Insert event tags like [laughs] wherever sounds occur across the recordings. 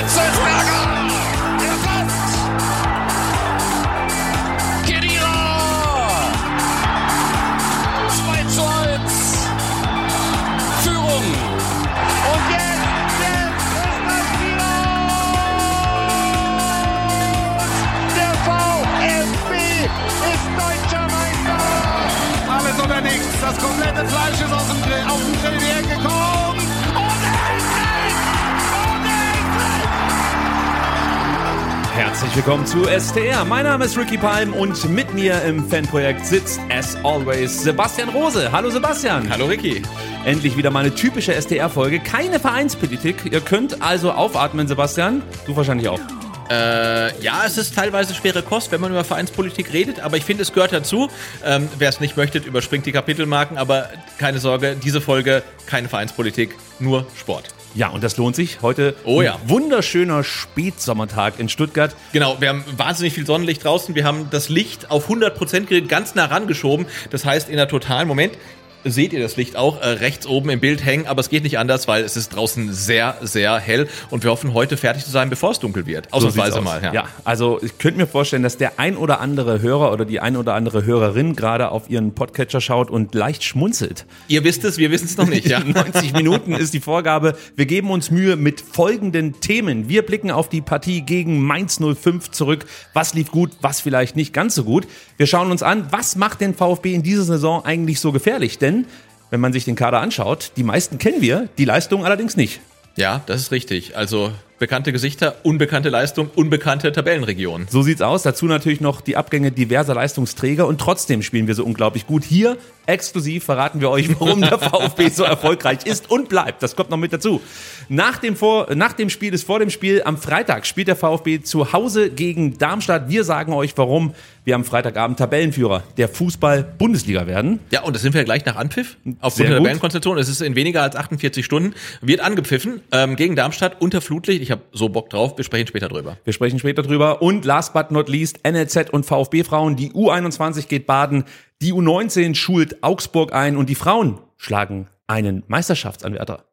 Hitzelsberger! Der passt! Kedira! 2 zu 1! Führung! Und jetzt, jetzt ist das wieder! Der VfB ist deutscher Meister! Alles oder nichts. Das komplette Fleisch ist aus dem Grill, auf den Grill hergekommen. Und Herzlich willkommen zu STR. Mein Name ist Ricky Palm und mit mir im Fanprojekt sitzt, as always, Sebastian Rose. Hallo Sebastian. Hallo Ricky. Endlich wieder mal eine typische STR-Folge. Keine Vereinspolitik. Ihr könnt also aufatmen, Sebastian. Du wahrscheinlich auch. Äh, ja, es ist teilweise schwere Kost, wenn man über Vereinspolitik redet, aber ich finde, es gehört dazu. Ähm, Wer es nicht möchte, überspringt die Kapitelmarken, aber keine Sorge, diese Folge keine Vereinspolitik, nur Sport. Ja, und das lohnt sich. Heute Oh ja. ein wunderschöner Spätsommertag in Stuttgart. Genau, wir haben wahnsinnig viel Sonnenlicht draußen. Wir haben das Licht auf 100% geredet, ganz nah rangeschoben. Das heißt, in der totalen Moment seht ihr das Licht auch äh, rechts oben im Bild hängen, aber es geht nicht anders, weil es ist draußen sehr, sehr hell und wir hoffen heute fertig zu sein, bevor es dunkel wird. So Ausnahmsweise aus. mal. Ja. ja, also ich könnte mir vorstellen, dass der ein oder andere Hörer oder die ein oder andere Hörerin gerade auf ihren Podcatcher schaut und leicht schmunzelt. Ihr wisst es, wir wissen es noch nicht. Ja. [laughs] 90 Minuten ist die Vorgabe. Wir geben uns Mühe mit folgenden Themen. Wir blicken auf die Partie gegen Mainz 05 zurück. Was lief gut, was vielleicht nicht ganz so gut. Wir schauen uns an, was macht den VfB in dieser Saison eigentlich so gefährlich? Denn wenn man sich den Kader anschaut, die meisten kennen wir, die Leistung allerdings nicht. ja, das ist richtig. Also bekannte Gesichter, unbekannte Leistung, unbekannte Tabellenregion. So sieht's aus. Dazu natürlich noch die Abgänge diverser Leistungsträger und trotzdem spielen wir so unglaublich gut. Hier exklusiv verraten wir euch, warum der [laughs] VfB so erfolgreich ist und bleibt. Das kommt noch mit dazu. Nach dem, vor, nach dem Spiel ist vor dem Spiel. Am Freitag spielt der VfB zu Hause gegen Darmstadt. Wir sagen euch, warum wir am Freitagabend Tabellenführer der Fußball-Bundesliga werden. Ja, und das sind wir gleich nach Anpfiff. Aufgrund der. Tabellenkonstellation. Es ist in weniger als 48 Stunden. Wird angepfiffen ähm, gegen Darmstadt unter Flutlicht. Ich habe so Bock drauf. Wir sprechen später drüber. Wir sprechen später drüber. Und last but not least, NLZ und VfB-Frauen. Die U21 geht baden, die U19 schult Augsburg ein und die Frauen schlagen einen Meisterschaftsanwärter.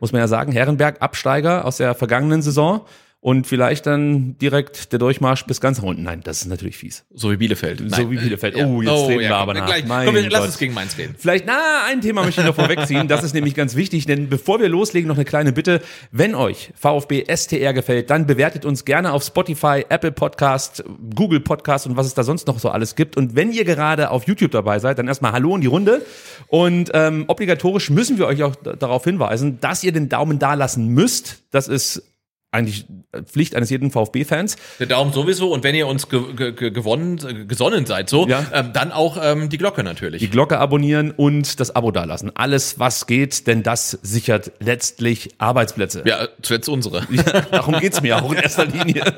Muss man ja sagen, Herrenberg Absteiger aus der vergangenen Saison und vielleicht dann direkt der Durchmarsch bis ganz nach unten. Nein, das ist natürlich fies. So wie Bielefeld. So wie Bielefeld. Ja. Oh, jetzt reden wir komm, aber nach. Gleich. Mein Komm, wir, lass uns gegen Mainz reden. Vielleicht, na, ein Thema möchte ich noch vorwegziehen. Das ist nämlich ganz wichtig, denn bevor wir loslegen, noch eine kleine Bitte. Wenn euch VfB STR gefällt, dann bewertet uns gerne auf Spotify, Apple Podcast, Google Podcast und was es da sonst noch so alles gibt. Und wenn ihr gerade auf YouTube dabei seid, dann erstmal Hallo in die Runde. Und ähm, obligatorisch müssen wir euch auch darauf hinweisen, dass ihr den Daumen da lassen müsst. Das ist eigentlich Pflicht eines jeden VfB-Fans. Der Daumen sowieso. Und wenn ihr uns ge ge ge gewonnen, gesonnen seid, so, Ja. ähm, dann auch ähm, die Glocke natürlich. Die Glocke abonnieren und das Abo dalassen. Alles, was geht, denn das sichert letztlich Arbeitsplätze. ja, zuletzt unsere. [laughs] Ja, darum geht's mir auch in erster Linie. [laughs]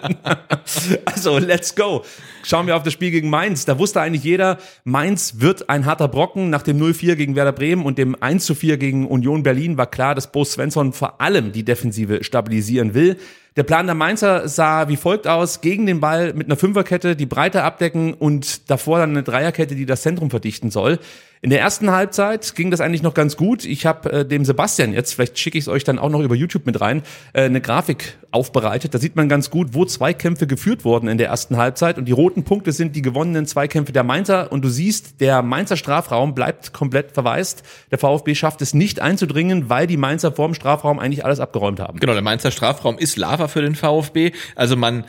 Also, let's go. Schauen wir auf das Spiel gegen Mainz. Da wusste eigentlich jeder, Mainz wird ein harter Brocken. Nach dem 0-4 gegen Werder Bremen und dem 1-4 gegen Union Berlin war klar, dass Bo Svensson vor allem die Defensive stabilisieren will. Der Plan der Mainzer sah wie folgt aus. Gegen den Ball mit einer Fünferkette die Breite abdecken und davor dann eine Dreierkette, die das Zentrum verdichten soll. In der ersten Halbzeit ging das eigentlich noch ganz gut. Ich habe äh, dem Sebastian jetzt, vielleicht schicke ich es euch dann auch noch über YouTube mit rein, äh, eine Grafik aufbereitet. Da sieht man ganz gut, wo Zweikämpfe geführt wurden in der ersten Halbzeit. Und die roten Punkte sind die gewonnenen Zweikämpfe der Mainzer. Und du siehst, der Mainzer Strafraum bleibt komplett verwaist. Der VfB schafft es nicht einzudringen, weil die Mainzer vorm Strafraum eigentlich alles abgeräumt haben. Genau, der Mainzer Strafraum ist Lava für den VfB. Also man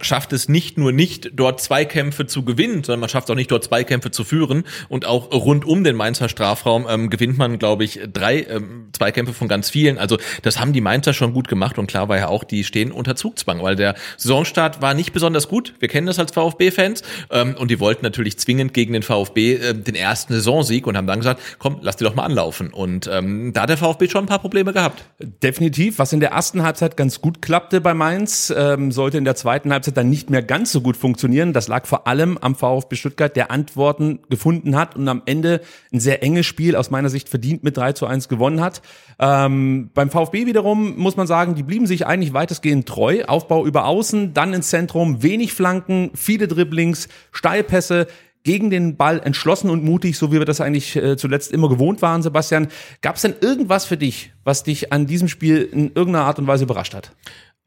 schafft es nicht nur nicht, dort Zweikämpfe zu gewinnen, sondern man schafft auch nicht, dort Zweikämpfe zu führen. Und auch rund um den Mainzer Strafraum ähm, gewinnt man, glaube ich, drei ähm, Zweikämpfe von ganz vielen. Also das haben die Mainzer schon gut gemacht und klar war ja auch, die stehen unter Zugzwang, weil der Saisonstart war nicht besonders gut. Wir kennen das als VfB-Fans ähm, und die wollten natürlich zwingend gegen den VfB äh, den ersten Saisonsieg und haben dann gesagt, komm, lass die doch mal anlaufen. Und ähm, da hat der VfB schon ein paar Probleme gehabt. Definitiv. Was in der ersten Halbzeit ganz gut klappte bei Mainz, ähm, sollte in der zweiten Halbzeit dann nicht mehr ganz so gut funktionieren. Das lag vor allem am VfB Stuttgart, der Antworten gefunden hat und am Ende ein sehr enges Spiel aus meiner Sicht verdient mit 3 zu 1 gewonnen hat. Ähm, beim VfB wiederum muss man sagen, die blieben sich eigentlich weitestgehend treu. Aufbau über Außen, dann ins Zentrum, wenig Flanken, viele Dribblings, Steilpässe gegen den Ball entschlossen und mutig, so wie wir das eigentlich äh, zuletzt immer gewohnt waren, Sebastian. Gab es denn irgendwas für dich, was dich an diesem Spiel in irgendeiner Art und Weise überrascht hat?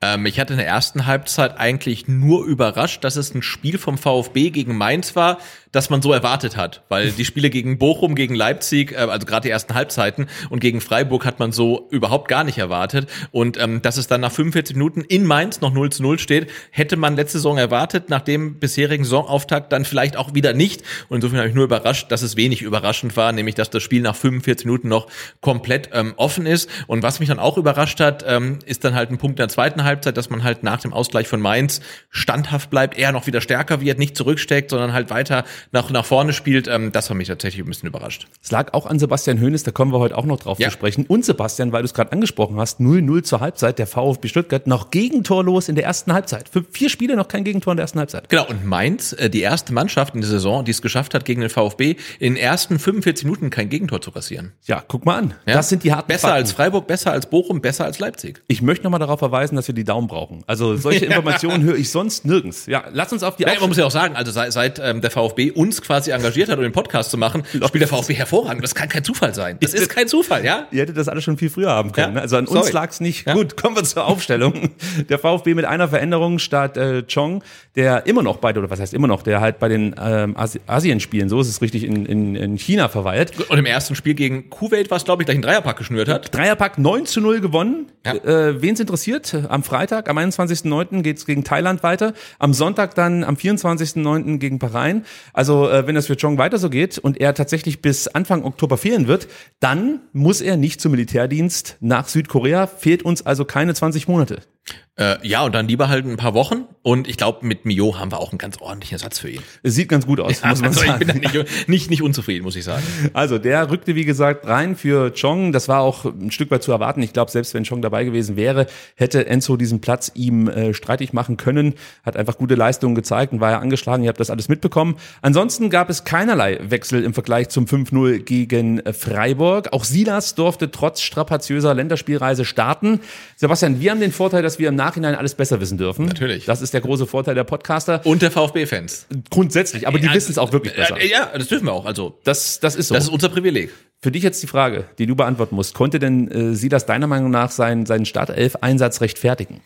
Ähm, ich hatte in der ersten Halbzeit eigentlich nur überrascht, dass es ein Spiel vom VfB gegen Mainz war, das man so erwartet hat, weil die Spiele gegen Bochum, gegen Leipzig, äh, also gerade die ersten Halbzeiten und gegen Freiburg hat man so überhaupt gar nicht erwartet. Und ähm, dass es dann nach 45 Minuten in Mainz noch 0 zu 0 steht, hätte man letzte Saison erwartet, nach dem bisherigen Saisonauftakt dann vielleicht auch wieder nicht. Und insofern habe ich nur überrascht, dass es wenig überraschend war, nämlich dass das Spiel nach 45 Minuten noch komplett ähm, offen ist. Und was mich dann auch überrascht hat, ähm, ist dann halt ein Punkt in der zweiten Halbzeit, dass man halt nach dem Ausgleich von Mainz standhaft bleibt, eher noch wieder stärker wird, nicht zurücksteckt, sondern halt weiter nach, nach vorne spielt, ähm, das hat mich tatsächlich ein bisschen überrascht. Es lag auch an Sebastian Hoeneß, da kommen wir heute auch noch drauf Ja. zu sprechen. Und Sebastian, weil du es gerade angesprochen hast, 0-0 zur Halbzeit, der VfB Stuttgart noch gegentorlos in der ersten Halbzeit. Für vier Spiele noch kein Gegentor in der ersten Halbzeit. Genau, und Mainz, äh, die erste Mannschaft in der Saison, die es geschafft hat, gegen den VfB in den ersten 45 Minuten kein Gegentor zu kassieren. Ja, guck mal an. Ja? Das sind die harten Besser Fakten. als Freiburg, besser als Bochum, besser als Leipzig. Ich möchte nochmal darauf verweisen, dass wir die Daumen brauchen. Also solche [laughs] Informationen höre ich sonst nirgends. Ja, lass uns auf die Ja, man muss ja auch sagen, also seit, seit ähm, der VfB uns quasi engagiert hat, um den Podcast zu machen, spielt der VfB hervorragend. Das kann kein Zufall sein. Das ist kein Zufall, ja? Ihr hättet das alles schon viel früher haben können. Ja, ne? Also an uns sorry. lag es nicht. Ja. Gut, kommen wir zur Aufstellung. Der VfB mit einer Veränderung statt äh, Chong, der immer noch bei, oder was heißt immer noch, der halt bei den ähm, Asi Asienspielen, so ist es richtig, in, in, in China verweilt. Und im ersten Spiel gegen Kuwait war es, glaube ich, gleich ein Dreierpack geschnürt hat. Dreierpack 9 zu 0 gewonnen. Ja. Äh, Wen es interessiert, am Freitag, am 21.09. geht's gegen Thailand weiter. Am Sonntag dann am 24.09. gegen Bahrain. Also äh, wenn das für Chong weiter so geht und er tatsächlich bis Anfang Oktober fehlen wird, dann muss er nicht zum Militärdienst nach Südkorea. Fehlt uns also keine 20 Monate. Äh, ja, und dann lieber halt ein paar Wochen. Und ich glaube, mit Mio haben wir auch einen ganz ordentlichen Ersatz für ihn. Es sieht ganz gut aus, muss man also ich sagen. bin da nicht, nicht, nicht unzufrieden, muss ich sagen. Also der rückte, wie gesagt, rein für Chong. Das war auch ein Stück weit zu erwarten. Ich glaube, selbst wenn Chong dabei gewesen wäre, hätte Enzo diesen Platz ihm äh, streitig machen können. Hat einfach gute Leistungen gezeigt und war ja angeschlagen. Ihr habt das alles mitbekommen. Ansonsten gab es keinerlei Wechsel im Vergleich zum 5-0 gegen äh, Freiburg. Auch Silas durfte trotz strapaziöser Länderspielreise starten. Sebastian, wir haben den Vorteil, dass wir im Nachhinein alles besser wissen dürfen. Natürlich. Das ist der große Vorteil der Podcaster. Und der VfB-Fans. Grundsätzlich, aber die wissen es auch wirklich besser. Ja, das dürfen wir auch. Also, Das, das ist so. das ist unser Privileg. Für dich jetzt die Frage, die du beantworten musst. Konnte denn äh, sie das deiner Meinung nach seinen, seinen Startelf-Einsatz rechtfertigen?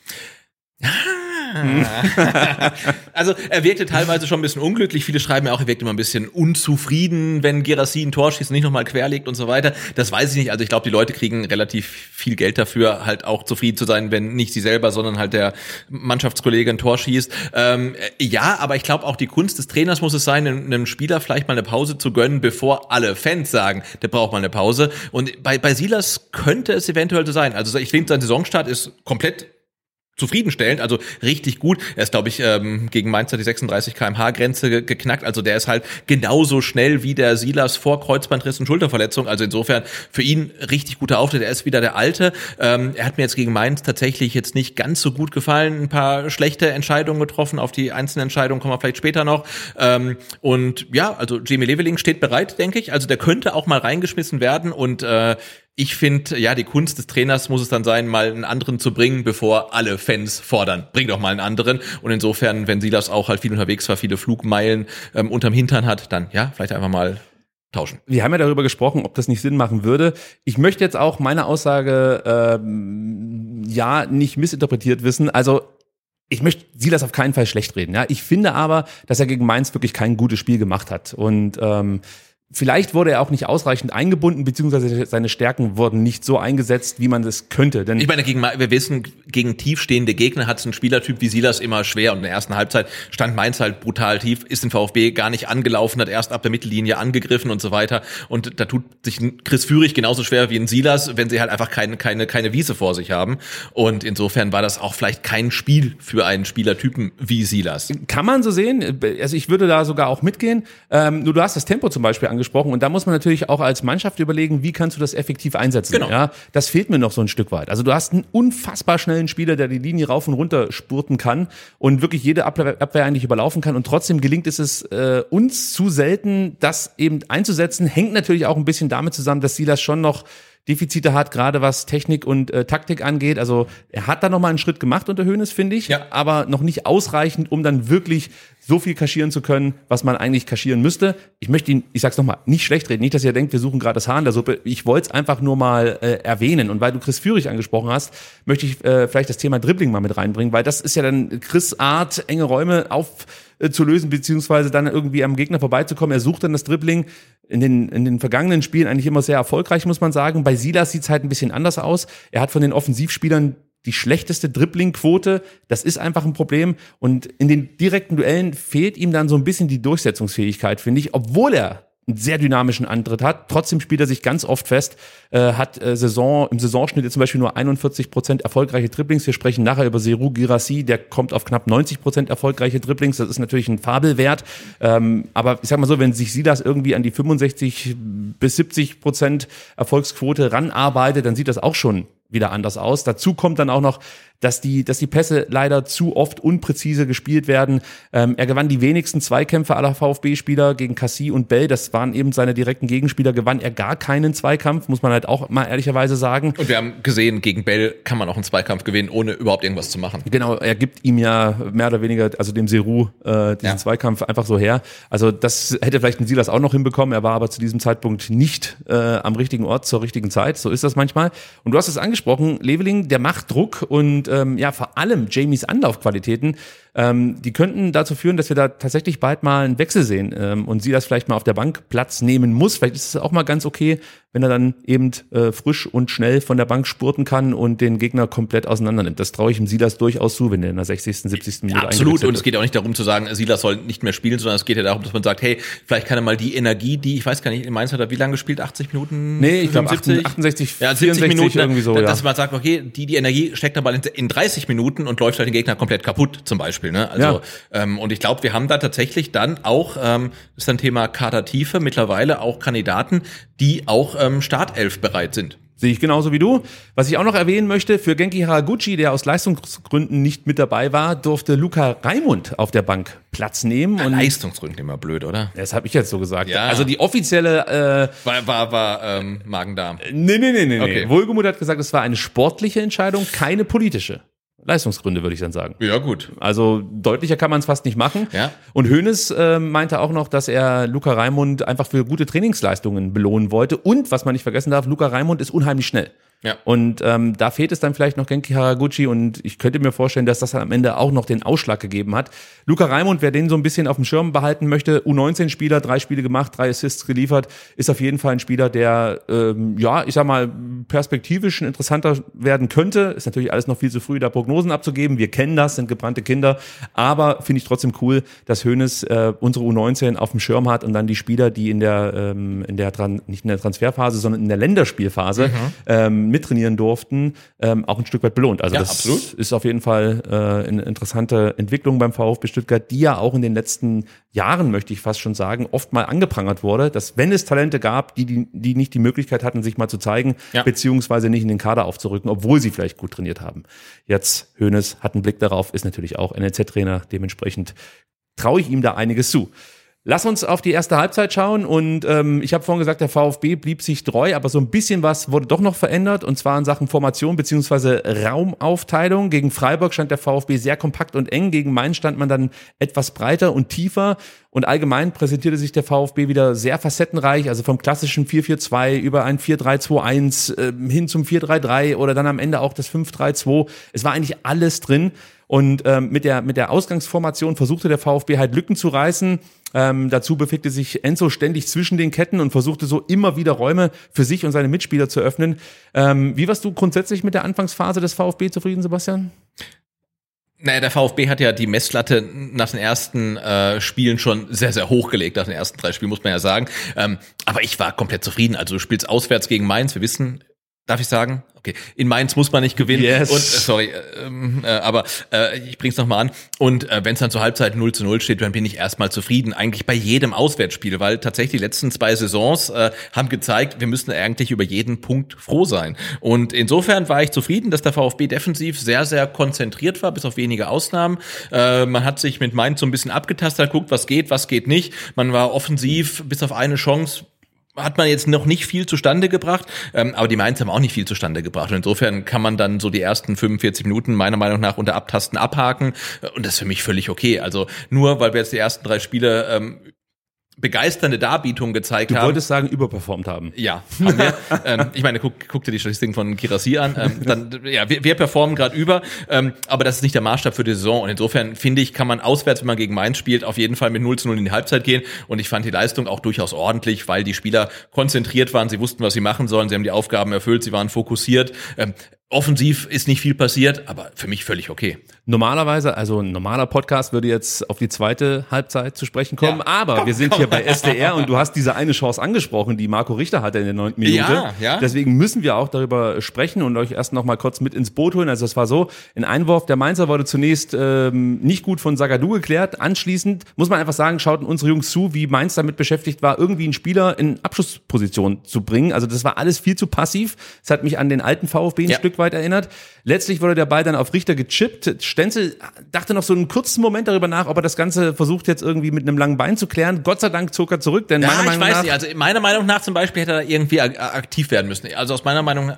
[laughs] Also er wirkte teilweise schon ein bisschen unglücklich. Viele schreiben ja auch, er wirkt immer ein bisschen unzufrieden, wenn Gerassi ein Tor schießt und nicht nochmal querlegt und so weiter. Das weiß ich nicht. Also ich glaube, die Leute kriegen relativ viel Geld dafür, halt auch zufrieden zu sein, wenn nicht sie selber, sondern halt der Mannschaftskollege ein Tor schießt. Ähm, äh, ja, aber ich glaube auch die Kunst des Trainers muss es sein, einem Spieler vielleicht mal eine Pause zu gönnen, bevor alle Fans sagen, der braucht mal eine Pause. Und bei, bei Silas könnte es eventuell so sein. Also ich finde, sein Saisonstart ist komplett zufriedenstellend, also richtig gut. Er ist, glaube ich, ähm, gegen Mainz hat die 36 kmh Grenze ge geknackt. Also der ist halt genauso schnell wie der Silas vor Kreuzbandriss und Schulterverletzung. Also insofern für ihn richtig guter Auftritt. Er ist wieder der Alte. Ähm, er hat mir jetzt gegen Mainz tatsächlich jetzt nicht ganz so gut gefallen. Ein paar schlechte Entscheidungen getroffen. Auf die einzelnen Entscheidungen kommen wir vielleicht später noch. Ähm, und ja, also Jamie Leveling steht bereit, denke ich. Also der könnte auch mal reingeschmissen werden und äh, ich finde, ja, die Kunst des Trainers muss es dann sein, mal einen anderen zu bringen, bevor alle Fans fordern. Bring doch mal einen anderen. Und insofern, wenn Silas auch halt viel unterwegs war, viele Flugmeilen ähm, unterm Hintern hat, dann ja, vielleicht einfach mal tauschen. Wir haben ja darüber gesprochen, ob das nicht Sinn machen würde. Ich möchte jetzt auch meine Aussage ähm, ja nicht missinterpretiert wissen. Also ich möchte Silas auf keinen Fall schlecht reden. Ja, ich finde aber, dass er gegen Mainz wirklich kein gutes Spiel gemacht hat und ähm, Vielleicht wurde er auch nicht ausreichend eingebunden, beziehungsweise seine Stärken wurden nicht so eingesetzt, wie man das könnte. Denn Ich meine, gegen, wir wissen, gegen tiefstehende Gegner hat es ein Spielertyp wie Silas immer schwer. Und in der ersten Halbzeit stand Mainz halt brutal tief, ist den VfB gar nicht angelaufen, hat erst ab der Mittellinie angegriffen und so weiter. Und da tut sich Chris Führig genauso schwer wie ein Silas, wenn sie halt einfach keine, keine, keine Wiese vor sich haben. Und insofern war das auch vielleicht kein Spiel für einen Spielertypen wie Silas. Kann man so sehen. Also ich würde da sogar auch mitgehen. Ähm, nur du hast das Tempo zum Beispiel angesprochen und da muss man natürlich auch als Mannschaft überlegen, wie kannst du das effektiv einsetzen. Genau. Ja, das fehlt mir noch so ein Stück weit. Also du hast einen unfassbar schnellen Spieler, der die Linie rauf und runter spurten kann und wirklich jede Abwehr, Abwehr eigentlich überlaufen kann und trotzdem gelingt es es äh, uns zu selten, das eben einzusetzen. Hängt natürlich auch ein bisschen damit zusammen, dass Silas schon noch Defizite hat, gerade was Technik und äh, Taktik angeht. Also er hat da noch mal einen Schritt gemacht unter Höhnes, finde ich, Ja. aber noch nicht ausreichend, um dann wirklich so viel kaschieren zu können, was man eigentlich kaschieren müsste. Ich möchte ihn, ich sag's noch mal, nicht schlecht reden, nicht, dass ihr denkt, wir suchen gerade das Haar in der Suppe. Ich wollte es einfach nur mal äh, erwähnen und weil du Chris Führig angesprochen hast, möchte ich äh, vielleicht das Thema Dribbling mal mit reinbringen, weil das ist ja dann Chris Art, enge Räume auf äh, zu lösen, beziehungsweise dann irgendwie am Gegner vorbeizukommen. Er sucht dann das Dribbling in den, in den vergangenen Spielen eigentlich immer sehr erfolgreich, muss man sagen. Bei Silas sieht's halt ein bisschen anders aus. Er hat von den Offensivspielern die schlechteste Dribbling-Quote. Das ist einfach ein Problem. Und in den direkten Duellen fehlt ihm dann so ein bisschen die Durchsetzungsfähigkeit, finde ich, obwohl er einen sehr dynamischen Antritt hat. Trotzdem spielt er sich ganz oft fest, äh, hat äh, Saison, im Saisonschnitt jetzt zum Beispiel nur 41 Prozent erfolgreiche Dribblings. Wir sprechen nachher über Seru Girassi, der kommt auf knapp 90 Prozent erfolgreiche Dribblings. Das ist natürlich ein Fabelwert. Ähm, aber ich sag mal so, wenn sich sie das irgendwie an die 65 bis 70 Prozent Erfolgsquote ranarbeitet, dann sieht das auch schon wieder anders aus. Dazu kommt dann auch noch, dass die, dass die Pässe leider zu oft unpräzise gespielt werden. Ähm, er gewann die wenigsten Zweikämpfe aller VfB-Spieler gegen Cassie und Bell. Das waren eben seine direkten Gegenspieler. Gewann er gar keinen Zweikampf, muss man halt auch mal ehrlicherweise sagen. Und wir haben gesehen, gegen Bell kann man auch einen Zweikampf gewinnen, ohne überhaupt irgendwas zu machen. Genau, er gibt ihm ja mehr oder weniger, also dem Seru, äh, diesen Ja. Zweikampf einfach so her. Also das hätte vielleicht ein Silas auch noch hinbekommen. Er war aber zu diesem Zeitpunkt nicht äh, am richtigen Ort zur richtigen Zeit. So ist das manchmal. Und du hast es angesprochen, Leveling, der macht Druck und ähm, ja, vor allem Jamies Anlaufqualitäten, ähm, die könnten dazu führen, dass wir da tatsächlich bald mal einen Wechsel sehen ähm, und Silas vielleicht mal auf der Bank Platz nehmen muss. Vielleicht ist es auch mal ganz okay, wenn er dann eben äh, frisch und schnell von der Bank spurten kann und den Gegner komplett auseinander nimmt. Das traue ich ihm Silas durchaus zu, wenn er in der 60., 70. Minute Absolut. eingewechselt Und es geht auch nicht darum zu sagen, Silas soll nicht mehr spielen, sondern es geht ja darum, dass man sagt, hey, vielleicht kann er mal die Energie, die, ich weiß gar nicht, in Mainz hat er wie lange gespielt? 80 Minuten? Nee, ich glaube 75? 68, Ja, 70 64 Minuten, irgendwie so, da- ja. dass man sagt, okay, die, die Energie steckt aber in, in 30 Minuten und läuft halt den Gegner komplett kaputt, zum Beispiel. Ne? Also, Ja. ähm, und ich glaube, wir haben da tatsächlich dann auch, ähm, das ist ein Thema Kadertiefe, mittlerweile auch Kandidaten, die auch ähm, Startelf bereit sind. Sehe ich genauso wie du. Was ich auch noch erwähnen möchte, für Genki Haraguchi, der aus Leistungsgründen nicht mit dabei war, durfte Luca Raimund auf der Bank Platz nehmen. Und Leistungsgründen immer blöd, oder? das habe ich jetzt so gesagt. Ja. Also die offizielle äh, War, war, war ähm, Magen-Darm. Nee, nee, nee, nee. Okay. nee. Wohlgemuth hat gesagt, es war eine sportliche Entscheidung, keine politische. Leistungsgründe, würde ich dann sagen. Ja, gut. Also deutlicher kann man es fast nicht machen. Ja. Und Hoeneß äh, meinte auch noch, dass er Luca Raimund einfach für gute Trainingsleistungen belohnen wollte. Und was man nicht vergessen darf, Luca Raimund ist unheimlich schnell. Ja. Und ähm, da fehlt es dann vielleicht noch Genki Haraguchi und ich könnte mir vorstellen, dass das dann am Ende auch noch den Ausschlag gegeben hat. Luca Raimund, wer den so ein bisschen auf dem Schirm behalten möchte, U19-Spieler, drei Spiele gemacht, drei Assists geliefert, ist auf jeden Fall ein Spieler, der, ähm, ja, ich sag mal, perspektivisch interessanter werden könnte. Ist natürlich alles noch viel zu früh, da Prognosen abzugeben. Wir kennen das, sind gebrannte Kinder. Aber finde ich trotzdem cool, dass Hoeneß äh, unsere U19 auf dem Schirm hat und dann die Spieler, die in der, ähm, in der Tran nicht in der Transferphase, sondern in der Länderspielphase ähm, mittrainieren durften, ähm, auch ein Stück weit belohnt. Also Ja, das absolut. ist auf jeden Fall äh, eine interessante Entwicklung beim VfB Stuttgart, die ja auch in den letzten Jahren, möchte ich fast schon sagen, oft mal angeprangert wurde, dass wenn es Talente gab, die, die, die nicht die Möglichkeit hatten, sich mal zu zeigen, Ja. beziehungsweise nicht in den Kader aufzurücken, obwohl sie vielleicht gut trainiert haben. Jetzt Hoeneß hat einen Blick darauf, ist natürlich auch NLZ-Trainer, dementsprechend traue ich ihm da einiges zu. Lass uns auf die erste Halbzeit schauen und ähm, ich habe vorhin gesagt, der VfB blieb sich treu, aber so ein bisschen was wurde doch noch verändert und zwar in Sachen Formation beziehungsweise Raumaufteilung. Gegen Freiburg stand der VfB sehr kompakt und eng, gegen Mainz stand man dann etwas breiter und tiefer Und allgemein präsentierte sich der VfB wieder sehr facettenreich, also vom klassischen 4-4-2 über ein 4-3-2-1 äh, hin zum 4-3-3 oder dann am Ende auch das 5-3-2. Es war eigentlich alles drin. Und ähm, mit, der, mit der Ausgangsformation versuchte der VfB halt Lücken zu reißen. Ähm, dazu bewegte sich Enzo ständig zwischen den Ketten und versuchte so immer wieder Räume für sich und seine Mitspieler zu öffnen. Ähm, wie warst du grundsätzlich mit der Anfangsphase des VfB zufrieden, Sebastian? Naja, der VfB hat ja die Messlatte nach den ersten äh, Spielen schon sehr, sehr hochgelegt, nach den ersten drei Spielen, muss man ja sagen. Ähm, aber ich war komplett zufrieden. Also du spielst auswärts gegen Mainz, wir wissen, darf ich sagen? Okay, in Mainz muss man nicht gewinnen. Yes. Und, äh, sorry, ähm, äh, aber äh, ich bring's noch mal an. Und äh, wenn es dann zur Halbzeit 0 zu 0 steht, dann bin ich erstmal zufrieden. Eigentlich bei jedem Auswärtsspiel, weil tatsächlich die letzten zwei Saisons äh, haben gezeigt, wir müssen eigentlich über jeden Punkt froh sein. Und insofern war ich zufrieden, dass der VfB defensiv sehr, sehr konzentriert war, bis auf wenige Ausnahmen. Äh, man hat sich mit Mainz so ein bisschen abgetastet, guckt, was geht, was geht nicht. Man war offensiv bis auf eine Chance hat man jetzt noch nicht viel zustande gebracht, ähm, aber die Mainz haben auch nicht viel zustande gebracht. Und insofern kann man dann so die ersten 45 Minuten meiner Meinung nach unter Abtasten abhaken. Und das ist für mich völlig okay. Also nur weil wir jetzt die ersten drei Spiele ähm, begeisternde Darbietung gezeigt Du haben. wolltest sagen, überperformt haben. Ja, haben wir. [laughs] ähm, ich meine, guck, guck dir die Statistiken von Kirasi an. Ähm, dann, ja, wir, wir performen gerade über, ähm, aber das ist nicht der Maßstab für die Saison. Und insofern finde ich, kann man auswärts, wenn man gegen Mainz spielt, auf jeden Fall mit 0 zu 0 in die Halbzeit gehen. Und ich fand die Leistung auch durchaus ordentlich, weil die Spieler konzentriert waren, sie wussten, was sie machen sollen, sie haben die Aufgaben erfüllt, sie waren fokussiert. Ähm, offensiv ist nicht viel passiert, aber für mich völlig okay. Normalerweise, also ein normaler Podcast würde jetzt auf die zweite Halbzeit zu sprechen kommen, Ja. aber Komm, wir sind komm. hier bei SDR und du hast diese eine Chance angesprochen, die Marco Richter hatte in der neunten Minute. Ja, ja. Deswegen müssen wir auch darüber sprechen und euch erst noch mal kurz mit ins Boot holen. Also es war so, ein Einwurf der Mainzer wurde zunächst ähm, nicht gut von Sagadu geklärt. Anschließend muss man einfach sagen, schauten unsere Jungs zu, wie Mainz damit beschäftigt war, irgendwie einen Spieler in Abschlussposition zu bringen. Also das war alles viel zu passiv. Es hat mich an den alten VfB ein Ja. Stück weit erinnert. Letztlich wurde der Ball dann auf Richter gechippt. Stenzel dachte noch so einen kurzen Moment darüber nach, ob er das Ganze versucht jetzt irgendwie mit einem langen Bein zu klären. Gott sei Dank zog er zurück, denn Ja, meiner ich Meinung weiß nach nicht. Also meiner Meinung nach zum Beispiel hätte er irgendwie ak- aktiv werden müssen. Also aus meiner Meinung,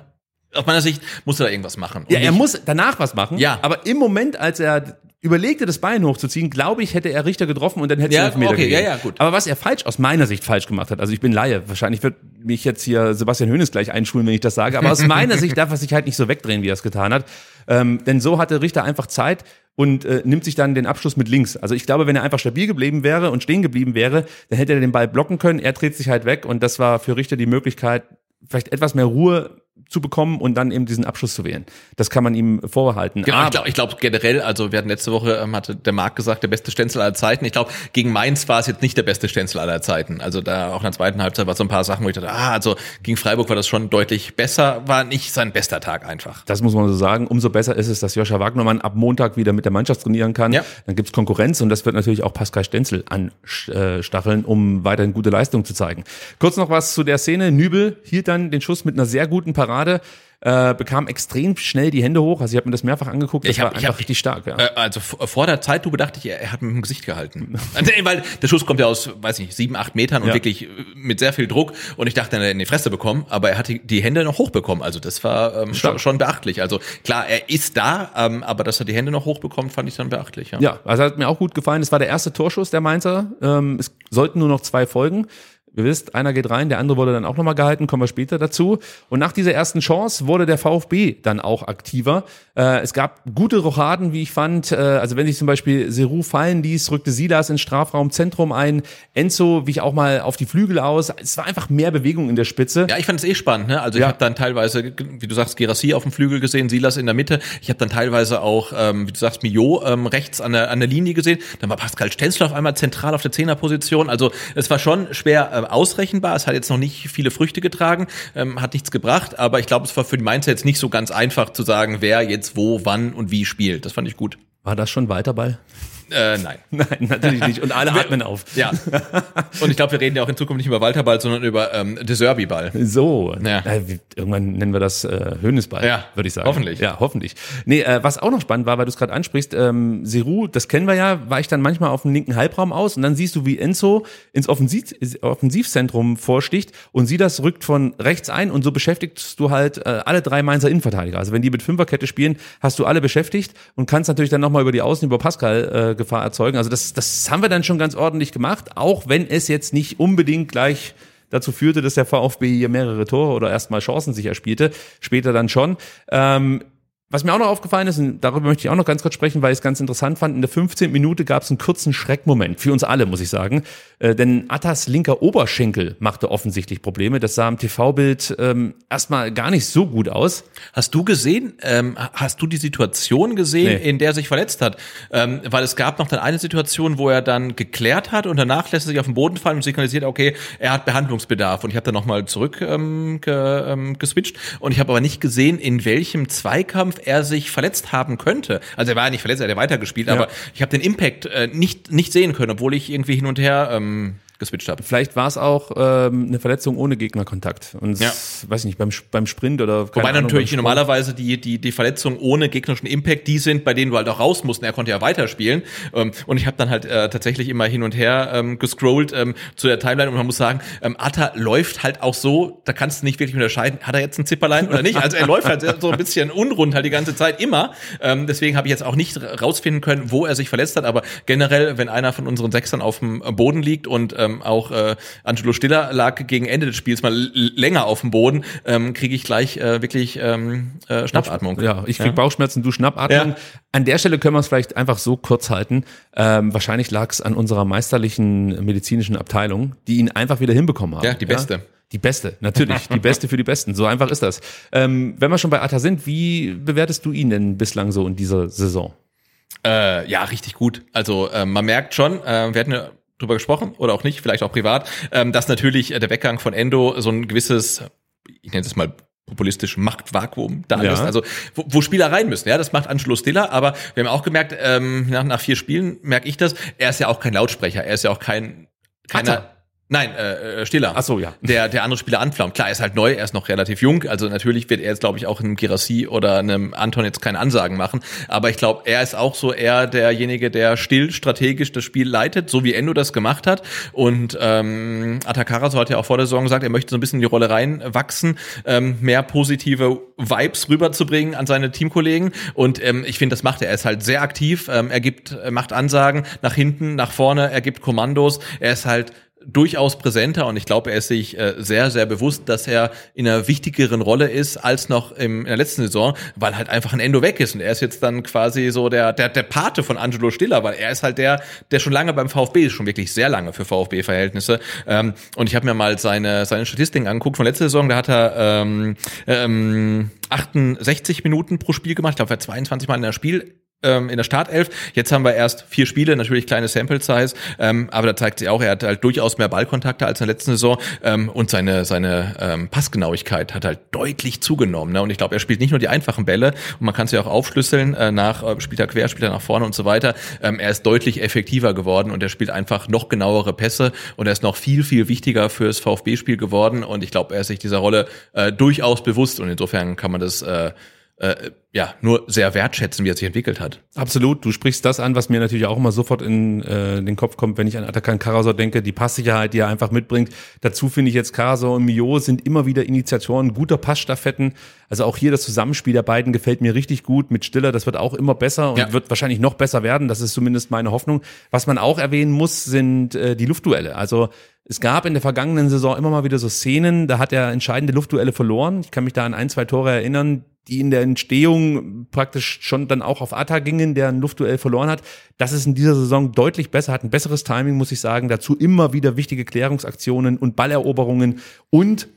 aus meiner Sicht muss er da irgendwas machen. Und Ja, er muss danach was machen. Ja. Aber im Moment, als er überlegte, das Bein hochzuziehen, glaube ich, hätte er Richter getroffen und dann hätte es Ja, einen Elfmeter okay, gegeben. ja, ja, gut. Aber was er falsch, aus meiner Sicht falsch gemacht hat, also ich bin Laie, wahrscheinlich wird mich jetzt hier Sebastian Hönes gleich einschulen, wenn ich das sage, aber aus [laughs] meiner Sicht darf er sich halt nicht so wegdrehen, wie er es getan hat. Ähm, denn so hatte Richter einfach Zeit und äh, nimmt sich dann den Abschluss mit links. Also ich glaube, wenn er einfach stabil geblieben wäre und stehen geblieben wäre, dann hätte er den Ball blocken können. Er dreht sich halt weg und das war für Richter die Möglichkeit, vielleicht etwas mehr Ruhe zu bekommen und dann eben diesen Abschluss zu wählen. Das kann man ihm vorhalten. Genau, ich Aber- glaube ich glaub generell, also wir hatten letzte Woche, ähm, hatte der Marc gesagt, der beste Stenzel aller Zeiten. Ich glaube, gegen Mainz war es jetzt nicht der beste Stenzel aller Zeiten. Also da auch in der zweiten Halbzeit war so ein paar Sachen, wo ich dachte, ah, also gegen Freiburg war das schon deutlich besser, war nicht sein bester Tag einfach. Das muss man so sagen. Umso besser ist es, dass Joscha Wagnermann ab Montag wieder mit der Mannschaft trainieren kann. Ja. Dann gibt's Konkurrenz und das wird natürlich auch Pascal Stenzel anstacheln, um weiterhin gute Leistung zu zeigen. Kurz noch was zu der Szene. Nübel hielt dann den Schuss mit einer sehr guten Parade, äh, bekam extrem schnell die Hände hoch. Also ich habe mir das mehrfach angeguckt. Das Ich hab- war ich einfach hab- richtig stark. Ja. Äh, Also vor der Zeitlupe dachte ich, er hat mit dem Gesicht gehalten. [laughs] Weil der Schuss kommt ja aus, weiß nicht, sieben, acht Metern und Ja. wirklich mit sehr viel Druck. Und ich dachte, er hat in die Fresse bekommen, aber er hat die, Hände noch hochbekommen. Also das war ähm, schon, schon beachtlich. Also klar, er ist da, ähm, aber dass er die Hände noch hochbekommt, fand ich dann beachtlich. Ja. Ja, also hat mir auch gut gefallen. Es war der erste Torschuss der Mainzer. Ähm, es sollten nur noch zwei folgen. Ihr wisst, einer geht rein, der andere wurde dann auch nochmal gehalten, kommen wir später dazu. Und nach dieser ersten Chance wurde der VfB dann auch aktiver. Äh, es gab gute Rochaden, wie ich fand. Äh, also wenn sich zum Beispiel Seru fallen ließ, rückte Silas ins Strafraumzentrum ein. Enzo wich auch mal auf die Flügel aus. Es war einfach mehr Bewegung in der Spitze. Ja, ich fand es eh spannend. Ne? Also ich Ja. habe dann teilweise, wie du sagst, Gerassi auf dem Flügel gesehen, Silas in der Mitte. Ich habe dann teilweise auch, ähm, wie du sagst, Mio ähm, rechts an der, an der Linie gesehen. Dann war Pascal Stenzel auf einmal zentral auf der Zehnerposition. Also es war schon schwer äh, ausrechenbar. Es hat jetzt noch nicht viele Früchte getragen, ähm, hat nichts gebracht. Aber ich glaube, es war für die Mainzer jetzt nicht so ganz einfach zu sagen, wer jetzt wo, wann und wie spielt. Das fand ich gut. War das schon Weiterball? Äh, nein. [laughs] Nein, natürlich nicht. Und alle atmen auf. Ja. Und ich glaube, wir reden ja auch in Zukunft nicht über Walterball, sondern über ähm, Deserby-Ball. So, Ja. äh, irgendwann nennen wir das äh, Höhnesball, Ja, würde ich sagen. hoffentlich. Ja, hoffentlich. Nee, äh, was auch noch spannend war, weil du es gerade ansprichst, ähm, Seru, das kennen wir ja, weicht dann manchmal auf dem linken Halbraum aus und dann siehst du, wie Enzo ins Offensiv Offensivzentrum vorsticht und sie das rückt von rechts ein und so beschäftigst du halt äh, alle drei Mainzer Innenverteidiger. Also wenn die mit Fünferkette spielen, hast du alle beschäftigt und kannst natürlich dann nochmal über die Außen, über Pascal Gefahr erzeugen. Also das, das haben wir dann schon ganz ordentlich gemacht, auch wenn es jetzt nicht unbedingt gleich dazu führte, dass der VfB hier mehrere Tore oder erstmal Chancen sich erspielte, später dann schon. Ähm, was mir auch noch aufgefallen ist, und darüber möchte ich auch noch ganz kurz sprechen, weil ich es ganz interessant fand, in der 15. Minute gab es einen kurzen Schreckmoment, für uns alle, muss ich sagen. Äh, denn Attas linker Oberschenkel machte offensichtlich Probleme. Das sah im TV-Bild ähm, erstmal gar nicht so gut aus. Hast du gesehen, ähm, hast du die Situation gesehen, Nee. in der er sich verletzt hat? Ähm, weil es gab noch dann eine Situation, wo er dann geklärt hat und danach lässt er sich auf den Boden fallen und signalisiert, okay, er hat Behandlungsbedarf. Und ich habe dann nochmal zurück ähm, ge, ähm, geswitcht und ich habe aber nicht gesehen, in welchem Zweikampf er sich verletzt haben könnte. Also er war ja nicht verletzt, er hat ja weitergespielt, aber ich habe den Impact äh, nicht, nicht sehen können, obwohl ich irgendwie hin und her ähm, geswitcht habe. Vielleicht war es auch ähm, eine Verletzung ohne Gegnerkontakt. Und Ja. weiß ich nicht, beim, beim Sprint oder keine Wobei Ahnung, natürlich normalerweise die, die, die Verletzungen ohne gegnerischen Impact die sind, bei denen du halt auch raus musst. Und er konnte ja weiterspielen. Ähm, und ich habe dann halt äh, tatsächlich immer hin und her ähm, gescrollt ähm, zu der Timeline und man muss sagen, ähm, Atta läuft halt auch so, da kannst du nicht wirklich unterscheiden, hat er jetzt ein Zipperlein oder nicht. Also er läuft halt [laughs] so ein bisschen unrund halt die ganze Zeit immer. Ähm, deswegen habe ich jetzt auch nicht rausfinden können, wo er sich verletzt hat. Aber generell, wenn einer von unseren Sechsern auf dem Boden liegt und ähm, auch äh, Angelo Stiller lag gegen Ende des Spiels mal länger auf dem Boden, ähm, kriege ich gleich äh, wirklich ähm, äh, Schnappatmung. Ja, ich krieg Bauchschmerzen, du Schnappatmung. Ja. An der Stelle können wir es vielleicht einfach so kurz halten. Ähm, wahrscheinlich lag es an unserer meisterlichen medizinischen Abteilung, die ihn einfach wieder hinbekommen haben. Ja, die beste. Die beste, natürlich. Die beste für die Besten. So einfach ist das. Ähm, wenn wir schon bei Atta sind, wie bewertest du ihn denn bislang so in dieser Saison? Äh, ja, richtig gut. Also äh, man merkt schon, äh, wir hatten ja drüber gesprochen oder auch nicht, vielleicht auch privat, ähm, dass natürlich äh, der Weggang von Endo so ein gewisses, ich nenne es mal populistisch Machtvakuum da Ja. ist, also wo, wo Spieler rein müssen. Ja, das macht Angelo Stiller, aber wir haben auch gemerkt, ähm, nach, nach vier Spielen merke ich das, er ist ja auch kein Lautsprecher, er ist ja auch kein keiner. Nein, äh, äh, Stiller. Ach so, ja. Der, der andere Spieler anflammt. Klar, er ist halt neu, er ist noch relativ jung. Also natürlich wird er jetzt, glaube ich, auch einem Girassi oder einem Anton jetzt keine Ansagen machen. Aber ich glaube, er ist auch so eher derjenige, der still strategisch das Spiel leitet, so wie Endo das gemacht hat. Und ähm, Atakara, so hat ja auch vor der Saison gesagt, er möchte so ein bisschen in die Rolle reinwachsen, ähm, mehr positive Vibes rüberzubringen an seine Teamkollegen. Und ähm, ich finde, das macht er. Er ist halt sehr aktiv. Ähm, er gibt, macht Ansagen nach hinten, nach vorne. Er gibt Kommandos. Er ist halt durchaus präsenter und ich glaube, er ist sich äh, sehr, sehr bewusst, dass er in einer wichtigeren Rolle ist als noch im, in der letzten Saison, weil halt einfach ein Endo weg ist. Und er ist jetzt dann quasi so der, der, der Pate von Angelo Stiller, weil er ist halt der, der schon lange beim VfB ist, schon wirklich sehr lange für VfB-Verhältnisse. Ähm, und ich habe mir mal seine, seine Statistiken angeguckt von letzter Saison, da hat er ähm, ähm, 68 Minuten pro Spiel gemacht, ich glaube, er hat 22 Mal in der Spiel in der Startelf. Jetzt haben wir erst vier Spiele, natürlich kleine Sample Size, ähm, aber da zeigt sich auch, er hat halt durchaus mehr Ballkontakte als in der letzten Saison ähm, und seine seine ähm, Passgenauigkeit hat halt deutlich zugenommen. Ne? Und ich glaube, er spielt nicht nur die einfachen Bälle und man kann es ja auch aufschlüsseln äh, nach äh, spielt er quer, spielt er nach vorne und so weiter. Ähm, er ist deutlich effektiver geworden und er spielt einfach noch genauere Pässe und er ist noch viel viel wichtiger fürs VfB-Spiel geworden und ich glaube, er ist sich dieser Rolle äh, durchaus bewusst und insofern kann man das äh, äh, ja nur sehr wertschätzen, wie er sich entwickelt hat. Absolut, du sprichst das an, was mir natürlich auch immer sofort in äh, den Kopf kommt, wenn ich an Atakan Karasor denke, die Passsicherheit, die er einfach mitbringt. Dazu finde ich jetzt Karasor und Mio sind immer wieder Initiatoren guter Passstaffetten. Also auch hier das Zusammenspiel der beiden gefällt mir richtig gut mit Stiller. Das wird auch immer besser und Ja. wird wahrscheinlich noch besser werden. Das ist zumindest meine Hoffnung. Was man auch erwähnen muss, sind äh, die Luftduelle. Also es gab in der vergangenen Saison immer mal wieder so Szenen, da hat er entscheidende Luftduelle verloren. Ich kann mich da an ein, zwei Tore erinnern, die in der Entstehung praktisch schon dann auch auf Atta gingen, der ein Luftduell verloren hat. Das ist in dieser Saison deutlich besser, hat ein besseres Timing, muss ich sagen. Dazu immer wieder wichtige Klärungsaktionen und Balleroberungen und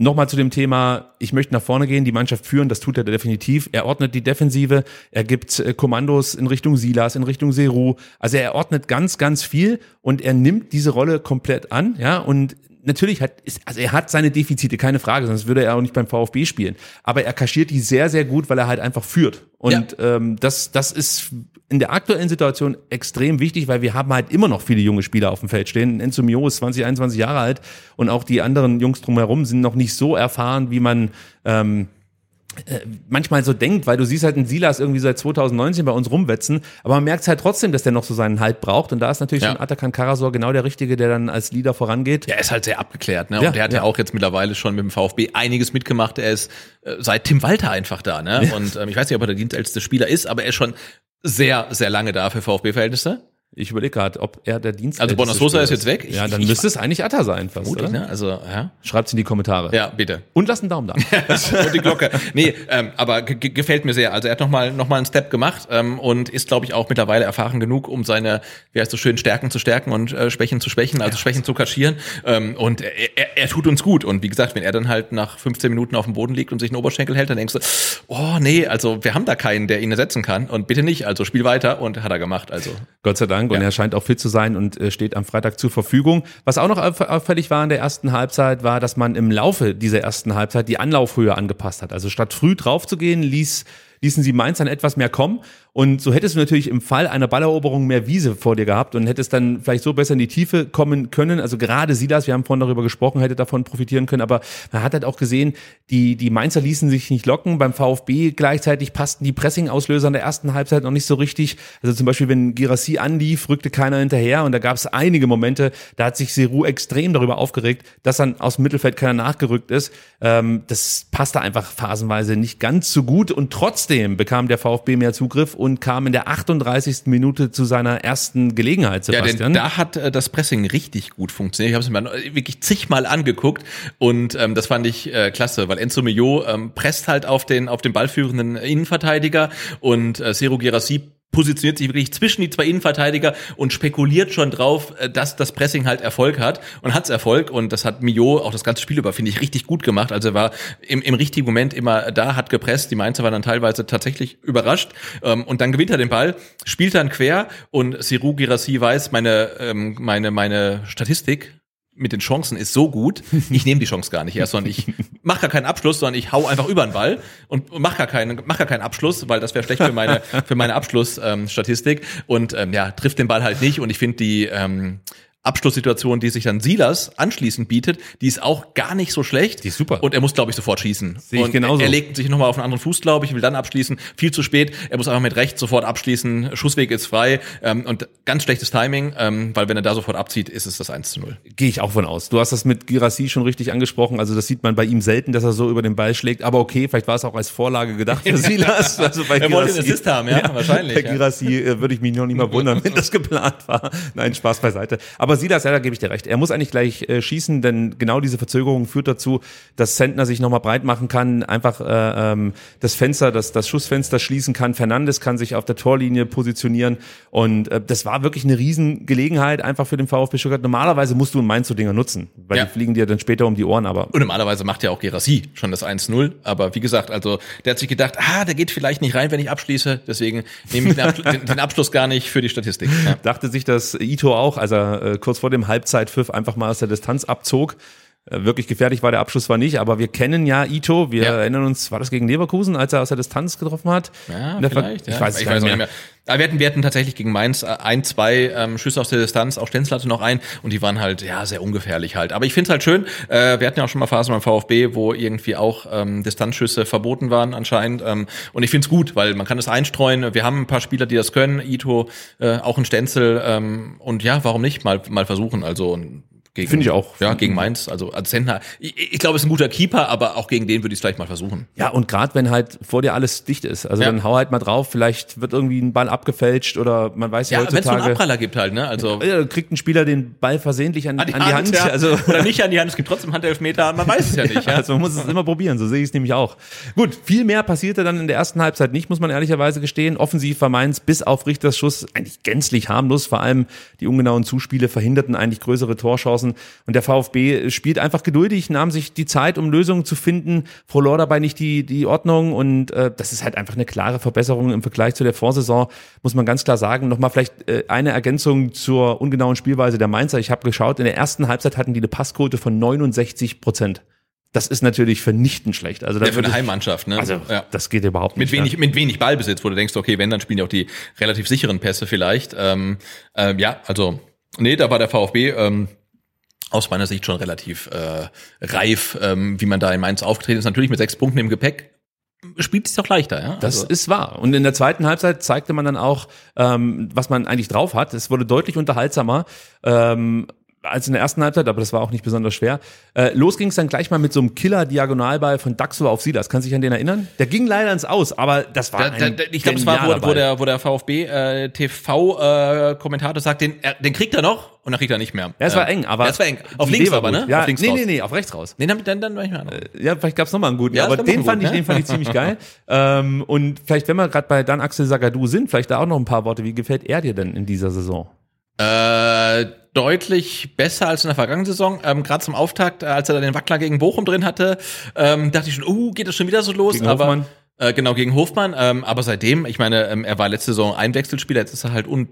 Nochmal zu dem Thema, ich möchte nach vorne gehen, die Mannschaft führen, das tut er definitiv. Er ordnet die Defensive, er gibt äh, Kommandos in Richtung Silas, in Richtung Seru. Also er ordnet ganz, ganz viel und er nimmt diese Rolle komplett an, ja, und natürlich hat, ist, also er hat seine Defizite, keine Frage, sonst würde er auch nicht beim VfB spielen. Aber er kaschiert die sehr, sehr gut, weil er halt einfach führt. Und ähm, das, das ist in der aktuellen Situation extrem wichtig, weil wir haben halt immer noch viele junge Spieler auf dem Feld stehen. Enzo Mio ist 20, 21 Jahre alt und auch die anderen Jungs drumherum sind noch nicht so erfahren, wie man ähm, äh, manchmal so denkt, weil du siehst halt einen Silas irgendwie seit 2019 bei uns rumwetzen, aber man merkt halt trotzdem, dass der noch so seinen Halt braucht und da ist natürlich Ja. ein Atakan Karasor genau der Richtige, der dann als Leader vorangeht. Ja, er ist halt sehr abgeklärt, ne? Ja, und der hat ja. ja. auch jetzt mittlerweile schon mit dem VfB einiges mitgemacht. Er ist äh, seit Tim Walter einfach da, ne? Und ähm, ich weiß nicht, ob er der dienstälteste Spieler ist, aber er ist schon sehr, sehr lange da für VfB-Verhältnisse. Ich überlege gerade, ob er der Dienst. Also Bonasosa ist jetzt weg? Ja, Ich- dann ich- müsste es eigentlich Atta sein, fast. Gut, Oder? ne? Also, ja. Schreibt's in die Kommentare. Ja, bitte. Und lasst einen Daumen da. [laughs] und die Glocke. Nee, ähm, aber ge- ge- gefällt mir sehr. Also er hat nochmal noch mal einen Step gemacht ähm, und ist, glaube ich, auch mittlerweile erfahren genug, um seine, wie heißt so schön, Stärken zu stärken und äh, Schwächen zu schwächen, also Schwächen zu kaschieren. Ähm, und er, er, er tut uns gut. Und wie gesagt, wenn er dann halt nach 15 Minuten auf dem Boden liegt und sich einen Oberschenkel hält, dann denkst du, oh nee, also wir haben da keinen, der ihn ersetzen kann. Und bitte nicht, also spiel weiter und hat er gemacht. Also Gott sei Dank. Und Ja. er scheint auch fit zu sein und äh, steht am Freitag zur Verfügung. Was auch noch auff- auffällig war in der ersten Halbzeit, war, dass man im Laufe dieser ersten Halbzeit die Anlaufhöhe angepasst hat. Also statt früh drauf zu gehen, ließ, ließen sie Mainz dann etwas mehr kommen. Und so hättest du natürlich im Fall einer Balleroberung mehr Wiese vor dir gehabt und hättest dann vielleicht so besser in die Tiefe kommen können. Also gerade Silas, wir haben vorhin darüber gesprochen, hätte davon profitieren können. Aber man hat halt auch gesehen, die, die Mainzer ließen sich nicht locken. Beim VfB gleichzeitig passten die Pressing-Auslöser in der ersten Halbzeit noch nicht so richtig. Also zum Beispiel, wenn Girassi anlief, rückte keiner hinterher. Und da gab es einige Momente, da hat sich Seru extrem darüber aufgeregt, dass dann aus dem Mittelfeld keiner nachgerückt ist. Ähm, das passte einfach phasenweise nicht ganz so gut. Und trotzdem bekam der VfB mehr Zugriff und kam in der 38. Minute zu seiner ersten Gelegenheit, Ja, Sebastian. denn da hat äh, das Pressing richtig gut funktioniert. Ich habe es mir wirklich zigmal angeguckt und ähm, das fand ich äh, klasse, weil Enzo Mio ähm, presst halt auf den auf den ballführenden Innenverteidiger und äh, Seru Girassi positioniert sich wirklich zwischen die zwei Innenverteidiger und spekuliert schon drauf, äh, dass das Pressing halt Erfolg hat. Und hat's Erfolg. Und das hat Mio auch das ganze Spiel über, finde ich, richtig gut gemacht. Also er war im, im richtigen Moment immer da, hat gepresst, die Mainzer waren dann teilweise tatsächlich überrascht. Ähm, und dann gewinnt er den Ball, spielt dann quer. Und Siru Girassi weiß, meine, ähm, meine, meine Statistik mit den Chancen ist so gut, ich nehme die Chance gar nicht erst, sondern ich mache gar keinen Abschluss, sondern ich hau einfach über den Ball und mache gar keinen, mach gar keinen Abschluss, weil das wäre schlecht für meine für meine Abschlussstatistik. Ähm, und ähm, ja trifft den Ball halt nicht. Und ich finde die ähm, Abschlusssituation, die sich dann Silas anschließend bietet, die ist auch gar nicht so schlecht. Die ist super. Und er muss, glaube ich, sofort schießen. Sehe ich und genauso. Er legt sich nochmal auf einen anderen Fuß, glaube ich, will dann abschließen. Viel zu spät. Er muss einfach mit rechts sofort abschließen. Schussweg ist frei. Ähm, und ganz schlechtes Timing, ähm, weil wenn er da sofort abzieht, ist es das 1 zu 0. Gehe ich auch von aus. Du hast das mit Girassi schon richtig angesprochen. Also das sieht man bei ihm selten, dass er so über den Ball schlägt. Aber okay, vielleicht war es auch als Vorlage gedacht für [laughs] Silas. Also bei Er wollte einen Assist haben, ja, wahrscheinlich, Bei ja. Girassi äh, würde ich mich noch nicht mal wundern, wenn das geplant war. Nein, Spaß beiseite. Aber Silas, ja, da gebe ich dir recht. Er muss eigentlich gleich äh, schießen, denn genau diese Verzögerung führt dazu, dass Sentner sich nochmal breit machen kann, einfach äh, ähm, das Fenster, das, das Schussfenster schließen kann. Fernandes kann sich auf der Torlinie positionieren. Und äh, das war wirklich eine Riesengelegenheit einfach für den VfB Stuttgart. Normalerweise musst du in Mainz so Dinger nutzen, weil Ja. die fliegen dir dann später um die Ohren, aber Und normalerweise macht ja auch Gerassi schon das 1-0. Aber wie gesagt, also der hat sich gedacht, ah, der geht vielleicht nicht rein, wenn ich abschließe. Deswegen nehme ich den, Abschl- den, [laughs] den Abschluss gar nicht für die Statistik. Ja. dachte sich das Ito auch, als er äh, kurz vor dem Halbzeitpfiff einfach mal aus der Distanz abzog. Äh, wirklich gefährlich war der Abschluss zwar nicht, aber wir kennen ja Ito. Wir Ja. erinnern uns, war das gegen Leverkusen, als er aus der Distanz getroffen hat? Ja, Ver- vielleicht. Ich ja. weiß es ich weiß nicht mehr. nicht mehr. Aber wir hatten, wir hatten tatsächlich gegen Mainz äh, ein, zwei ähm, Schüsse aus der Distanz, auch Stenzel hatte noch ein und die waren halt ja sehr ungefährlich halt. Aber ich finde es halt schön, äh, wir hatten ja auch schon mal Phasen beim VfB, wo irgendwie auch ähm, Distanzschüsse verboten waren anscheinend. Ähm, und ich finde es gut, weil man kann es einstreuen. Wir haben ein paar Spieler, die das können, Ito, äh, auch ein Stenzel ähm, und ja, warum nicht mal, mal versuchen. Also Finde ich auch. Ja, gegen Mainz. Also als Sentner, ich, ich glaube, es ist ein guter Keeper, aber auch gegen den würde ich es vielleicht mal versuchen. Ja, und gerade wenn halt vor dir alles dicht ist. Also Ja. dann hau halt mal drauf, vielleicht wird irgendwie ein Ball abgefälscht oder man weiß ja, Ja, wenn es so einen heutzutage. Abpraller gibt halt, ne? Also Ja, kriegt ein Spieler den Ball versehentlich an, an die Hand. ja. [laughs] Also, Oder nicht an die Hand, es gibt trotzdem Handelfmeter, man weiß es ja nicht. Ja? Also man muss es immer probieren, so sehe ich es nämlich auch. Gut, viel mehr passierte dann in der ersten Halbzeit nicht, muss man ehrlicherweise gestehen. Offensiv war Mainz bis auf Richters Schuss eigentlich gänzlich harmlos. Vor allem die ungenauen Zuspiele verhinderten eigentlich größere Torchancen. Und der VfB spielt einfach geduldig, nahm sich die Zeit, um Lösungen zu finden, verlor dabei nicht die, die Ordnung. Und äh, das ist halt einfach eine klare Verbesserung im Vergleich zu der Vorsaison, muss man ganz klar sagen. Nochmal vielleicht äh, eine Ergänzung zur ungenauen Spielweise der Mainzer. Ich habe geschaut, in der ersten Halbzeit hatten die eine Passquote von 69 Prozent. Das ist natürlich vernichtend schlecht. Also da Ja, für eine Heimmannschaft, ne? Also ja. das geht überhaupt Mit nicht. wenig, mit wenig Ballbesitz, wo du denkst, okay, wenn, dann spielen die auch die relativ sicheren Pässe vielleicht. Ähm, ähm, ja, also, nee, da war der VfB ähm, aus meiner Sicht schon relativ äh, reif, ähm, wie man da in Mainz aufgetreten ist. Natürlich mit sechs Punkten im Gepäck spielt es doch leichter, ja? Das also, ist wahr. Und in der zweiten Halbzeit zeigte man dann auch, ähm, was man eigentlich drauf hat. Es wurde deutlich unterhaltsamer. Ähm, als in der ersten Halbzeit, aber das war auch nicht besonders schwer. Äh, los ging es dann gleich mal mit so einem Killer-Diagonalball von Daxo auf Silas. Kannst du dich an den erinnern? Der ging leider ins Aus, aber das war Da, ein da, ich glaube, es war, wo, wo der, wo der VfB äh, TV-Kommentator sagt, den, er, den kriegt er noch und dann kriegt er nicht mehr. Ja, es war Äh, eng, aber Ja, es war eng. Auf links aber, gut. ne? Ja, auf links nee, raus. nee, nee, auf rechts raus. Nee, dann, dann, dann war ich mal Ja, vielleicht gab's noch mal einen guten, Ja, aber den fand einen ich, guten, den fand ich ziemlich geil. [laughs] Ähm, und vielleicht, wenn wir gerade bei Dan Axel Sagadou sind, vielleicht da auch noch ein paar Worte. Wie gefällt er dir denn in dieser Saison? Äh, deutlich besser als in der vergangenen Saison. Ähm, Gerade zum Auftakt, äh, als er dann den Wackler gegen Bochum drin hatte, ähm, dachte ich schon, uh, geht das schon wieder so los? Gegen aber Hofmann? Äh, genau gegen Hofmann. Ähm, aber seitdem, ich meine, ähm, er war letzte Saison ein Wechselspieler, jetzt ist er halt un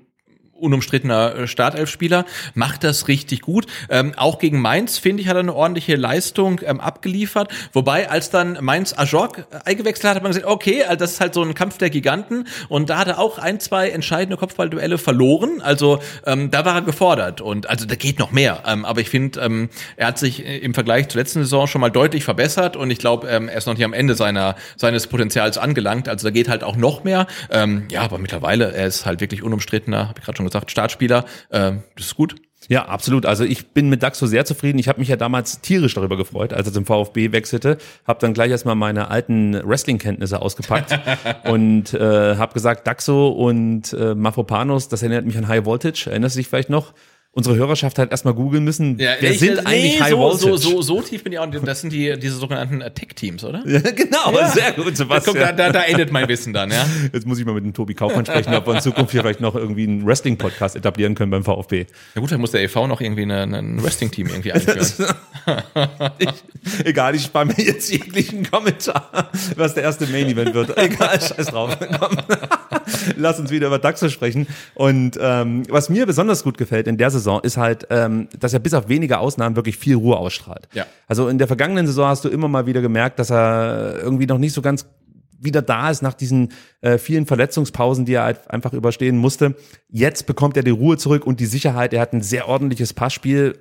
unumstrittener äh, Startelfspieler, macht das richtig gut. Ähm, auch gegen Mainz, finde ich, hat er eine ordentliche Leistung ähm, abgeliefert. Wobei, als dann Mainz Ajorg äh, eingewechselt hat, hat man gesagt, okay, also das ist halt so ein Kampf der Giganten. Und da hat er auch ein, zwei entscheidende Kopfballduelle verloren. Also ähm, da war er gefordert. Und also da geht noch mehr. Ähm, aber ich finde, ähm, er hat sich äh, im Vergleich zur letzten Saison schon mal deutlich verbessert. Und ich glaube, ähm, er ist noch nicht am Ende seiner seines Potenzials angelangt. Also da geht halt auch noch mehr. Ähm, ja, aber mittlerweile, er ist halt wirklich unumstrittener, habe ich gerade schon gesagt, Startspieler. Ähm, das ist gut. Ja, absolut. Also ich bin mit Daxo sehr zufrieden. Ich habe mich ja damals tierisch darüber gefreut, als er zum VfB wechselte. Habe dann gleich erstmal meine alten Wrestling-Kenntnisse ausgepackt [laughs] und äh, habe gesagt, Daxo und äh, Mafropanos, das erinnert mich an High Voltage. Erinnerst du dich vielleicht noch? Unsere Hörerschaft hat erstmal googeln müssen, wer ich- sind nee, eigentlich High so, Voltage? so, so, so tief bin ich auch. Das sind die, diese sogenannten äh, Tech-Teams, oder? Ja, genau, sehr gut, Guck, Sebastian. da, da, da endet mein Wissen dann, ja. Jetzt muss ich mal mit dem Tobi Kaufmann sprechen, ob wir in Zukunft hier vielleicht noch irgendwie einen Wrestling-Podcast etablieren können beim VfB. Na gut, dann muss der EV noch irgendwie ein Wrestling-Team irgendwie einführen. [laughs] Ich, egal, ich spare mir jetzt jeglichen Kommentar, was der erste Main-Event wird. Egal, scheiß drauf. Komm. Lass uns wieder über Daxo sprechen. Und ähm, was mir besonders gut gefällt in der Saison, ist halt, ähm, dass er bis auf wenige Ausnahmen wirklich viel Ruhe ausstrahlt. Ja. Also in der vergangenen Saison hast du immer mal wieder gemerkt, dass er irgendwie noch nicht so ganz wieder da ist nach diesen äh, vielen Verletzungspausen, die er halt einfach überstehen musste. Jetzt bekommt er die Ruhe zurück und die Sicherheit. Er hat ein sehr ordentliches Passspiel.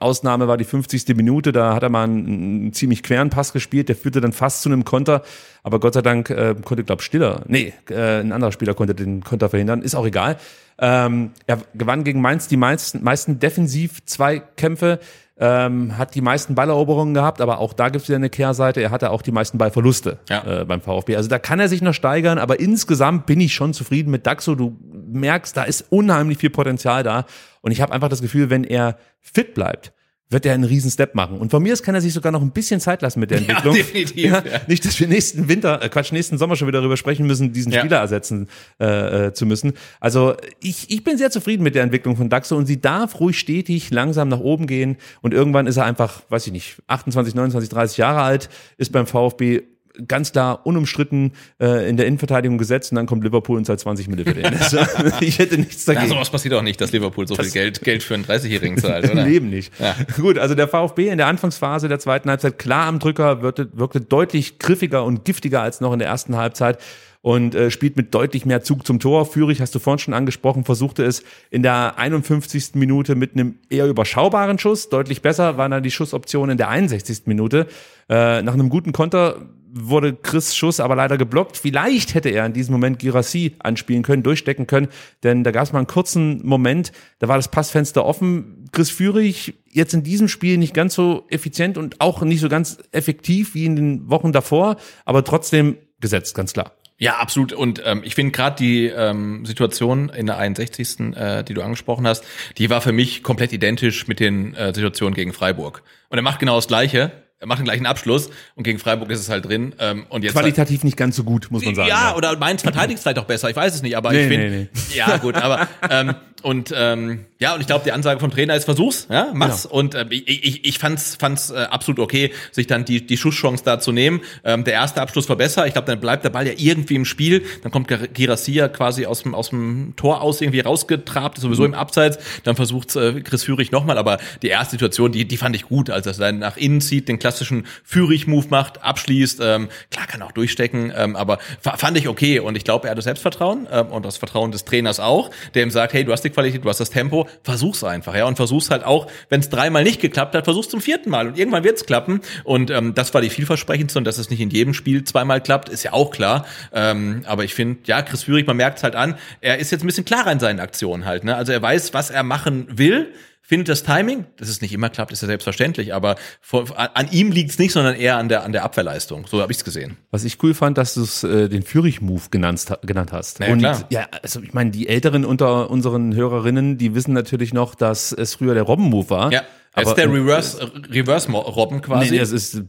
Ausnahme war die 50. Minute, da hat er mal einen, einen ziemlich queren Pass gespielt, der führte dann fast zu einem Konter, aber Gott sei Dank äh, konnte, glaube Stiller, nee, äh, ein anderer Spieler konnte den Konter verhindern, ist auch egal. Ähm, er gewann gegen Mainz die meisten, meisten defensiv zwei Kämpfe, ähm, hat die meisten Balleroberungen gehabt, aber auch da gibt es wieder eine Kehrseite. Er hatte auch die meisten Ballverluste Ja. äh, beim VfB. Also da kann er sich noch steigern, aber insgesamt bin ich schon zufrieden mit Daxo. Du merkst, da ist unheimlich viel Potenzial da. Und ich habe einfach das Gefühl, wenn er fit bleibt, wird er einen riesen Step machen. Und von mir aus kann er sich sogar noch ein bisschen Zeit lassen mit der Entwicklung. definitiv, ja. Nicht, dass wir nächsten Winter, äh, Quatsch, nächsten Sommer schon wieder darüber sprechen müssen, diesen Ja. Spieler ersetzen äh, äh, zu müssen. Also ich, ich bin sehr zufrieden mit der Entwicklung von Daxo und sie darf ruhig stetig langsam nach oben gehen und irgendwann ist er einfach, weiß ich nicht, 28, 29, 30 Jahre alt, ist beim VfB ganz klar unumstritten äh, in der Innenverteidigung gesetzt und dann kommt Liverpool und zahlt 20 Millionen. [laughs] Also, ich hätte nichts Ja, dagegen. sowas passiert auch nicht, dass Liverpool so viel Geld, Geld für einen 30-Jährigen zahlt, [laughs] oder? Im Leben nicht. Ja. Gut, also der VfB in der Anfangsphase der zweiten Halbzeit klar am Drücker, wirkte, wirkte deutlich griffiger und giftiger als noch in der ersten Halbzeit und äh, spielt mit deutlich mehr Zug zum Tor. Führig, hast du vorhin schon angesprochen, versuchte es in der 51. Minute mit einem eher überschaubaren Schuss. Deutlich besser waren dann die Schussoptionen in der 61. Minute. Äh, nach einem guten Konter wurde Chris Schuss aber leider geblockt. Vielleicht hätte er in diesem Moment Girassi anspielen können, durchstecken können, denn da gab es mal einen kurzen Moment, da war das Passfenster offen. Chris Führig jetzt in diesem Spiel nicht ganz so effizient und auch nicht so ganz effektiv wie in den Wochen davor, aber trotzdem gesetzt, ganz klar. Ja, absolut. Und ähm, ich finde gerade die ähm, Situation in der 61., äh, die du angesprochen hast, die war für mich komplett identisch mit den äh, Situationen gegen Freiburg. Und er macht genau das Gleiche. Er macht den gleichen Abschluss und gegen Freiburg ist es halt drin. Ähm, und jetzt Qualitativ nicht ganz so gut, muss man sagen. ja, oder Mainz verteidigt es vielleicht auch besser, ich weiß es nicht, aber ich Nee, finde, nee, ja gut, aber ähm, und ähm, ja, und ich glaube, die Ansage vom Trainer ist Versuch's, ja, mach's. Und äh, ich, ich, ich fand's, fand's äh, absolut okay, sich dann die, die Schusschance da zu nehmen. Ähm, der erste Abschluss war besser. Ich glaube, dann bleibt der Ball ja irgendwie im Spiel. Dann kommt Girassia quasi aus dem, aus dem Tor aus irgendwie rausgetrabt, ist sowieso im Abseits. Dann versucht äh, Chris Führig nochmal, aber die erste Situation, die, die fand ich gut, als er dann nach innen zieht, den klassischen Führig-Move macht, abschließt. Ähm, klar kann auch durchstecken, ähm, aber fa- fand ich okay. Und ich glaube, er hat das Selbstvertrauen ähm, und das Vertrauen des Trainers auch, der ihm sagt, hey, du hast die Qualität, du hast das Tempo, versuch's einfach, ja. Und versuch's halt auch, wenn es dreimal nicht geklappt hat, versuch's zum vierten Mal. Und irgendwann wird's klappen. Und ähm, das war die vielversprechendste und dass es nicht in jedem Spiel zweimal klappt, ist ja auch klar. Ähm, aber ich finde, ja, Chris Führig, man merkt's halt an, er ist jetzt ein bisschen klarer in seinen Aktionen halt. Ne? Also er weiß, was er machen will findet das Timing, dass es nicht immer klappt, ist ja selbstverständlich, aber vor, an, ihm liegt's nicht, sondern eher an der, an der Abwehrleistung. So habe ich's gesehen. Was ich cool fand, dass du es äh, den Führich-Move genannt, genannt hast. Na ja, und klar. ja, also ich meine, die Älteren unter unseren Hörerinnen, die wissen natürlich noch, dass es früher der Robben-Move war. Ja, aber jetzt der Reverse, äh, Reverse Robben quasi. Nee, das ist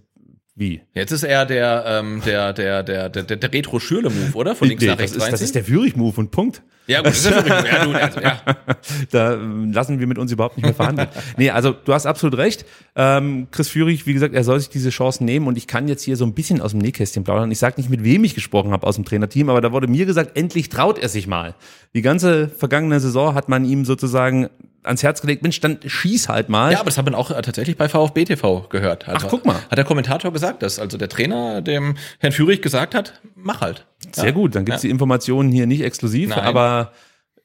wie? Jetzt ist er der, ähm, der, der, der, der, der, Retro-Schürle-Move, oder? Von links Nee, nach das, rechts ist, das ist der Führich-Move und Punkt. Ja, gut, das ist ja, ja, du, also, ja. [laughs] Da ähm, lassen wir mit uns überhaupt nicht mehr verhandeln. [laughs] nee, also du hast absolut recht. Ähm, Chris Führig, wie gesagt, er soll sich diese Chance nehmen und ich kann jetzt hier so ein bisschen aus dem Nähkästchen plaudern. Ich sage nicht, mit wem ich gesprochen habe aus dem Trainerteam, aber da wurde mir gesagt, endlich traut er sich mal. Die ganze vergangene Saison hat man ihm sozusagen ans Herz gelegt, Mensch, dann schieß halt mal. Ja, aber das hat man auch äh, tatsächlich bei VfB TV gehört. Also, Ach, guck mal. Hat der Kommentator gesagt, dass also der Trainer dem Herrn Führig gesagt hat, mach halt. Sehr ja. gut, dann gibt's die Informationen hier nicht exklusiv, Nein. aber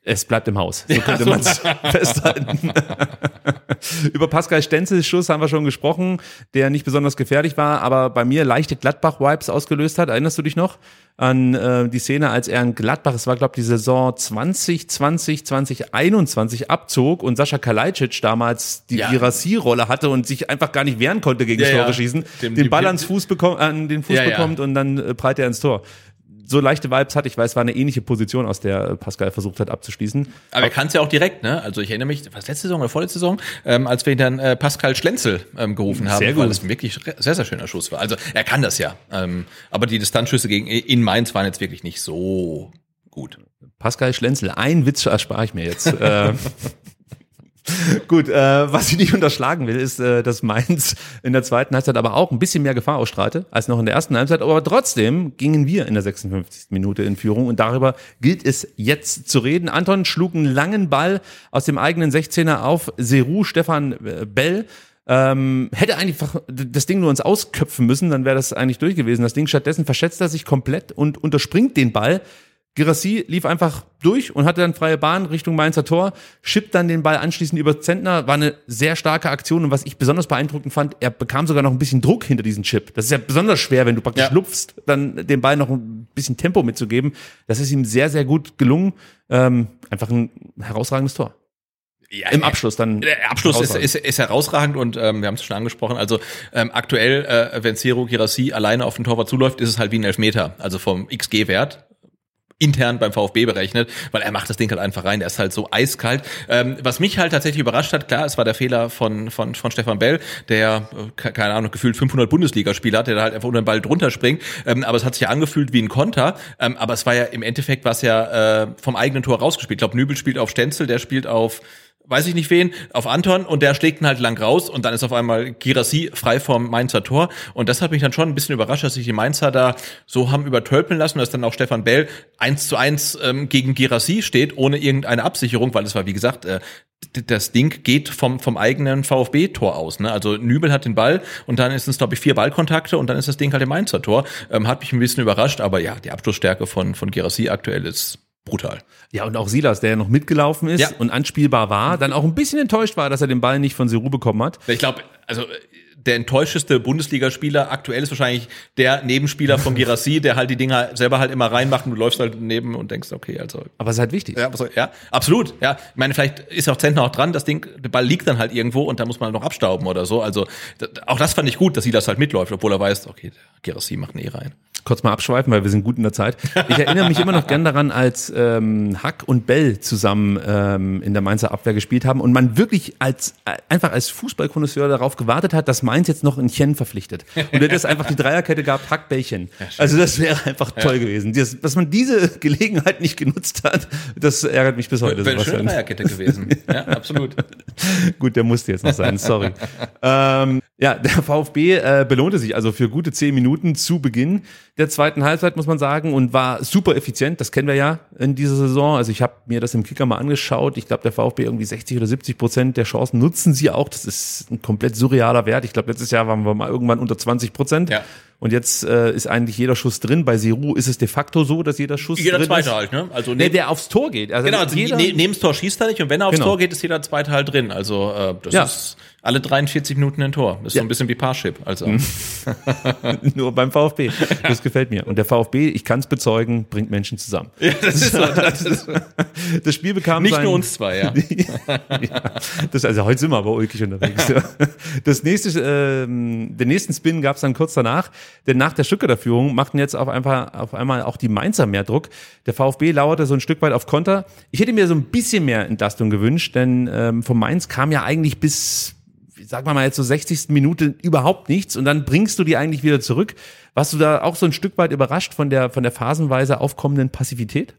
es bleibt im Haus. So könnte so. man es [laughs] festhalten. [laughs] Über Pascal Stenzels Schuss haben wir schon gesprochen, der nicht besonders gefährlich war, aber bei mir leichte Gladbach-Vibes ausgelöst hat. Erinnerst du dich noch an äh, die Szene, als er in Gladbach, es war glaube die Saison 2020, 2021 abzog und Sascha Kalajdzic damals die Ja. Girassi-Rolle hatte und sich einfach gar nicht wehren konnte gegen Ja, Tore ja. schießen, Dem- den Ball ans Fuß bekommt, an den Fuß Ja, ja. bekommt und dann äh, prallt er ins Tor so leichte Vibes hatte ich, weil es war eine ähnliche Position, aus der äh, Pascal versucht hat abzuschließen. Aber er kann es ja auch direkt, ne? Also ich erinnere mich, was letzte Saison oder vorletzte Saison, ähm, als wir ihn dann äh, Pascal Schlenzel ähm, gerufen haben, Sehr gut. weil es ein wirklich sehr, sehr schöner Schuss war. Also er kann das ja. Ähm, aber die Distanzschüsse gegen in Mainz waren jetzt wirklich nicht so gut. Pascal Schlenzel, ein Witz erspare ich mir jetzt. [laughs] [laughs] Gut, äh, was ich nicht unterschlagen will, ist, äh, dass Mainz in der zweiten Halbzeit aber auch ein bisschen mehr Gefahr ausstrahlte als noch in der ersten Halbzeit. Aber trotzdem gingen wir in der 56. Minute in Führung und darüber gilt es jetzt zu reden. Anton schlug einen langen Ball aus dem eigenen 16er auf Seru Stefan äh, Bell. Ähm, hätte eigentlich das Ding nur uns ausköpfen müssen, dann wäre das eigentlich durch gewesen. Das Ding stattdessen verschätzt er sich komplett und unterspringt den Ball. Girassi lief einfach durch und hatte dann freie Bahn Richtung Mainzer Tor, schippt dann den Ball anschließend über Zentner, war eine sehr starke Aktion und was ich besonders beeindruckend fand, er bekam sogar noch ein bisschen Druck hinter diesen Chip. Das ist ja besonders schwer, wenn du praktisch Ja. lupfst, dann den Ball noch ein bisschen Tempo mitzugeben. Das ist ihm sehr, sehr gut gelungen. Ähm, einfach ein herausragendes Tor. Ja, Im Abschluss dann. Der Abschluss ist, herausragend. ist, ist herausragend und ähm, wir haben es schon angesprochen. Also ähm, aktuell, äh, wenn Zero Girassi alleine auf den Torwart zuläuft, ist es halt wie ein Elfmeter, also vom XG-Wert intern beim VfB berechnet, weil er macht das Ding halt einfach rein. Der ist halt so eiskalt. Ähm, was mich halt tatsächlich überrascht hat, klar, es war der Fehler von von von Stefan Bell, der äh, ke- keine Ahnung gefühlt 500 Bundesligaspieler hat, der da halt einfach unter den Ball drunter springt. Ähm, aber es hat sich ja angefühlt wie ein Konter. Ähm, aber es war ja im Endeffekt was ja äh, vom eigenen Tor rausgespielt. Ich glaube, Nübel spielt auf Stenzel, der spielt auf weiß ich nicht wen, auf Anton und der schlägt ihn halt lang raus und dann ist auf einmal Girassi frei vom Mainzer Tor und das hat mich dann schon ein bisschen überrascht, dass sich die Mainzer da so haben übertölpeln lassen, dass dann auch Stefan Bell eins zu eins ähm, gegen Girassi steht, ohne irgendeine Absicherung, weil es war, wie gesagt, äh, das Ding geht vom, vom eigenen VfB-Tor aus. Ne? Also Nübel hat den Ball und dann ist es, glaube ich, vier Ballkontakte und dann ist das Ding halt im Mainzer Tor. Ähm, hat mich ein bisschen überrascht, aber ja, die Abschlussstärke von, von Girassi aktuell ist brutal. Ja, und auch Silas, der ja noch mitgelaufen ist Ja. und anspielbar war, dann auch ein bisschen enttäuscht war, dass er den Ball nicht von Seru bekommen hat. Ich glaube, also äh, der enttäuschteste Bundesligaspieler aktuell ist wahrscheinlich der Nebenspieler von Girassi, [laughs] der halt die Dinger selber halt immer reinmacht und du läufst halt neben und denkst, okay, also Aber es ist halt wichtig. ja, soll, ja, absolut. Ja, ich meine, vielleicht ist auch Zentner auch dran. Das Ding, der Ball liegt dann halt irgendwo und da muss man halt noch abstauben oder so. Also auch das fand ich gut, dass sie das halt mitläuft, obwohl er weiß, okay, der Girassi macht nie rein. Kurz mal abschweifen, weil wir sind gut in der Zeit. Ich erinnere mich immer noch gern daran, als ähm, Hack und Bell zusammen ähm, in der Mainzer Abwehr gespielt haben und man wirklich als äh, einfach als Fußballkonnoisseur darauf gewartet hat, dass Mainz jetzt noch ein Chen verpflichtet. Und hätte es einfach die Dreierkette gehabt, Hack, Bällchen. also das wäre einfach toll gewesen. Das, dass man diese Gelegenheit nicht genutzt hat, das ärgert mich bis heute. Wäre eine schöne. Dreierkette gewesen. ja, absolut. [laughs] Gut, der musste jetzt noch sein, sorry. [laughs] ähm, ja, der VfB äh, belohnte sich also für gute zehn Minuten zu Beginn der zweiten Halbzeit, muss man sagen, und war super effizient. Das kennen wir ja in dieser Saison. Also ich habe mir das im Kicker mal angeschaut. Ich glaube, der VfB irgendwie 60 oder 70 Prozent der Chancen nutzen sie auch. Das ist ein komplett surrealer Wert. Ich glaube, letztes Jahr waren wir mal irgendwann unter 20 Prozent. Ja. Und jetzt äh, ist eigentlich jeder Schuss drin. Bei Siru ist es de facto so, dass jeder Schuss Jeder drin zweite ist. halt, ne? Also Nee, neben, der aufs Tor geht. Also genau, also jeder, ne, neben das Tor schießt er nicht und wenn er aufs Genau. Tor geht, ist jeder zweite halt drin. Also äh, das Ja. ist alle 43 Minuten ein Tor. Das ist so ein bisschen wie Parship. Also [laughs] nur beim VfB. Das gefällt mir. Und der VfB, ich kann es bezeugen, bringt Menschen zusammen. das ist so. Das ist [laughs] Das Spiel bekam nicht sein, nur uns zwei, ja. [laughs] ja, das, also heute sind wir aber ulkig unterwegs. Ja. Das nächste, ähm, den nächsten Spin gab es dann kurz danach, denn nach der Stuttgarter Führung machten jetzt auf einmal, auf einmal auch die Mainzer mehr Druck. Der VfB lauerte so ein Stück weit auf Konter. Ich hätte mir so ein bisschen mehr Entlastung gewünscht, denn ähm, von Mainz kam ja eigentlich bis sagen wir mal jetzt so 60. Minute überhaupt nichts und dann bringst du die eigentlich wieder zurück. Warst du da auch so ein Stück weit überrascht von der, von der phasenweise aufkommenden Passivität?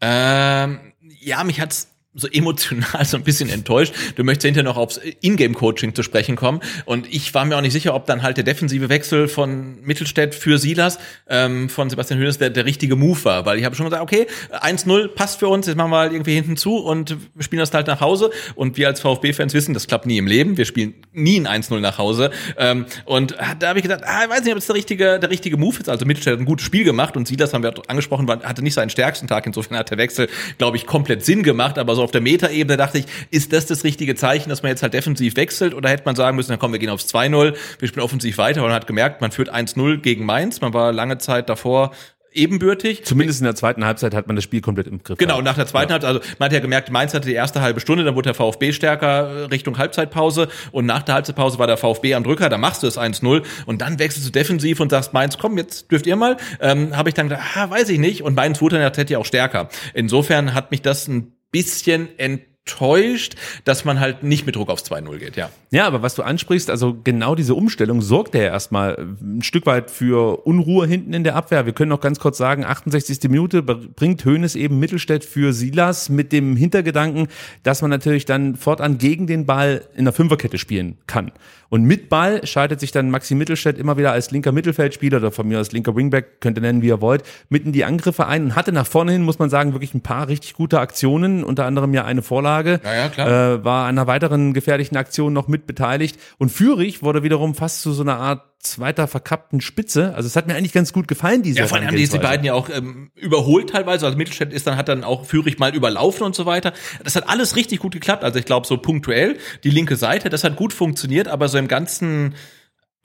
Ähm, ja, mich hat's so emotional so ein bisschen enttäuscht. Du möchtest hinterher noch aufs Ingame-Coaching zu sprechen kommen. Und ich war mir auch nicht sicher, ob dann halt der defensive Wechsel von Mittelstädt für Silas ähm, von Sebastian Hönes der, der richtige Move war. Weil ich habe schon gesagt, okay, 1-0 passt für uns, jetzt machen wir halt irgendwie hinten zu und spielen das halt nach Hause. Und wir als VfB-Fans wissen, das klappt nie im Leben. Wir spielen nie ein 1-0 nach Hause. Ähm, und da habe ich gedacht, ah, ich weiß nicht, ob es der richtige, der richtige Move ist. Also Mittelstädt hat ein gutes Spiel gemacht und Silas haben wir angesprochen, war, hatte nicht seinen stärksten Tag. Insofern hat der Wechsel, glaube ich, komplett Sinn gemacht. Aber so auf der Metaebene dachte ich, ist das das richtige Zeichen, dass man jetzt halt defensiv wechselt? Oder hätte man sagen müssen, dann komm, wir gehen aufs 2-0, wir spielen offensiv weiter. Und man hat gemerkt, man führt 1-0 gegen Mainz. Man war lange Zeit davor ebenbürtig. Zumindest in der zweiten Halbzeit hat man das Spiel komplett im Griff. Genau, nach der zweiten Halbzeit, also man hat ja gemerkt, Mainz hatte die erste halbe Stunde, dann wurde der VfB stärker äh, Richtung Halbzeitpause und nach der Halbzeitpause war der VfB am Drücker, da machst du es 1-0 und dann wechselst du defensiv und sagst, Mainz, komm, jetzt dürft ihr mal. Ähm, Habe ich dann gedacht, ah, weiß ich nicht und Mainz wurde dann tatsächlich auch stärker. Insofern hat mich das ein bisschen enttäuscht, dass man halt nicht mit Druck aufs 2-0 geht, ja. Ja, aber was du ansprichst, also genau diese Umstellung sorgt ja erstmal ein Stück weit für Unruhe hinten in der Abwehr. Wir können noch ganz kurz sagen, 68. Minute bringt Hoeneß eben Mittelstädt für Silas mit dem Hintergedanken, dass man natürlich dann fortan gegen den Ball in der Fünferkette spielen kann. Und mit Ball schaltet sich dann Maxi Mittelstädt immer wieder als linker Mittelfeldspieler oder von mir als linker Wingback, könnt ihr nennen, wie ihr wollt, mitten in die Angriffe ein und hatte nach vorne hin, muss man sagen, wirklich ein paar richtig gute Aktionen, unter anderem ja eine Vorlage, Ja, ja, klar. Äh, war an einer weiteren gefährlichen Aktion noch mit beteiligt und Fürich wurde wiederum fast zu so einer Art zweiter verkappten Spitze. Also es hat mir eigentlich ganz gut gefallen, diese Ja, vor allem haben die, beiden ja auch ähm, überholt teilweise. Also Mittelstädt ist dann, hat dann auch Führig mal überlaufen und so weiter. Das hat alles richtig gut geklappt. Also ich glaube, so punktuell, die linke Seite, das hat gut funktioniert, aber so im ganzen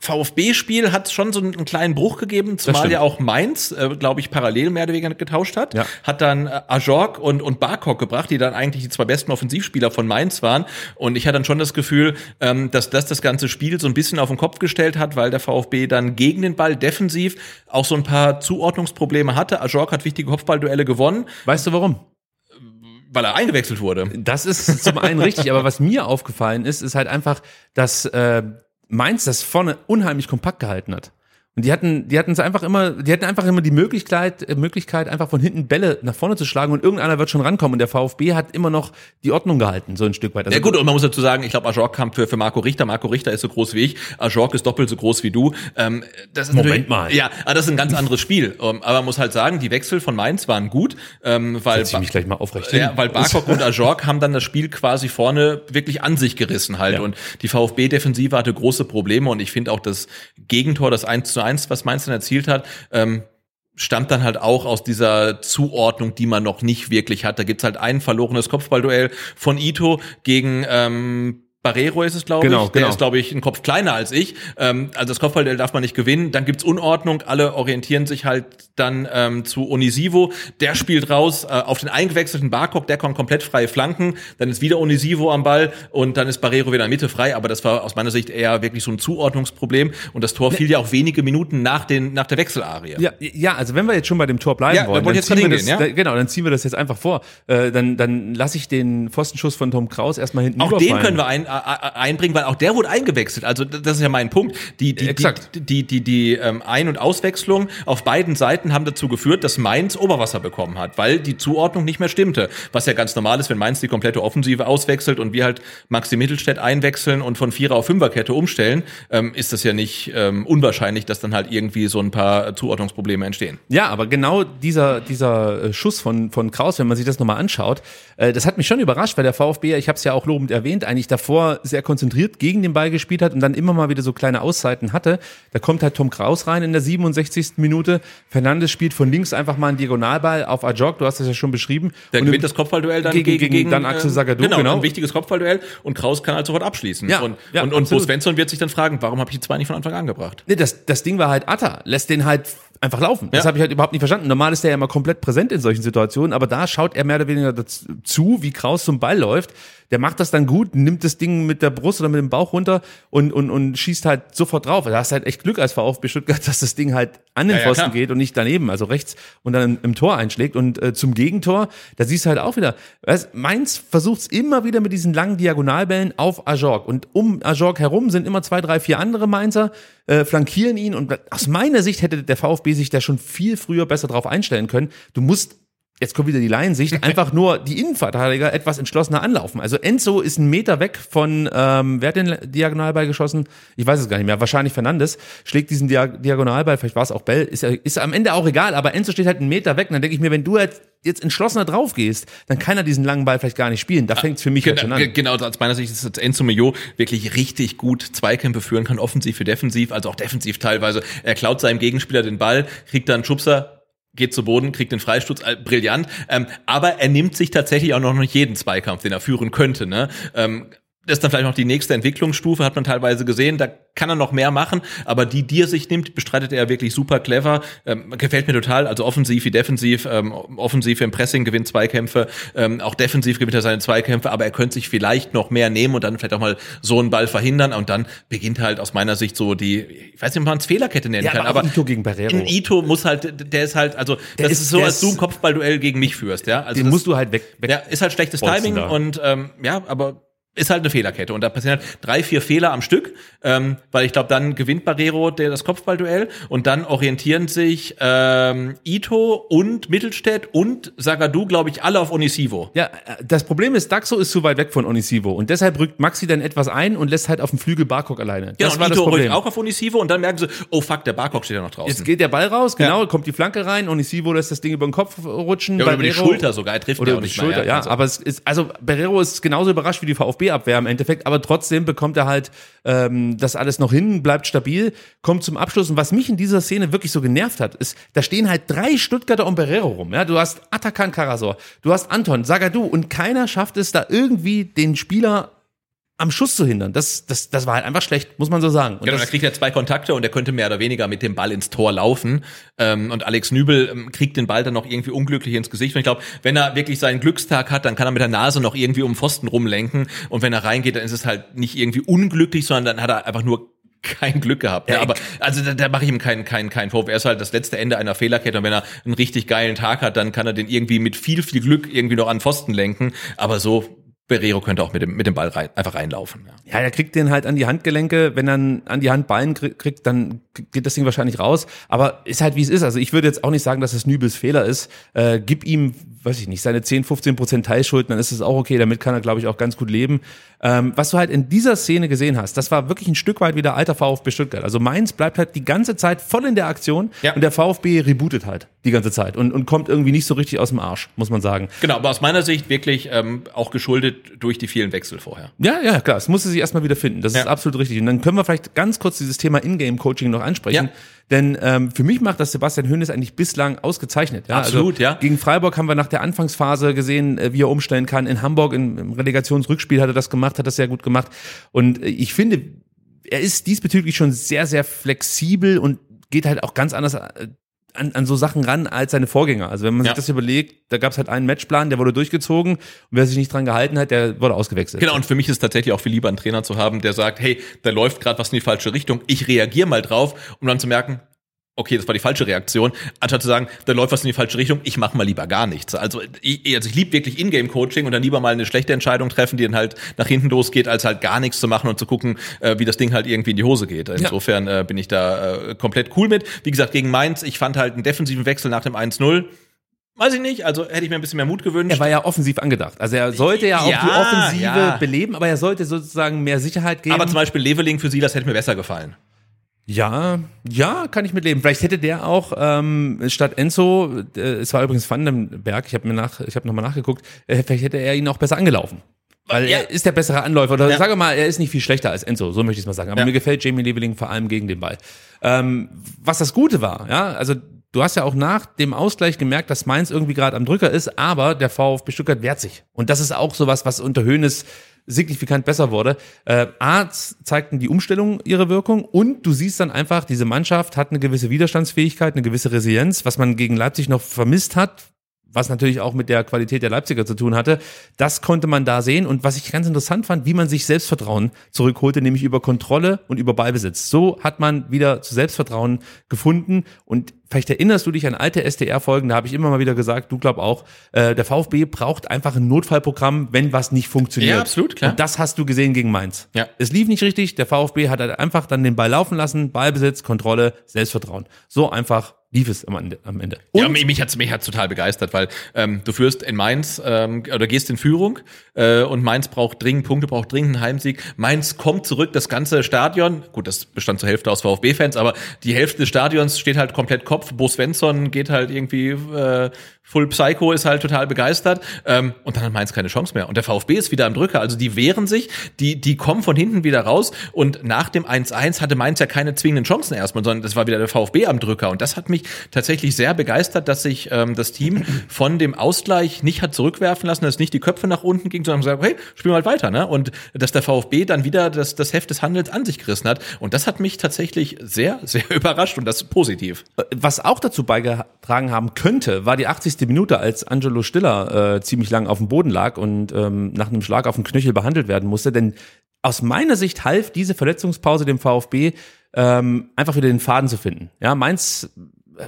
VfB-Spiel hat es schon so einen kleinen Bruch gegeben, zumal ja auch Mainz, äh, glaube ich, parallel mehr oder weniger getauscht hat. Ja. Hat dann äh, Ajorg und, und Barkok gebracht, die dann eigentlich die zwei besten Offensivspieler von Mainz waren. Und ich hatte dann schon das Gefühl, ähm, dass das das ganze Spiel so ein bisschen auf den Kopf gestellt hat, weil der VfB dann gegen den Ball defensiv auch so ein paar Zuordnungsprobleme hatte. Ajorg hat wichtige Kopfballduelle gewonnen, Weißt du warum? weil er eingewechselt wurde. Das ist zum einen richtig, aber was mir aufgefallen ist, ist halt einfach, dass äh, Mainz das vorne unheimlich kompakt gehalten hat. Und die hatten, die hatten es einfach immer, die hatten einfach immer die Möglichkeit, äh, Möglichkeit, einfach von hinten Bälle nach vorne zu schlagen und irgendeiner wird schon rankommen. Und der VfB hat immer noch die Ordnung gehalten, so ein Stück weit. Also Ja gut, und man muss dazu sagen, ich glaube, Ajorg kam für, für Marco Richter. Marco Richter ist so groß wie ich. Ajorg ist doppelt so groß wie du. Ähm, das ist Moment mal. Ja, aber das ist ein ganz anderes Spiel. Ähm, aber man muss halt sagen, die Wechsel von Mainz waren gut, ähm, weil, ich mich gleich mal aufrecht ja, weil Barkok [laughs] und Ajorg haben dann das Spiel quasi vorne wirklich an sich gerissen halt. Ja. Und die VfB-Defensive hatte große Probleme. Und ich finde auch das Gegentor, das 1 zu 1, was Mainz dann erzielt hat, ähm, stammt dann halt auch aus dieser Zuordnung, die man noch nicht wirklich hat. Da gibt's halt ein verlorenes Kopfballduell von Ito gegen ähm, Barrero ist es, glaube Genau, ich. Der genau. ist, glaube ich, ein Kopf kleiner als ich. Ähm, also das Kopfballduell darf man nicht gewinnen. Dann gibt's Unordnung. Alle orientieren sich halt dann ähm, zu Onisivo. Der spielt raus äh, auf den eingewechselten Barkok. Der kommt komplett freie Flanken. Dann ist wieder Onisivo am Ball und dann ist Barrero wieder in der Mitte frei. Aber das war aus meiner Sicht eher wirklich so ein Zuordnungsproblem. Und das Tor fiel ja auch wenige Minuten nach, den, nach der Wechselarie. Ja, ja, also wenn wir jetzt schon bei dem Tor bleiben Ja, wollen, dann jetzt ziehen wir das, ja? da, genau, dann ziehen wir das jetzt einfach vor. Äh, dann dann lasse ich den Pfostenschuss von Tom Kraus erstmal hinten Auch den können wir ein, einbringen, weil auch der wurde eingewechselt. Also das ist ja mein Punkt. Die, die, Exakt. die, die, die, die ähm, Ein- und Auswechslung auf beiden Seiten haben dazu geführt, dass Mainz Oberwasser bekommen hat, weil die Zuordnung nicht mehr stimmte. Was ja ganz normal ist, wenn Mainz die komplette Offensive auswechselt und wir halt Maxi Mittelstädt einwechseln und von Vierer auf Fünferkette umstellen, ähm, ist das ja nicht ähm, unwahrscheinlich, dass dann halt irgendwie so ein paar Zuordnungsprobleme entstehen. Ja, aber genau dieser, dieser äh, Schuss von, von Kraus, wenn man sich das nochmal anschaut, äh, das hat mich schon überrascht, weil der VfB, ich habe es ja auch lobend erwähnt, eigentlich davor Tor sehr konzentriert gegen den Ball gespielt hat und dann immer mal wieder so kleine Auszeiten hatte. Da kommt halt Tom Kraus rein in der 67. Minute. Fernandes spielt von links einfach mal einen Diagonalball auf Ajok, du hast das ja schon beschrieben. Der Und gewinnt das Kopfballduell dann gegen- gegen, gegen dann Axel ähm, Sagadou, Genau, genau. ein wichtiges Kopfballduell und Kraus kann halt sofort abschließen. Ja, und, ja, und, und Bo. Svensson wird sich dann fragen, warum habe ich die zwei nicht von Anfang an gebracht? Nee, das, das Ding war halt Atta, lässt den halt einfach laufen. Das Ja. habe ich halt überhaupt nicht verstanden. Normal ist der ja immer komplett präsent in solchen Situationen, aber da schaut er mehr oder weniger dazu, wie Kraus zum Ball läuft. Der macht das dann gut, nimmt das Ding mit der Brust oder mit dem Bauch runter und, und, und schießt halt sofort drauf. Da hast du halt echt Glück als VfB Stuttgart, [laughs] dass das Ding halt an den Ja, ja, Pfosten klar. geht und nicht daneben, also rechts und dann im, Tor einschlägt. Und äh, zum Gegentor, da siehst du halt auch wieder, weißt, Mainz versucht es immer wieder mit diesen langen Diagonalbällen auf Ajorg. Und um Ajorg herum sind immer zwei, drei, vier andere Mainzer, äh, flankieren ihn. Und aus meiner Sicht hätte der VfB sich da schon viel früher besser drauf einstellen können. Du musst Jetzt kommt wieder die Laiensicht, [laughs] einfach nur die Innenverteidiger etwas entschlossener anlaufen. Also Enzo ist einen Meter weg von, ähm, wer hat den Diagonalball geschossen? Ich weiß es gar nicht mehr. Wahrscheinlich Fernandes schlägt diesen Dia Diagonalball, vielleicht war es auch Bell, ist, ist am Ende auch egal, aber Enzo steht halt einen Meter weg. Und dann denke ich mir, wenn du jetzt, jetzt entschlossener drauf gehst, dann kann er diesen langen Ball vielleicht gar nicht spielen. Da fängt es für mich halt schon Genau, an. genau, aus meiner Sicht ist Enzo Mio wirklich richtig gut Zweikämpfe führen kann, offensiv wie defensiv, also auch defensiv teilweise. Er klaut seinem Gegenspieler den Ball, kriegt dann einen Schubser, geht zu Boden, kriegt den Freistoß, äh, brillant. Ähm, aber er nimmt sich tatsächlich auch noch nicht jeden Zweikampf, den er führen könnte. Ne? Ähm, das ist dann vielleicht noch die nächste Entwicklungsstufe, hat man teilweise gesehen. Da kann er noch mehr machen, aber die, die er sich nimmt, bestreitet er wirklich super clever. Ähm, gefällt mir total. Also offensiv wie defensiv. Ähm, offensiv im Pressing gewinnt Zweikämpfe. Ähm, auch defensiv gewinnt er seine Zweikämpfe, aber er könnte sich vielleicht noch mehr nehmen und dann vielleicht auch mal so einen Ball verhindern. Und dann beginnt halt aus meiner Sicht so die, ich weiß nicht, ob man es Fehlerkette nennen Ja, kann, aber aber Ito gegen Barrero. Ito muss halt, der ist halt, also Der das ist- ist, so, als du ein Kopfballduell gegen mich führst, ja. Also Den das- musst du halt weg. weg ja, ist halt schlechtes bolzen Timing da. und ähm, ja, aber ist halt eine Fehlerkette und da passieren halt drei, vier Fehler am Stück, ähm, weil ich glaube, dann gewinnt Barrero der, das Kopfballduell und dann orientieren sich ähm, Ito und Mittelstädt und Sagadu, glaube ich, alle auf Onisivo. Ja, äh, das Problem ist, Daxo ist zu weit weg von Onisivo und deshalb rückt Maxi dann etwas ein und lässt halt auf dem Flügel Barkok alleine. Genau, das und war das Ito rückt Problem. auch auf Onisivo und dann merken sie, oh fuck, der Barkok steht ja noch draußen. Jetzt geht der Ball raus, genau, kommt die Flanke rein, Onisivo lässt das Ding über den Kopf rutschen. ja, oder über die Schulter sogar, er trifft Oder ja über auch die nicht Schulter, mal, ja. Also- Aber es ist, also Barrero ist genauso überrascht wie die VfB-Abwehr im Endeffekt, aber trotzdem bekommt er halt ähm, das alles noch hin, bleibt stabil, kommt zum Abschluss. Und was mich in dieser Szene wirklich so genervt hat, ist, da stehen halt drei Stuttgarter um Barrero rum. Ja, du hast Atakan Karasor, du hast Anton, Sagadu und keiner schafft es da irgendwie den Spieler am Schuss zu hindern. Das, das, das war halt einfach schlecht, muss man so sagen. Und Genau, da das, kriegt er zwei Kontakte und er könnte mehr oder weniger mit dem Ball ins Tor laufen. Ähm, und Alex Nübel ähm, kriegt den Ball dann noch irgendwie unglücklich ins Gesicht. Und ich glaube, wenn er wirklich seinen Glückstag hat, dann kann er mit der Nase noch irgendwie um Pfosten rumlenken. Und wenn er reingeht, dann ist es halt nicht irgendwie unglücklich, sondern dann hat er einfach nur kein Glück gehabt. Ja, Ja, aber also da, da mache ich ihm keinen keinen keinen Vorwurf. Er ist halt das letzte Ende einer Fehlerkette und wenn er einen richtig geilen Tag hat, dann kann er den irgendwie mit viel viel Glück irgendwie noch an Pfosten lenken. Aber so Berero könnte auch mit dem mit dem Ball rein, einfach reinlaufen. Ja. Ja, er kriegt den halt an die Handgelenke. Wenn er an die Handballen krie- kriegt, dann geht das Ding wahrscheinlich raus. Aber ist halt wie es ist. Also ich würde jetzt auch nicht sagen, dass es Nübels Fehler ist. Äh, gib ihm, weiß ich nicht, seine 10, 15 Prozent Teilschuld, dann ist es auch okay. Damit kann er, glaube ich, auch ganz gut leben. Ähm, was du halt in dieser Szene gesehen hast, das war wirklich ein Stück weit wieder alter VfB Stuttgart. Also Mainz bleibt halt die ganze Zeit voll in der Aktion Ja. und der VfB rebootet halt die ganze Zeit und, und kommt irgendwie nicht so richtig aus dem Arsch, muss man sagen. Genau, aber aus meiner Sicht wirklich ähm, auch geschuldet durch die vielen Wechsel vorher. Ja, ja, klar. Es musste sich erstmal wieder finden. Das ist Ja. absolut richtig. Und dann können wir vielleicht ganz kurz dieses Thema Ingame-Coaching noch ansprechen. Ja. Denn ähm, für mich macht das Sebastian Hönes eigentlich bislang ausgezeichnet. Ja? Absolut, also, ja. Gegen Freiburg haben wir nach der Anfangsphase gesehen, äh, wie er umstellen kann. In Hamburg im, im Relegationsrückspiel hat er das gemacht, hat das sehr gut gemacht. Und äh, ich finde, er ist diesbezüglich schon sehr, sehr flexibel und geht halt auch ganz anders äh, an, an so Sachen ran als seine Vorgänger. Also wenn man Ja. sich das überlegt, da gab es halt einen Matchplan, der wurde durchgezogen und wer sich nicht dran gehalten hat, der wurde ausgewechselt. Genau, und für mich ist es tatsächlich auch viel lieber, einen Trainer zu haben, der sagt, hey, da läuft gerade was in die falsche Richtung, ich reagiere mal drauf, um dann zu merken, okay, das war die falsche Reaktion, anstatt zu sagen, da läuft was in die falsche Richtung, ich mache mal lieber gar nichts. Also ich, also ich liebe wirklich Ingame-Coaching und dann lieber mal eine schlechte Entscheidung treffen, die dann halt nach hinten losgeht, als halt gar nichts zu machen und zu gucken, äh, wie das Ding halt irgendwie in die Hose geht. Insofern äh, bin ich da äh, komplett cool mit. Wie gesagt, gegen Mainz, ich fand halt einen defensiven Wechsel nach dem 1-0. Weiß ich nicht, also hätte ich mir ein bisschen mehr Mut gewünscht. Er war ja offensiv angedacht. Also er sollte ja auch Ja, die Offensive ja. beleben, aber er sollte sozusagen mehr Sicherheit geben. aber zum Beispiel Leveling für sie, das hätte mir besser gefallen. Ja, ja, kann ich mitleben. Vielleicht hätte der auch ähm, statt Enzo, äh, es war übrigens Vandenberg, ich habe mir nach, ich habe nochmal nachgeguckt, äh, vielleicht hätte er ihn auch besser angelaufen. Weil Ja. er ist der bessere Anläufer. Oder Ja. sage mal, er ist nicht viel schlechter als Enzo, so möchte ich es mal sagen. Aber Ja. mir gefällt Jamie Leveling vor allem gegen den Ball. Ähm, was das Gute war, ja, also du hast ja auch nach dem Ausgleich gemerkt, dass Mainz irgendwie gerade am Drücker ist, aber der VfB Stuttgart wehrt sich. Und das ist auch sowas, was unter Höhnes signifikant besser wurde. Äh, A zeigten die Umstellungen ihre Wirkung und du siehst dann einfach, diese Mannschaft hat eine gewisse Widerstandsfähigkeit, eine gewisse Resilienz, was man gegen Leipzig noch vermisst hat, was natürlich auch mit der Qualität der Leipziger zu tun hatte. Das konnte man da sehen und was ich ganz interessant fand, wie man sich Selbstvertrauen zurückholte, nämlich über Kontrolle und über Ballbesitz. So hat man wieder zu Selbstvertrauen gefunden und vielleicht erinnerst du dich an alte SDR-Folgen, da habe ich immer mal wieder gesagt, du glaub auch, äh, der VfB braucht einfach ein Notfallprogramm, wenn was nicht funktioniert. Ja, absolut, klar. Und das hast du gesehen gegen Mainz. Ja. Es lief nicht richtig, der VfB hat halt einfach dann den Ball laufen lassen, Ballbesitz, Kontrolle, Selbstvertrauen. So einfach lief es am Ende. Am Ende. ja, mich, hat's mich hat's total begeistert, weil ähm, du führst in Mainz ähm, oder gehst in Führung äh, und Mainz braucht dringend Punkte, braucht dringend einen Heimsieg. Mainz kommt zurück, das ganze Stadion, gut, das bestand zur Hälfte aus VfB-Fans, aber die Hälfte des Stadions steht halt komplett Kopf. Bo Svensson geht halt irgendwie äh, Full Psycho, ist halt total begeistert ähm, und dann hat Mainz keine Chance mehr. Und der VfB ist wieder am Drücker, also die wehren sich, die, die kommen von hinten wieder raus und nach dem 1-1 hatte Mainz ja keine zwingenden Chancen erstmal, sondern das war wieder der VfB am Drücker und das hat mich tatsächlich sehr begeistert, dass sich ähm, das Team von dem Ausgleich nicht hat zurückwerfen lassen, dass nicht die Köpfe nach unten ging, sondern gesagt, hey, spielen wir halt weiter, ne? Und dass der VfB dann wieder das, das Heft des Handels an sich gerissen hat und das hat mich tatsächlich sehr, sehr [laughs] überrascht und das positiv. Was auch dazu beigetragen haben könnte, war die 80. Minute, als Angelo Stiller äh, ziemlich lang auf dem Boden lag und ähm, nach einem Schlag auf den Knöchel behandelt werden musste. Denn aus meiner Sicht half diese Verletzungspause dem VfB ähm, einfach wieder den Faden zu finden. Ja, Mainz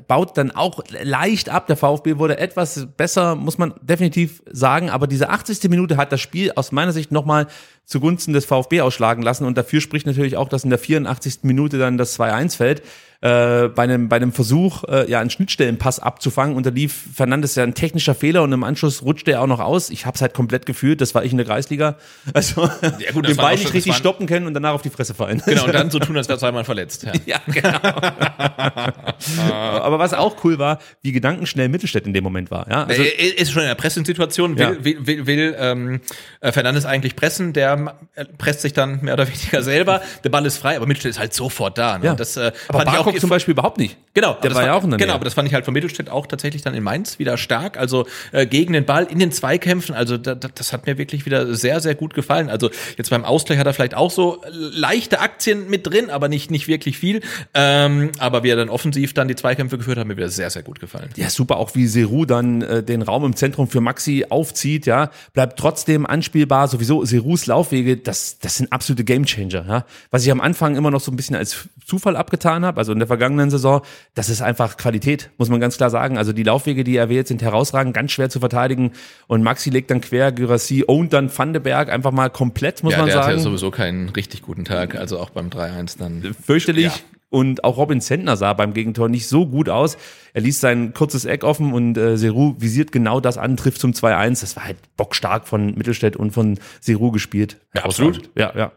baut dann auch leicht ab. Der VfB wurde etwas besser, muss man definitiv sagen. Aber diese 80. Minute hat das Spiel aus meiner Sicht nochmal zugunsten des VfB ausschlagen lassen. Und dafür spricht natürlich auch, dass in der 84. Minute dann das 2-1 fällt. Äh, bei einem bei einem Versuch äh, ja einen Schnittstellenpass abzufangen und da lief Fernandes ja ein technischer Fehler und im Anschluss rutschte er auch noch aus. Ich habe es halt komplett gefühlt, das war ich in der Kreisliga. [laughs] Also Ja, gut, den Ball nicht richtig stoppen können und danach auf die Fresse fallen. Genau, und dann [laughs] so tun, als wäre zweimal verletzt. Ja. Ja, genau. [laughs] Aber was auch cool war, wie gedankenschnell Mittelstädt in dem Moment war. Ja, also, er ist schon in einer Pressensituation, will, Ja. will, will, will ähm, äh, Fernandes eigentlich pressen, der äh, presst sich dann mehr oder weniger selber, der Ball ist frei, aber Mittelstädt ist halt sofort da. Ne? ja. Das, äh, aber fand ich Auch zum Beispiel überhaupt nicht. Genau, der das war fand- ja auch in der Genau, Nähe. aber das fand ich halt von Mittelstädt auch tatsächlich dann in Mainz wieder stark. Also äh, gegen den Ball in den Zweikämpfen. Also da, da, das hat mir wirklich wieder sehr, sehr gut gefallen. Also jetzt beim Ausgleich hat er vielleicht auch so leichte Aktien mit drin, aber nicht nicht wirklich viel. Ähm, aber wie er dann offensiv dann die Zweikämpfe geführt hat, hat mir wieder sehr, sehr gut gefallen. Ja, super, auch wie Seru dann äh, den Raum im Zentrum für Maxi aufzieht, ja, bleibt trotzdem anspielbar. Sowieso Serus Laufwege, das, das sind absolute Gamechanger, ja. Was ich am Anfang immer noch so ein bisschen als Zufall abgetan habe, also in der vergangenen Saison, das ist einfach Qualität, muss man ganz klar sagen. Also die Laufwege, die er wählt, sind herausragend, ganz schwer zu verteidigen. Und Maxi legt dann quer, Gyrassi ownt dann Vandenberg einfach mal komplett, muss Ja, man der hatte sagen. ja sowieso keinen richtig guten Tag, also auch beim 3-1 dann. fürchterlich. Ja. Und auch Robin Zentner sah beim Gegentor nicht so gut aus. Er ließ sein kurzes Eck offen und äh, Seru visiert genau das an, trifft zum 2-1. Das war halt bockstark von Mittelstädt und von Seru gespielt. Ja, absolut. Ja, ja.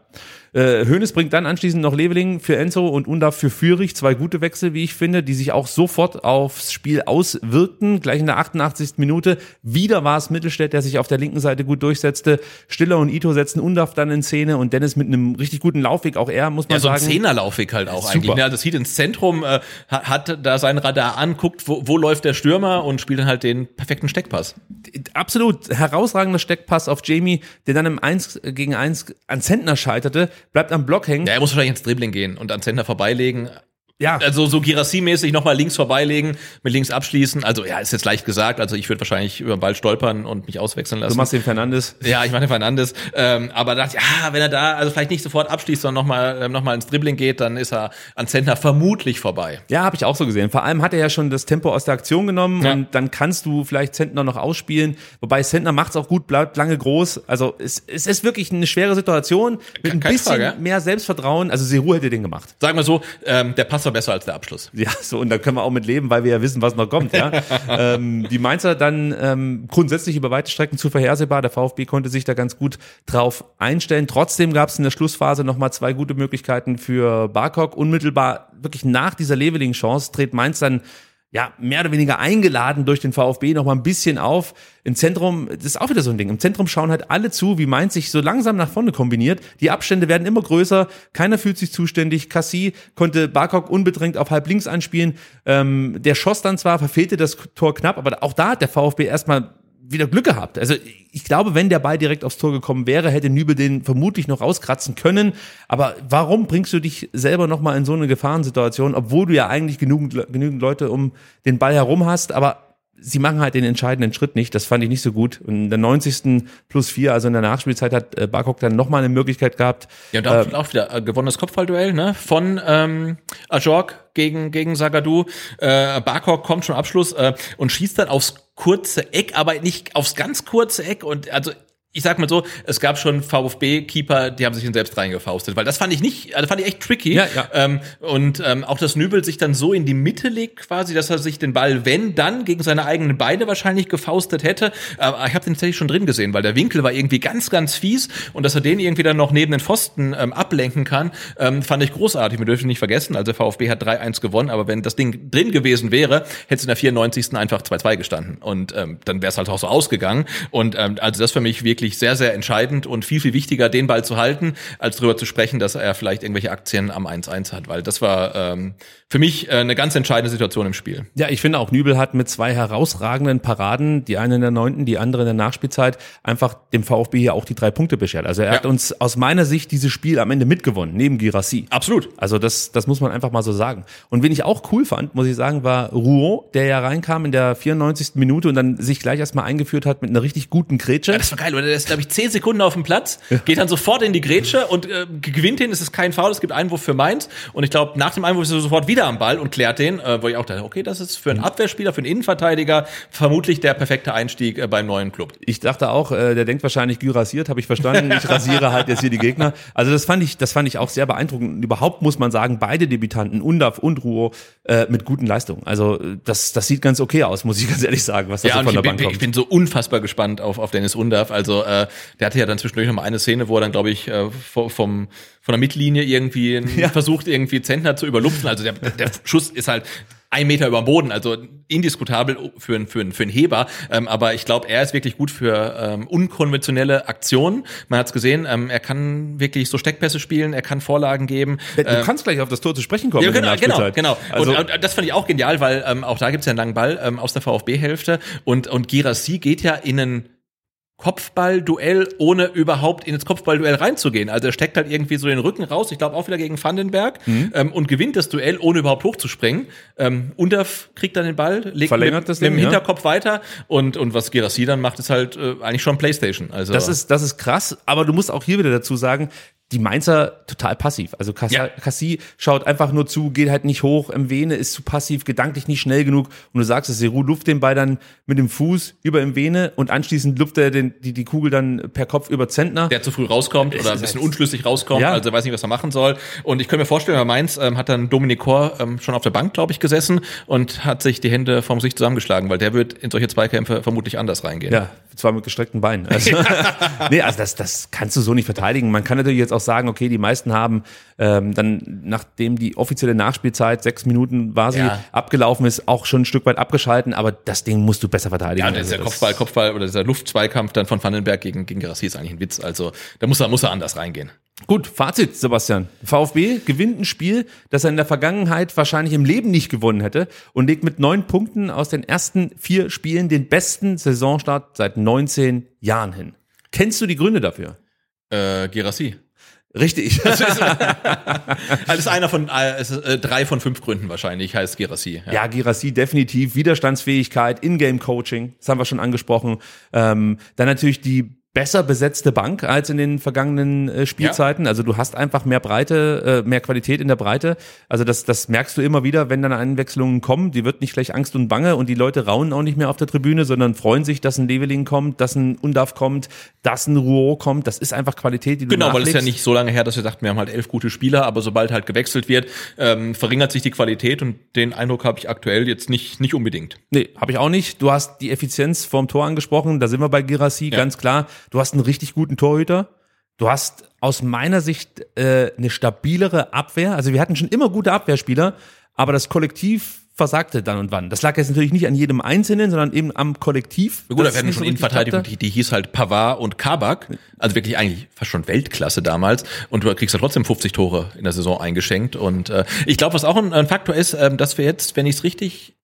Äh, Hoeneß bringt dann anschließend noch Leveling für Enzo und Undaf für Fürich. Zwei gute Wechsel, wie ich finde, die sich auch sofort aufs Spiel auswirkten. Gleich in der 88. Minute. Wieder war es Mittelstädt, der sich auf der linken Seite gut durchsetzte. Stiller und Ito setzen Undaf dann in Szene und Dennis mit einem richtig guten Laufweg. Auch er, muss man Ja, so ein sagen. Zehnerlaufweg halt auch Super. eigentlich. Ne? Das sieht ins Zentrum, äh, hat, hat da sein Radar anguckt, wo, wo läuft der Stürmer und spielt dann halt den perfekten Steckpass. absolut herausragender Steckpass auf Jamie, der dann im 1 gegen 1 an Zentner scheiterte, bleibt am Block hängen. Ja, er muss wahrscheinlich ins Dribbling gehen und an Zentner vorbeilegen. Ja, Also so Girassi-mäßig nochmal links vorbeilegen, mit links abschließen. Also ja, ist jetzt leicht gesagt. Also ich würde wahrscheinlich über den Ball stolpern und mich auswechseln lassen. du machst den Fernandes. ja, ich meine Fernandes. Ähm, aber da dachte ich, ja, wenn er da also vielleicht nicht sofort abschließt, sondern nochmal ähm, noch mal ins Dribbling geht, dann ist er an Zentner vermutlich vorbei. Ja, habe ich auch so gesehen. Vor allem hat er ja schon das Tempo aus der Aktion genommen Ja. und dann kannst du vielleicht Zentner noch ausspielen. Wobei Zentner macht's auch gut, bleibt lange groß. Also es, es ist wirklich eine schwere Situation mit ein Keine bisschen Frage, mehr Selbstvertrauen. Also Seru hätte den gemacht. Sagen wir so, ähm, der Pass war besser als der Abschluss. [laughs] Ja, so, und da können wir auch mit leben, weil wir ja wissen, was noch kommt, ja. [laughs] ähm, die Mainzer dann ähm, grundsätzlich über weite Strecken zu vorhersehbar. Der VfB konnte sich da ganz gut drauf einstellen. Trotzdem gab es in der Schlussphase nochmal zwei gute Möglichkeiten für Barkok. Unmittelbar, wirklich nach dieser Leveling-Chance, dreht Mainz dann ja, mehr oder weniger eingeladen durch den VfB noch mal ein bisschen auf. Im Zentrum, das ist auch wieder so ein Ding. Im Zentrum schauen halt alle zu, wie Mainz sich so langsam nach vorne kombiniert. Die Abstände werden immer größer. Keiner fühlt sich zuständig. Cassie konnte Barkok unbedrängt auf halb links anspielen. Ähm, der schoss dann zwar, verfehlte das Tor knapp, aber auch da hat der VfB erstmal wieder Glück gehabt. Also ich glaube, wenn der Ball direkt aufs Tor gekommen wäre, hätte Nübel den vermutlich noch rauskratzen können. Aber warum bringst du dich selber noch mal in so eine Gefahrensituation, obwohl du ja eigentlich genügend, genügend Leute um den Ball herum hast? Aber sie machen halt den entscheidenden Schritt nicht. Das fand ich nicht so gut. Und in der 90. plus 4, also in der Nachspielzeit, hat äh, Barkok dann nochmal eine Möglichkeit gehabt. Ja, und auch, äh, auch wieder äh, gewonnenes Kopfballduell ne? von ähm, Ajorg gegen, gegen Sagadu. Äh, Barkok kommt schon Abschluss äh, und schießt dann aufs kurze Eck, aber nicht aufs ganz kurze Eck. Und also ich sag mal so, es gab schon VfB-Keeper, die haben sich in selbst reingefaustet, weil das fand ich nicht, also fand ich echt tricky. Ja, ja. Ähm, und ähm, auch dass Nübel sich dann so in die Mitte legt, quasi, dass er sich den Ball, wenn dann, gegen seine eigenen Beine wahrscheinlich gefaustet hätte. Aber ich habe den tatsächlich schon drin gesehen, weil der Winkel war irgendwie ganz, ganz fies und dass er den irgendwie dann noch neben den Pfosten ähm, ablenken kann, ähm, fand ich großartig. Wir dürfen nicht vergessen, also VfB hat 3-1 gewonnen, aber wenn das Ding drin gewesen wäre, hätte es in der 94. einfach 2-2 gestanden. Und ähm, dann wäre es halt auch so ausgegangen. Und ähm, also das für mich wirklich wirklich sehr, sehr entscheidend und viel, viel wichtiger, den Ball zu halten, als darüber zu sprechen, dass er vielleicht irgendwelche Aktien am 1-1 hat, weil das war ähm, für mich äh, eine ganz entscheidende Situation im Spiel. Ja, ich finde auch Nübel hat mit zwei herausragenden Paraden, die eine in der neunten, die andere in der Nachspielzeit, einfach dem VfB hier auch die drei Punkte beschert. Also er ja. hat uns aus meiner Sicht dieses Spiel am Ende mitgewonnen, neben Girassi. Absolut. Also das, das muss man einfach mal so sagen. Und wen ich auch cool fand, muss ich sagen, war Rouault, der ja reinkam in der 94. Minute und dann sich gleich erstmal eingeführt hat mit einer richtig guten Grätsche. Ja, das war geil, oder? Der ist, glaube ich, zehn Sekunden auf dem Platz, geht dann sofort in die Grätsche und äh, gewinnt den. Es ist kein Foul, es gibt Einwurf für Mainz. Und ich glaube, nach dem Einwurf ist er sofort wieder am Ball und klärt den, äh, wo ich auch dachte, okay, das ist für einen Abwehrspieler, für einen Innenverteidiger vermutlich der perfekte Einstieg äh, beim neuen Club. Ich dachte auch, äh, der denkt wahrscheinlich, Gü rasiert, habe ich verstanden. Ich rasiere halt jetzt hier die Gegner. Also das fand ich, das fand ich auch sehr beeindruckend. überhaupt muss man sagen, beide Debütanten, Undaf und Ruo, äh, mit guten Leistungen. Also das, das sieht ganz okay aus, muss ich ganz ehrlich sagen, was da ja, so von der bin, Bank kommt. Ich bin so unfassbar gespannt auf, auf Dennis Undaf. Also äh, der hatte ja dann zwischendurch noch mal eine Szene, wo er dann, glaube ich, äh, vom, von der Mittellinie irgendwie [laughs] ja. versucht, irgendwie Zentner zu überlupfen. Also der, der Schuss ist halt ein Meter über dem Boden, also indiskutabel für, einen für, einen für einen Heber. Ähm, aber ich glaube, er ist wirklich gut für ähm, unkonventionelle Aktionen. Man hat es gesehen, ähm, er kann wirklich so Steckpässe spielen, er kann Vorlagen geben. Du ähm, kannst gleich auf das Tor zu sprechen kommen. Ja, genau, genau, genau. Also, und, und das fand ich auch genial, weil ähm, auch da gibt es ja einen langen Ball ähm, aus der VfB-Hälfte und, und Girassi geht ja in einen Kopfballduell, ohne überhaupt in das Kopfballduell reinzugehen. Also er steckt halt irgendwie so den Rücken raus, ich glaube auch wieder gegen Vandenberg, mhm. ähm, und gewinnt das Duell, ohne überhaupt hochzuspringen. Ähm, Unterf kriegt dann den Ball, legt Verlängert mit, das Ding, mit dem ja. Hinterkopf weiter und, und was Gerassi dann macht, ist halt äh, eigentlich schon Playstation. Also das ist, das ist krass, aber du musst auch hier wieder dazu sagen, die Mainzer total passiv. Also Cassi, Ja. Schaut einfach nur zu, geht halt nicht hoch, Mwene ist zu passiv, gedanklich nicht schnell genug und du sagst es, Seru luft den Ball dann mit dem Fuß über Mwene und anschließend luft er den, die, die Kugel dann per Kopf über Zentner. der zu früh rauskommt oder ein bisschen unschlüssig rauskommt, Ja. also er weiß nicht, was er machen soll. Und ich könnte mir vorstellen, bei Mainz ähm, hat dann Dominik Kor ähm, schon auf der Bank, glaube ich, gesessen und hat sich die Hände vom Gesicht zusammengeschlagen, weil der wird in solche Zweikämpfe vermutlich anders reingehen. Ja, zwar mit gestreckten Beinen. Also, [laughs] [laughs] nee, also das, das kannst du so nicht verteidigen. Man kann natürlich jetzt auch sagen, okay, die meisten haben ähm, dann, nachdem die offizielle Nachspielzeit, sechs Minuten war sie, Ja. abgelaufen ist, auch schon ein Stück weit abgeschalten, aber das Ding musst du besser verteidigen. Ja, Also dieser das- Kopfball, Kopfball oder dieser Luftzweikampf dann von Vandenberg gegen, gegen Gerassi ist eigentlich ein Witz. Also da muss er, muss er anders reingehen. Gut, Fazit, Sebastian. VfB gewinnt ein Spiel, das er in der Vergangenheit wahrscheinlich im Leben nicht gewonnen hätte und legt mit neun Punkten aus den ersten vier Spielen den besten Saisonstart seit 19 Jahren hin. Kennst du die Gründe dafür? Äh, Gerassi. Richtig. [laughs] Also ist einer von äh, äh, drei von fünf Gründen wahrscheinlich, heißt Gerassi. Ja, Girassi definitiv, Widerstandsfähigkeit, Ingame-Coaching, das haben wir schon angesprochen. Ähm, dann natürlich die besser besetzte Bank als in den vergangenen äh, Spielzeiten. Also du hast einfach mehr Breite, äh, mehr Qualität in der Breite. Also das, das merkst du immer wieder, wenn dann Einwechslungen kommen. Die wird nicht gleich Angst und Bange und die Leute raunen auch nicht mehr auf der Tribüne, sondern freuen sich, dass ein Leveling kommt, dass ein Undaf kommt, dass ein Rouault kommt. Das ist einfach Qualität, die du Genau, weil es ja nachlegst. nicht so lange her, dass wir dachten, wir haben halt elf gute Spieler, aber sobald halt gewechselt wird, ähm, verringert sich die Qualität und den Eindruck habe ich aktuell jetzt nicht, nicht unbedingt. Nee, habe ich auch nicht. Du hast die Effizienz vorm Tor angesprochen, da sind wir bei Girassi, ganz klar. Du hast einen richtig guten Torhüter. Du hast aus meiner Sicht äh, eine stabilere Abwehr. Also wir hatten schon immer gute Abwehrspieler, aber das Kollektiv versagte dann und wann. Das lag jetzt natürlich nicht an jedem Einzelnen, sondern eben am Kollektiv. Gut, da werden schon so Innenverteidigung, die, die hieß halt Pavard und Kabak. Also wirklich eigentlich fast schon Weltklasse damals. Und du kriegst ja trotzdem 50 Tore in der Saison eingeschenkt. Und äh, ich glaube, was auch ein, ein Faktor ist, ähm, dass wir jetzt, wenn ich es richtig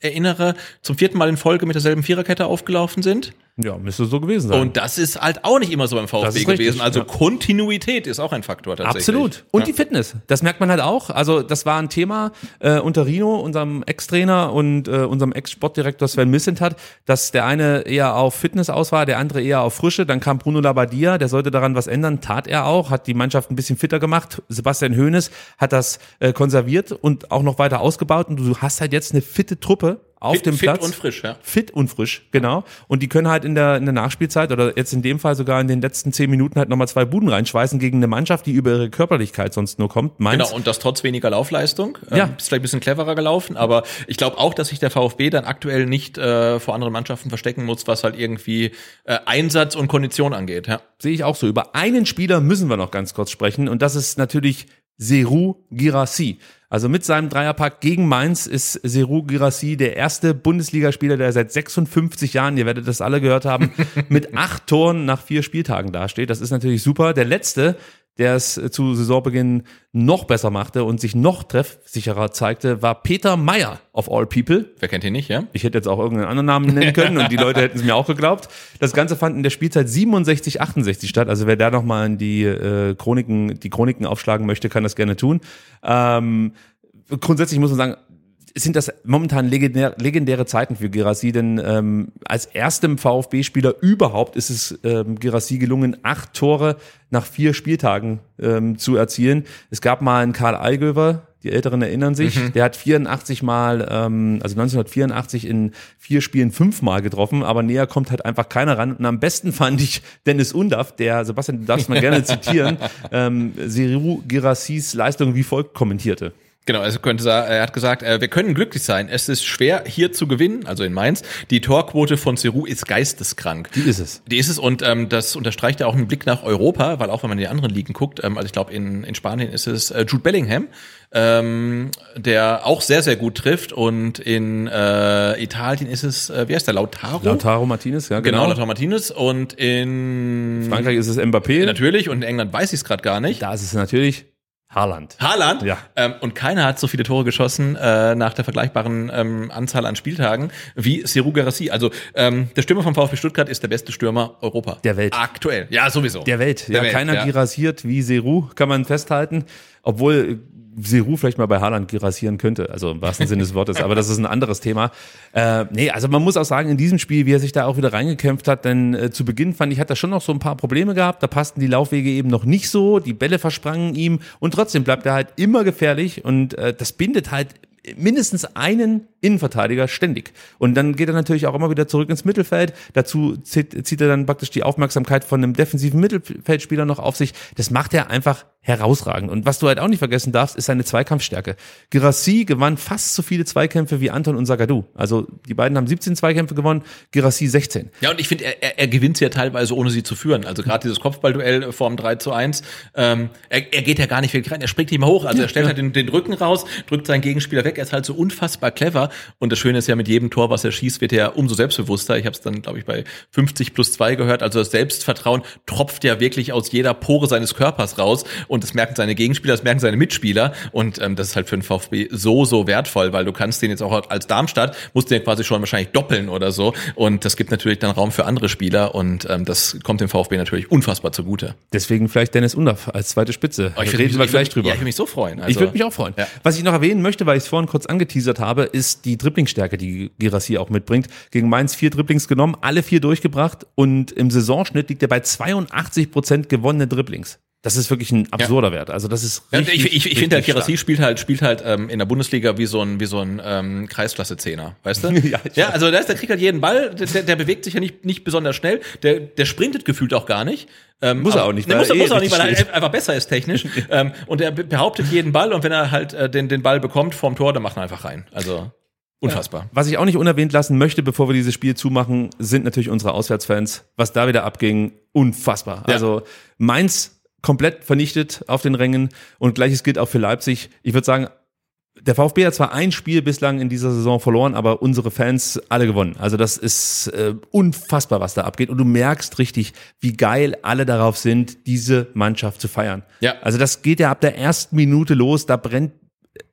erinnere, zum vierten Mal in Folge mit derselben Viererkette aufgelaufen sind. Ja, müsste so gewesen sein. Und das ist halt auch nicht immer so beim VfB gewesen. Also ja. Kontinuität ist auch ein Faktor tatsächlich. Absolut. Und ja. die Fitness. Das merkt man halt auch. Also das war ein Thema äh, unter Rino, unserem Ex-Trainer und äh, unserem Ex-Sportdirektor Sven Missentat, dass der eine eher auf Fitness aus war, der andere eher auf Frische. Dann kam Bruno Labbadia, der sollte daran was ändern, tat er auch, hat die Mannschaft ein bisschen fitter gemacht. Sebastian Hoeneß hat das äh, konserviert und auch noch weiter ausgebaut. Und du hast halt jetzt eine fitte Truppe auf Fit- dem fit Platz. und frisch, ja. Fit und frisch, genau. Und die können halt in der, in der Nachspielzeit oder jetzt in dem Fall sogar in den letzten zehn Minuten halt nochmal zwei Buden reinschweißen gegen eine Mannschaft, die über ihre Körperlichkeit sonst nur kommt. Mainz. Genau, und das trotz weniger Laufleistung. Ja. Ähm, ist vielleicht ein bisschen cleverer gelaufen, aber ich glaube auch, dass sich der VfB dann aktuell nicht äh, vor anderen Mannschaften verstecken muss, was halt irgendwie äh, Einsatz und Kondition angeht. Ja. Sehe ich auch so. Über einen Spieler müssen wir noch ganz kurz sprechen und das ist natürlich Seru Girassi. Also mit seinem Dreierpack gegen Mainz ist Seru Girassi der erste Bundesligaspieler, der seit 56 Jahren, ihr werdet das alle gehört haben, [laughs] mit acht Toren nach vier Spieltagen dasteht. Das ist natürlich super. Der letzte, der es zu Saisonbeginn noch besser machte und sich noch treffsicherer zeigte, war Peter Meyer of all people. Wer kennt ihn nicht, ja? Ich hätte jetzt auch irgendeinen anderen Namen nennen können und die Leute hätten es mir auch geglaubt. Das Ganze fand in der Spielzeit 67, 68 statt. Also wer da nochmal in die äh, Chroniken, die Chroniken aufschlagen möchte, kann das gerne tun. Ähm, grundsätzlich muss man sagen, sind das momentan legendär, legendäre Zeiten für Girassi, denn ähm, als erstem VfB-Spieler überhaupt ist es ähm, Girassi gelungen, acht Tore nach vier Spieltagen ähm, zu erzielen. Es gab mal einen Karl Allgöwer, die Älteren erinnern sich, der hat 84 Mal, ähm, also 1984 in vier Spielen fünfmal getroffen, aber näher kommt halt einfach keiner ran. Und am besten fand ich Dennis Undaff, der, Sebastian, du darfst mal gerne [laughs] zitieren, ähm, Seru Girassis Leistung wie folgt kommentierte. Genau, also könnte er hat gesagt, äh, wir können glücklich sein. Es ist schwer hier zu gewinnen, also in Mainz. Die Torquote von Seru ist geisteskrank. Die ist es. Die ist es und ähm, das unterstreicht ja auch einen Blick nach Europa, weil auch wenn man in die anderen Ligen guckt, ähm, also ich glaube in, in Spanien ist es äh, Jude Bellingham, ähm, der auch sehr, sehr gut trifft und in äh, Italien ist es, äh, wie heißt der, Lautaro? Lautaro Martinez, ja, Genau, genau. Lautaro Martinez und in Frankreich ist es Mbappé. natürlich und in England weiß ich es gerade gar nicht. Da ist es natürlich Haaland. Haaland. Ja. Ähm, und keiner hat so viele Tore geschossen äh, nach der vergleichbaren ähm, Anzahl an Spieltagen wie Seru Garassi. Also ähm, der Stürmer vom VfB Stuttgart ist der beste Stürmer Europa. Der Welt. Aktuell. Ja, sowieso. Der Welt. Der ja, Welt, keiner ja. girasiert wie Seru, kann man festhalten. Obwohl Seru vielleicht mal bei Haaland girasieren könnte, also im wahrsten Sinne des Wortes, aber das ist ein anderes Thema. Äh, nee, also man muss auch sagen, in diesem Spiel, wie er sich da auch wieder reingekämpft hat, denn äh, zu Beginn fand ich, hat er schon noch so ein paar Probleme gehabt, da passten die Laufwege eben noch nicht so, die Bälle versprangen ihm und trotzdem bleibt er halt immer gefährlich und äh, das bindet halt mindestens einen Innenverteidiger ständig. Und dann geht er natürlich auch immer wieder zurück ins Mittelfeld. Dazu zieht, zieht er dann praktisch die Aufmerksamkeit von einem defensiven Mittelfeldspieler noch auf sich. Das macht er einfach herausragend. Und was du halt auch nicht vergessen darfst, ist seine Zweikampfstärke. Girassi gewann fast so viele Zweikämpfe wie Anton und Zagadou. Also die beiden haben 17 Zweikämpfe gewonnen, Girassi 16. Ja, und ich finde, er, er, er gewinnt sie ja teilweise, ohne sie zu führen. Also gerade dieses Kopfballduell vorm 3 zu 1, ähm, er, er geht ja gar nicht wirklich rein, er springt nicht mehr hoch. Also er stellt halt den, den Rücken raus, drückt seinen Gegenspieler weg, er ist halt so unfassbar clever. Und das Schöne ist ja, mit jedem Tor, was er schießt, wird er umso selbstbewusster. Ich habe es dann, glaube ich, bei 50 plus 2 gehört. Also das Selbstvertrauen tropft ja wirklich aus jeder Pore seines Körpers raus. Und das merken seine Gegenspieler, das merken seine Mitspieler. Und ähm, das ist halt für den VfB so, so wertvoll, weil du kannst den jetzt auch als Darmstadt, musst den quasi schon wahrscheinlich doppeln oder so. Und das gibt natürlich dann Raum für andere Spieler. Und ähm, das kommt dem VfB natürlich unfassbar zugute. Deswegen vielleicht Dennis Undaff als zweite Spitze. Aber ich Reden mich- wir ich gleich drüber. Ja, ich würde mich so freuen. Also, ich würde mich auch freuen. Ja. Was ich noch erwähnen möchte, weil ich es vorhin kurz angeteasert habe, ist die Dribblingsstärke, die Girassi auch mitbringt. Gegen Mainz vier Dribblings genommen, alle vier durchgebracht und im Saisonschnitt liegt er bei 82 Prozent gewonnene Dribblings. Das ist wirklich ein absurder Wert. Also das ist Ja, richtig, ich, ich, ich finde, halt, richtig Kirassi spielt halt, spielt halt ähm, in der Bundesliga wie so ein, wie so ein ähm, Kreisklasse-Zehner, weißt du? [laughs] Ja, ja also der, ist, der kriegt halt jeden Ball, der, der, der bewegt sich ja nicht, nicht besonders schnell, der, der sprintet gefühlt auch gar nicht. Ähm, Muss er auch nicht, weil muss, er- er eh muss er auch nicht, weil er halt einfach besser ist technisch. [laughs] ähm, und er be- behauptet jeden Ball und wenn er halt äh, den, den Ball bekommt vorm Tor, dann macht er einfach rein. Also unfassbar. Was ich auch nicht unerwähnt lassen möchte, bevor wir dieses Spiel zumachen, sind natürlich unsere Auswärtsfans. Was da wieder abging, unfassbar. Ja. Also Mainz komplett vernichtet auf den Rängen und gleiches gilt auch für Leipzig. Ich würde sagen, der VfB hat zwar ein Spiel bislang in dieser Saison verloren, aber unsere Fans alle gewonnen. Also das ist äh, unfassbar, was da abgeht. Und du merkst richtig, wie geil alle darauf sind, diese Mannschaft zu feiern. Ja. Also das geht ja ab der ersten Minute los. Da brennt,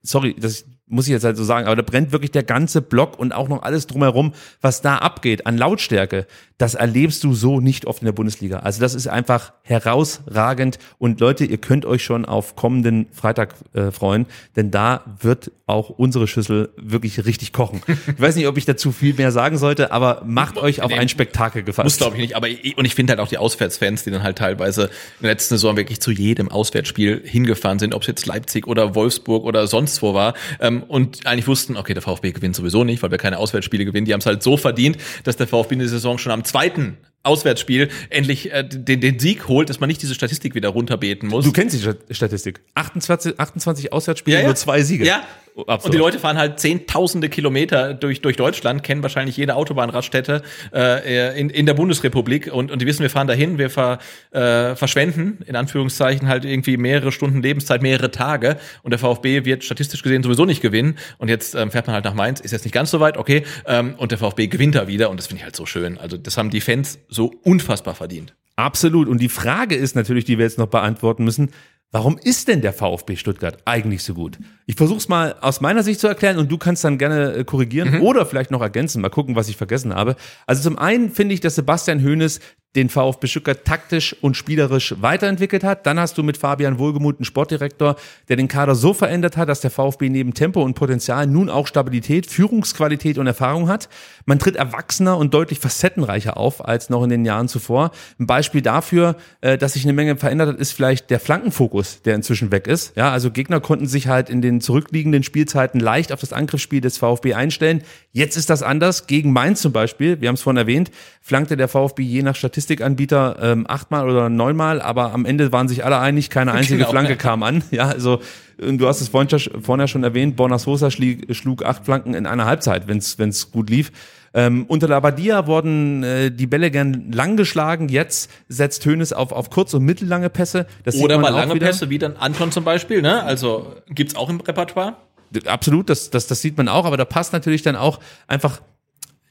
sorry, das muss ich jetzt halt so sagen, aber da brennt wirklich der ganze Block und auch noch alles drumherum, was da abgeht an Lautstärke. Das erlebst du so nicht oft in der Bundesliga. Also das ist einfach herausragend und Leute, ihr könnt euch schon auf kommenden Freitag äh, freuen, denn da wird auch unsere Schüssel wirklich richtig kochen. Ich weiß nicht, ob ich dazu viel mehr sagen sollte, aber macht euch auf ein Spektakel gefasst. Muss glaube ich nicht, aber ich- und ich finde halt auch die Auswärtsfans, die dann halt teilweise in der letzten Saison wirklich zu jedem Auswärtsspiel hingefahren sind, ob es jetzt Leipzig oder Wolfsburg oder sonst wo war ähm, und eigentlich wussten, okay, der VfB gewinnt sowieso nicht, weil wir keine Auswärtsspiele gewinnen. Die haben es halt so verdient, dass der VfB in der Saison schon am zweiten Auswärtsspiel endlich äh, den, den Sieg holt, dass man nicht diese Statistik wieder runterbeten muss. Du kennst die Stat- Statistik. 28, 28 Auswärtsspiele, nur zwei Siege. Ja. Absurd. Und die Leute fahren halt zehntausende Kilometer durch, durch Deutschland, kennen wahrscheinlich jede Autobahnraststätte äh, in, in der Bundesrepublik und, und die wissen, wir fahren dahin, wir ver, äh, verschwenden, in Anführungszeichen, halt irgendwie mehrere Stunden Lebenszeit, mehrere Tage und der VfB wird statistisch gesehen sowieso nicht gewinnen und jetzt ähm, fährt man halt nach Mainz, ist jetzt nicht ganz so weit, okay, ähm, und der VfB gewinnt da wieder und das finde ich halt so schön. Also das haben die Fans so unfassbar verdient. Absolut. Und die Frage ist natürlich, die wir jetzt noch beantworten müssen, warum ist denn der VfB Stuttgart eigentlich so gut? Ich versuche es mal aus meiner Sicht zu erklären und du kannst dann gerne äh, korrigieren oder vielleicht noch ergänzen. Mal gucken, was ich vergessen habe. Also zum einen finde ich, dass Sebastian Hoeneß den VfB Stuttgart taktisch und spielerisch weiterentwickelt hat. Dann hast du mit Fabian Wohlgemuth einen Sportdirektor, der den Kader so verändert hat, dass der VfB neben Tempo und Potenzial nun auch Stabilität, Führungsqualität und Erfahrung hat. Man tritt erwachsener und deutlich facettenreicher auf als noch in den Jahren zuvor. Ein Beispiel dafür, äh, dass sich eine Menge verändert hat, ist vielleicht der Flankenfokus, der inzwischen weg ist. Ja, also Gegner konnten sich halt in den zurückliegenden Spielzeiten leicht auf das Angriffsspiel des VfB einstellen. Jetzt ist das anders. Gegen Mainz zum Beispiel, wir haben es vorhin erwähnt, flankte der VfB je nach Statistikanbieter ähm, achtmal oder neunmal, aber am Ende waren sich alle einig, keine [laughs] einzige Genau. Flanke kam an. [laughs] Ja, also und du hast es vorhin, schon- vorhin ja schon erwähnt, Borna Sosa schlieg, schlug acht Flanken in einer Halbzeit, wenn es gut lief. Ähm, unter Labadia wurden äh, die Bälle gern lang geschlagen. Jetzt setzt Hoeneß auf, auf kurz- und mittellange Pässe. Das Oder mal lange wieder. Pässe, wie dann Anton zum Beispiel, ne? Also gibt's auch im Repertoire. Absolut, das, das, das sieht man auch, aber da passt natürlich dann auch einfach,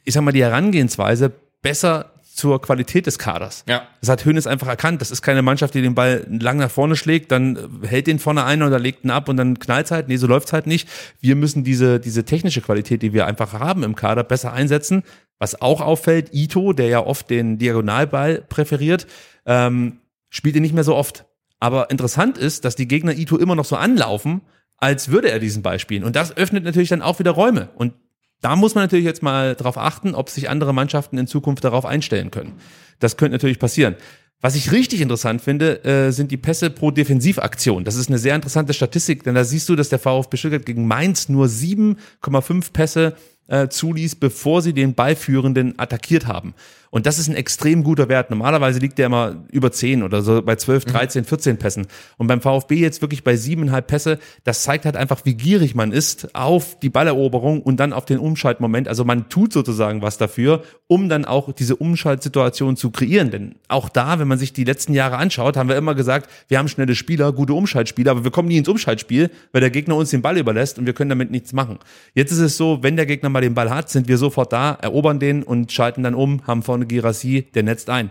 ich sag mal, die Herangehensweise besser zur Qualität des Kaders. Ja. Das hat Hönes einfach erkannt. Das ist keine Mannschaft, die den Ball lang nach vorne schlägt, dann hält den vorne ein oder legt ihn ab und dann knallt halt. Nee, so läuft's halt nicht. Wir müssen diese, diese technische Qualität, die wir einfach haben im Kader, besser einsetzen. Was auch auffällt, Ito, der ja oft den Diagonalball präferiert, ähm, spielt ihn nicht mehr so oft. Aber interessant ist, dass die Gegner Ito immer noch so anlaufen, als würde er diesen Ball spielen. Und das öffnet natürlich dann auch wieder Räume. Und da muss man natürlich jetzt mal drauf achten, ob sich andere Mannschaften in Zukunft darauf einstellen können. Das könnte natürlich passieren. Was ich richtig interessant finde, äh, sind die Pässe pro Defensivaktion. Das ist eine sehr interessante Statistik, denn da siehst du, dass der VfB Stuttgart gegen Mainz nur 7,5 Pässe äh, zuließ, bevor sie den Ballführenden attackiert haben. Und das ist ein extrem guter Wert. Normalerweise liegt der immer über 10 oder so bei 12, 13, 14 Pässen. Und beim VfB jetzt wirklich bei 7,5 Pässe. Das zeigt halt einfach, wie gierig man ist auf die Balleroberung und dann auf den Umschaltmoment. Also man tut sozusagen was dafür, um dann auch diese Umschaltsituation zu kreieren. Denn auch da, wenn man sich die letzten Jahre anschaut, haben wir immer gesagt, wir haben schnelle Spieler, gute Umschaltspieler, aber wir kommen nie ins Umschaltspiel, weil der Gegner uns den Ball überlässt und wir können damit nichts machen. Jetzt ist es so, wenn der Gegner mal den Ball hat, sind wir sofort da, erobern den und schalten dann um, haben vorne Girassi, der netzt ein.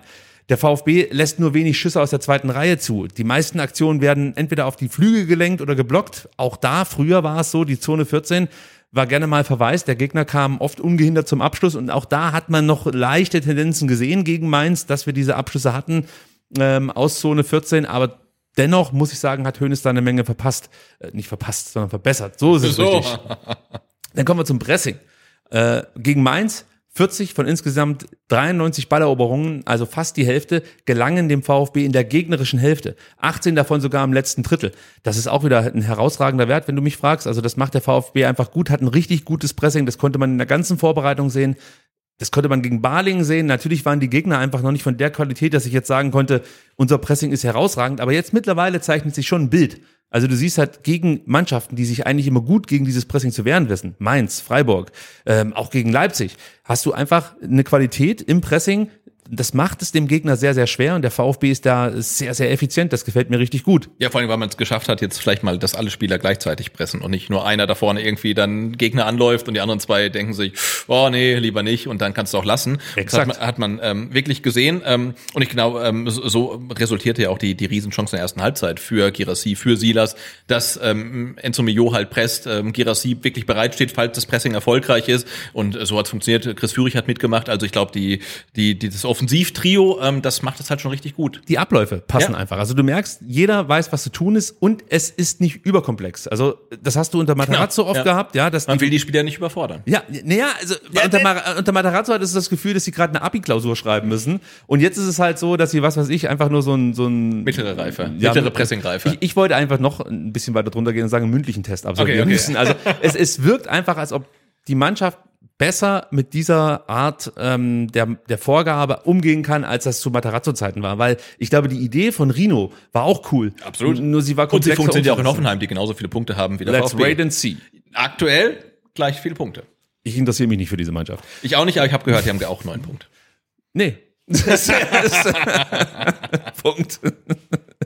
Der VfB lässt nur wenig Schüsse aus der zweiten Reihe zu. Die meisten Aktionen werden entweder auf die Flügel gelenkt oder geblockt. Auch da, früher war es so, die Zone 14 war gerne mal verwaist. Der Gegner kam oft ungehindert zum Abschluss und auch da hat man noch leichte Tendenzen gesehen gegen Mainz, dass wir diese Abschlüsse hatten ähm, aus Zone 14, aber dennoch muss ich sagen, hat Hoeneß da eine Menge verpasst. Äh, nicht verpasst, sondern verbessert. So ist es So. richtig. [laughs] Dann kommen wir zum Pressing. Äh, gegen Mainz 40 von insgesamt 93 Balleroberungen, also fast die Hälfte, gelangen dem VfB in der gegnerischen Hälfte. 18 davon sogar im letzten Drittel. Das ist auch wieder ein herausragender Wert, wenn du mich fragst. Also das macht der VfB einfach gut, hat ein richtig gutes Pressing. Das konnte man in der ganzen Vorbereitung sehen. Das konnte man gegen Balingen sehen. Natürlich waren die Gegner einfach noch nicht von der Qualität, dass ich jetzt sagen konnte, unser Pressing ist herausragend. Aber jetzt mittlerweile zeichnet sich schon ein Bild. Also du siehst halt gegen Mannschaften, die sich eigentlich immer gut gegen dieses Pressing zu wehren wissen, Mainz, Freiburg, ähm, auch gegen Leipzig, hast du einfach eine Qualität im Pressing, das macht es dem Gegner sehr, sehr schwer und der VfB ist da sehr, sehr effizient. Das gefällt mir richtig gut. Ja, vor allem, weil man es geschafft hat, jetzt vielleicht mal, dass alle Spieler gleichzeitig pressen und nicht nur einer da vorne irgendwie dann Gegner anläuft und die anderen zwei denken sich, oh nee, lieber nicht und dann kannst du auch lassen. Exakt. Das hat man, hat man ähm, wirklich gesehen ähm, und ich glaube, ähm, so, resultierte ja auch die, die Riesenchance in der ersten Halbzeit für Girassi, für Silas, dass ähm, Enzo Mio halt presst, ähm, Girassi wirklich bereitsteht, falls das Pressing erfolgreich ist und äh, so hat es funktioniert. Chris Führig hat mitgemacht, also ich glaube, die, die, die, das Offensivtrio, ähm, das macht es halt schon richtig gut. Die Abläufe passen Ja. einfach. Also du merkst, jeder weiß, was zu tun ist und es ist nicht überkomplex. Also das hast du unter Matarazzo Genau, oft ja. gehabt, ja, dass Man die will die Spieler nicht überfordern. Ja, naja, also unter, Mar unter Matarazzo hat es das Gefühl, dass sie gerade eine Abi-Klausur schreiben müssen. Und jetzt ist es halt so, dass sie, was weiß ich, einfach nur so ein, so ein Mittlere Reife, Ja, mittlere Pressingreife. Ich, ich wollte einfach noch ein bisschen weiter drunter gehen und sagen, einen mündlichen Test absolvieren Okay, okay. müssen. Also es, es wirkt einfach, als ob die Mannschaft besser mit dieser Art ähm, der, der Vorgabe umgehen kann, als das zu Matarazzo-Zeiten war. Weil ich glaube, die Idee von Rino war auch cool. Absolut. Nur sie war Und sie komplexer funktioniert ja auch in. Hoffenheim, die genauso viele Punkte haben wie der Let's VfB. wait and see. Aktuell gleich viele Punkte. Ich interessiere mich nicht für diese Mannschaft. Ich auch nicht, aber ich habe gehört, die haben auch neun Punkte. Nee. [laughs] [laughs] Punkt.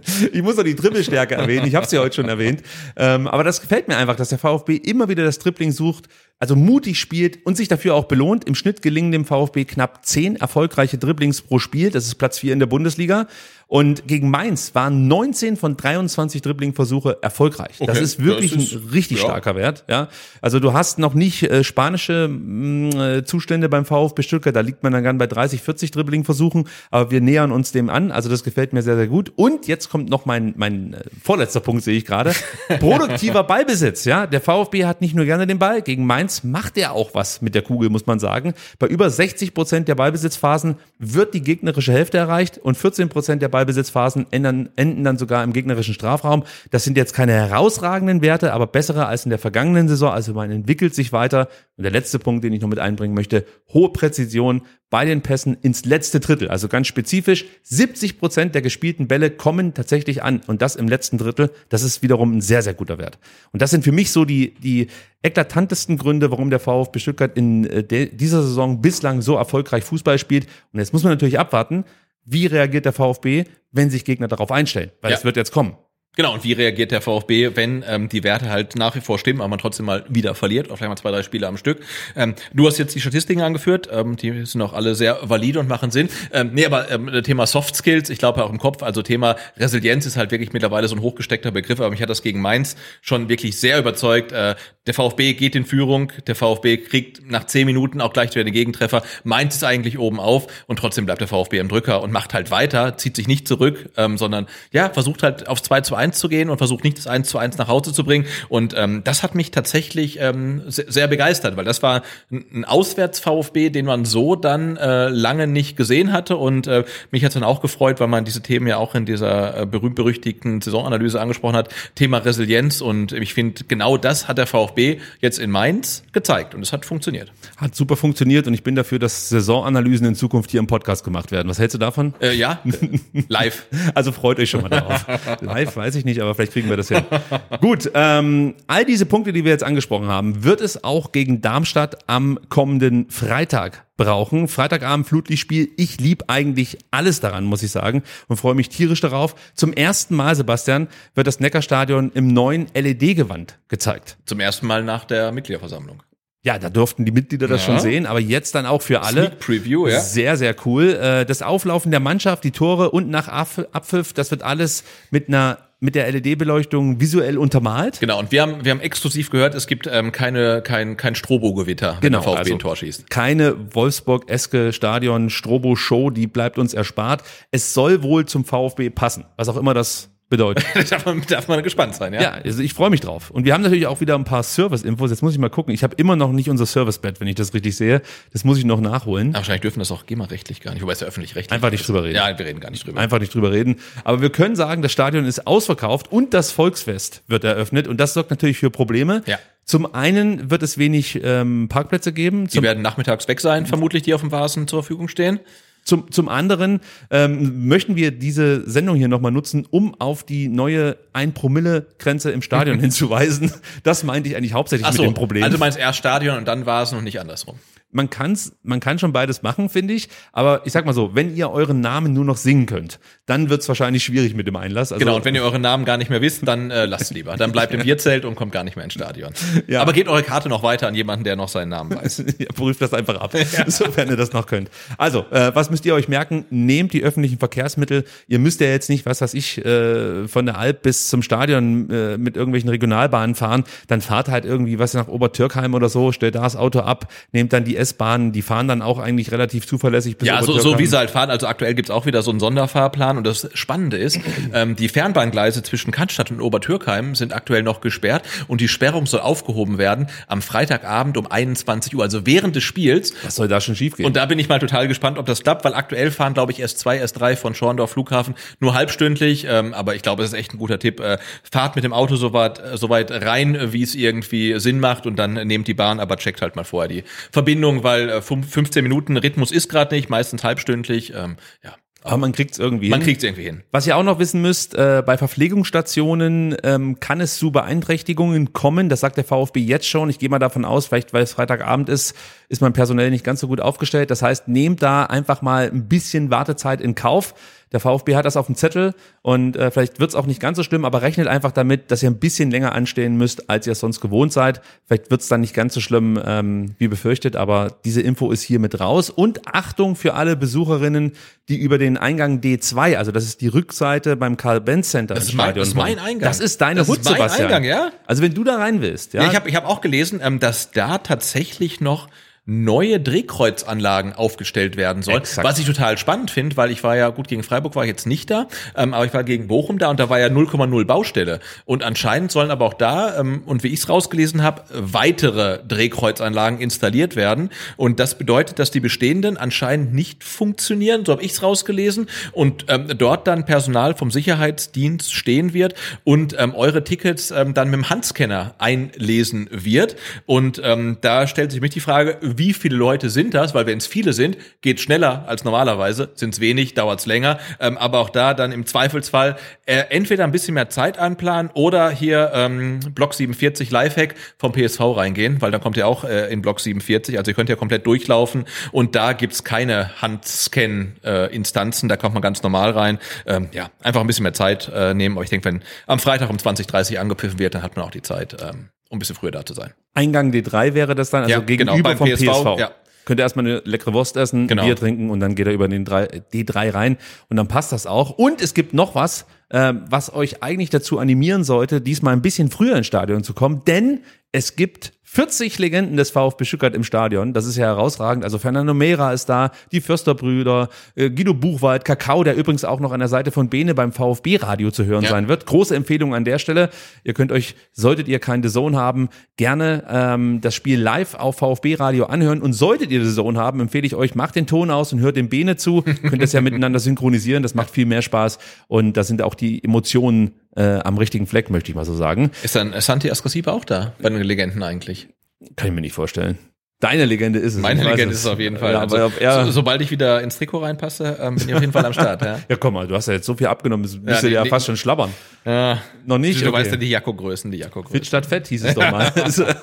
[laughs] Ich muss noch die Dribbelstärke erwähnen. Ich habe sie heute schon erwähnt. Ähm, aber das gefällt mir einfach, dass der VfB immer wieder das Dribbling sucht, also mutig spielt und sich dafür auch belohnt. Im Schnitt gelingen dem VfB knapp zehn erfolgreiche Dribblings pro Spiel. Das ist Platz vier in der Bundesliga. Und gegen Mainz waren 19 von 23 Dribbling-Versuche erfolgreich. das Okay, ist wirklich das ist- ein richtig ja. starker Wert. Ja, also du hast noch nicht äh, spanische mh, äh, Zustände beim VfB Stuttgart. Da liegt man dann gern bei 30, 40 Dribbling-Versuchen. Aber wir nähern uns dem an. Also das gefällt mir sehr, sehr gut. Und jetzt kommt noch mein mein äh, vorletzter Punkt sehe ich gerade. [laughs] Produktiver Ballbesitz. Ja, der VfB hat nicht nur gerne den Ball. Gegen Mainz macht er auch was mit der Kugel, muss man sagen. Bei über 60 Prozent der Ballbesitzphasen wird die gegnerische Hälfte erreicht und 14 Prozent der Ballbesitzphasen enden, enden dann sogar im gegnerischen Strafraum. Das sind jetzt keine herausragenden Werte, aber bessere als in der vergangenen Saison. Also man entwickelt sich weiter. Und der letzte Punkt, den ich noch mit einbringen möchte, hohe Präzision bei den Pässen ins letzte Drittel. Also ganz spezifisch, 70 Prozent der gespielten Bälle kommen tatsächlich an und das im letzten Drittel. Das ist wiederum ein sehr, sehr guter Wert. Und das sind für mich so die, die eklatantesten Gründe, warum der VfB Stuttgart in äh, dieser Saison bislang so erfolgreich Fußball spielt. Und jetzt muss man natürlich abwarten, wie reagiert der VfB, wenn sich Gegner darauf einstellen, weil Ja. es wird jetzt kommen. Genau, und wie reagiert der VfB, wenn ähm, die Werte halt nach wie vor stimmen, aber man trotzdem mal wieder verliert, oder vielleicht mal zwei, drei Spiele am Stück. Ähm, du hast jetzt die Statistiken angeführt, ähm, die sind auch alle sehr valide und machen Sinn. Ähm, nee, aber ähm, Thema Soft Skills, ich glaube auch im Kopf, also Thema Resilienz ist halt wirklich mittlerweile so ein hochgesteckter Begriff, aber mich hat das gegen Mainz schon wirklich sehr überzeugt. Äh, der VfB geht in Führung, der VfB kriegt nach zehn Minuten auch gleich wieder den Gegentreffer. Mainz ist eigentlich oben auf und trotzdem bleibt der VfB im Drücker und macht halt weiter, zieht sich nicht zurück, ähm, sondern ja, versucht halt aufs 2 zu 1 zu gehen und versucht nicht das 1 zu 1 nach Hause zu bringen. Und ähm, das hat mich tatsächlich ähm, sehr, begeistert, weil das war ein ein Auswärts-VfB, den man so dann äh, lange nicht gesehen hatte. Und äh, mich hat dann auch gefreut, weil man diese Themen ja auch in dieser äh, berühmt-berüchtigten Saisonanalyse angesprochen hat, Thema Resilienz. Und ich finde, genau das hat der VfB jetzt in Mainz gezeigt. Und es hat funktioniert. Hat super funktioniert und ich bin dafür, dass Saisonanalysen in Zukunft hier im Podcast gemacht werden. Was hältst du davon? Äh, ja, [laughs] live. Also freut euch schon mal darauf. Live weiß ich nicht, aber vielleicht kriegen wir das hin. [laughs] Gut, ähm, all diese Punkte, die wir jetzt angesprochen haben, wird es auch gegen Darmstadt am kommenden Freitag brauchen. Freitagabend Flutlichtspiel. Ich lieb eigentlich alles daran, muss ich sagen, und freue mich tierisch darauf. Zum ersten Mal, Sebastian, wird das Neckarstadion im neuen LED-Gewand gezeigt. Zum ersten Mal nach der Mitgliederversammlung. Ja, da durften die Mitglieder das Ja. schon sehen, aber jetzt dann auch für alle. Sneak Preview, ja. Sehr, sehr cool. Äh, Das Auflaufen der Mannschaft, die Tore und nach Abpf- Abpfiff, das wird alles mit einer mit der LED-Beleuchtung visuell untermalt. Genau, und wir haben, wir haben exklusiv gehört, es gibt ähm, keine, kein, kein Strobo-Gewitter, wenn Genau, der VfB also ein Tor schießt. keine Wolfsburg-eske Stadion-Strobo-Show, die bleibt uns erspart. Es soll wohl zum VfB passen, was auch immer das bedeutet. Da [laughs] darf man, darf man gespannt sein, ja? Ja, also ich freue mich drauf. Und wir haben natürlich auch wieder ein paar Service-Infos. Jetzt muss ich mal gucken. Ich habe immer noch nicht unser Service-Bett, wenn ich das richtig sehe. Das muss ich noch nachholen. Aber wahrscheinlich dürfen das auch GEMA-rechtlich gar nicht, wobei es ja öffentlich-rechtlich Einfach nicht drüber reden. Ja, wir reden gar nicht drüber. Einfach nicht drüber reden. Aber wir können sagen, das Stadion ist ausverkauft und das Volksfest wird eröffnet. Und das sorgt natürlich für Probleme. Ja. Zum einen wird es wenig ähm, Parkplätze geben. Die Zum, werden nachmittags weg sein, vermutlich, die auf dem Vasen zur Verfügung stehen. Zum, zum anderen ähm, möchten wir diese Sendung hier nochmal nutzen, um auf die neue 1-Promille-Grenze im Stadion [laughs] hinzuweisen. Das meinte ich eigentlich hauptsächlich Ach mit so, dem Problem. also meinst erst Stadion und dann Vasen und nicht andersrum. Man kann's, man kann schon beides machen, finde ich. Aber ich sag mal so, wenn ihr euren Namen nur noch singen könnt, dann wird's wahrscheinlich schwierig mit dem Einlass. Also, Genau, und wenn ihr euren Namen gar nicht mehr wisst, dann äh, lasst lieber. Dann bleibt im [laughs] Bierzelt und kommt gar nicht mehr ins Stadion. Ja. Aber gebt eure Karte noch weiter an jemanden, der noch seinen Namen [laughs] weiß. Ja, prüft das einfach ab, [laughs] sofern ihr das noch könnt. Also, äh, was müsst ihr euch merken? Nehmt die öffentlichen Verkehrsmittel. Ihr müsst ja jetzt nicht, was weiß ich, äh, von der Alp bis zum Stadion äh, mit irgendwelchen Regionalbahnen fahren. Dann fahrt halt irgendwie was nach Obertürkheim oder so, stellt da das Auto ab, nehmt dann die S-Bahn. Die fahren dann auch eigentlich relativ zuverlässig bis Ja, so, so wie sie halt fahren. Also aktuell gibt's auch wieder so einen Sonderfahrplan. Und das Spannende ist, [clears throat] ähm, die Fernbahngleise zwischen Cannstatt und Obertürkheim sind aktuell noch gesperrt. Und die Sperrung soll aufgehoben werden am Freitagabend um 21 Uhr, also während des Spiels. Was soll da schon schiefgehen? Und da bin ich mal total gespannt, ob das klappt, weil aktuell fahren, glaube ich, S2, S3 von Schorndorf Flughafen nur halbstündlich. Ähm, aber ich glaube, es ist echt ein guter Tipp. Äh, fahrt mit dem Auto so weit, äh, so weit rein, wie es irgendwie Sinn macht und dann nehmt die Bahn, aber checkt halt mal vorher die Verbindung, weil äh, fünf- 15 Minuten Rhythmus ist gerade nicht, meistens halbstündlich. Ähm, ja, Aber man kriegt's irgendwie man hin. kriegt es irgendwie hin. Was ihr auch noch wissen müsst, äh, bei Verpflegungsstationen ähm, kann es zu Beeinträchtigungen kommen. Das sagt der VfB jetzt schon. Ich gehe mal davon aus, vielleicht weil es Freitagabend ist, ist man personell nicht ganz so gut aufgestellt. Das heißt, nehmt da einfach mal ein bisschen Wartezeit in Kauf. Der VfB hat das auf dem Zettel und äh, vielleicht wird's auch nicht ganz so schlimm, aber rechnet einfach damit, dass ihr ein bisschen länger anstehen müsst, als ihr es sonst gewohnt seid. Vielleicht wird's dann nicht ganz so schlimm ähm, wie befürchtet, aber diese Info ist hier mit raus. Und Achtung für alle Besucherinnen, die über den Eingang D2, also das ist die Rückseite beim Karl-Benz-Center Das im ist mein- Stadion. das ist mein. Eingang. Das ist deine Das ist Hut, mein Sebastian. Eingang, ja? Also wenn du da rein willst, ja. Ja, ich habe ich hab auch gelesen, ähm, dass da tatsächlich noch neue Drehkreuzanlagen aufgestellt werden sollen. Exakt. Was ich total spannend finde, weil ich war ja, gut, gegen Freiburg war ich jetzt nicht da, ähm, aber ich war gegen Bochum da und da war ja 0,0 Baustelle. Und anscheinend sollen aber auch da, ähm, und wie ich es rausgelesen habe, weitere Drehkreuzanlagen installiert werden. Und das bedeutet, dass die bestehenden anscheinend nicht funktionieren, so habe ich es rausgelesen. Und ähm, dort dann Personal vom Sicherheitsdienst stehen wird und ähm, eure Tickets ähm, dann mit dem Handscanner einlesen wird. Und ähm, da stellt sich mich die Frage, wie viele Leute sind das? Weil wenn es viele sind, geht schneller als normalerweise. Sind es wenig, dauert es länger. Ähm, aber auch da dann im Zweifelsfall äh, entweder ein bisschen mehr Zeit einplanen oder hier ähm, Block 47 Lifehack vom PSV reingehen, weil dann kommt ihr auch äh, in Block 47. Also ihr könnt ja komplett durchlaufen und da gibt's keine Handscan-Instanzen, da kommt man ganz normal rein. Ähm, ja, einfach ein bisschen mehr Zeit äh, nehmen. Aber ich denke, wenn am Freitag um 20.30 angepfiffen wird, dann hat man auch die Zeit, ähm, um ein bisschen früher da zu sein. Eingang D3 wäre das dann, also Ja, gegenüber genau, vom PSV, PSV. ja. Könnt ihr erstmal eine leckere Wurst essen, Genau. Bier trinken und dann geht er über den 3, D3 rein und dann passt das auch. Und es gibt noch was, ähm, was euch eigentlich dazu animieren sollte, diesmal ein bisschen früher ins Stadion zu kommen, denn es gibt 40 Legenden des VfB Stuttgart im Stadion. Das ist ja herausragend. Also Fernando Mera ist da, die Försterbrüder, äh, Guido Buchwald, Kakao, der übrigens auch noch an der Seite von Bene beim VfB-Radio zu hören Ja. sein wird. Große Empfehlung an der Stelle. Ihr könnt euch, solltet ihr kein The Zone haben, gerne ähm, das Spiel live auf VfB-Radio anhören. Und solltet ihr The Zone haben, empfehle ich euch, macht den Ton aus und hört dem Bene zu. könnt das ja [laughs] miteinander synchronisieren. Das macht viel mehr Spaß. Und da sind auch die Emotionen äh, am richtigen Fleck, möchte ich mal so sagen. Ist dann Santi Ascasiba auch da bei den Legenden eigentlich? Kann ich mir nicht vorstellen. Deine Legende ist es. Meine Legende ist es auf jeden Fall. Ja, also, aber er, so, sobald ich wieder ins Trikot reinpasse, ähm, bin ich auf jeden Fall am Start. Ja, [laughs] ja, komm mal, du hast ja jetzt so viel abgenommen, du müsste nee, ja nee. fast schon schlabbern. ja. Noch nicht? Du Okay. weißt ja die Jakko-Größen, die Jakko-Größen. Fit statt Fett hieß es doch mal. [laughs]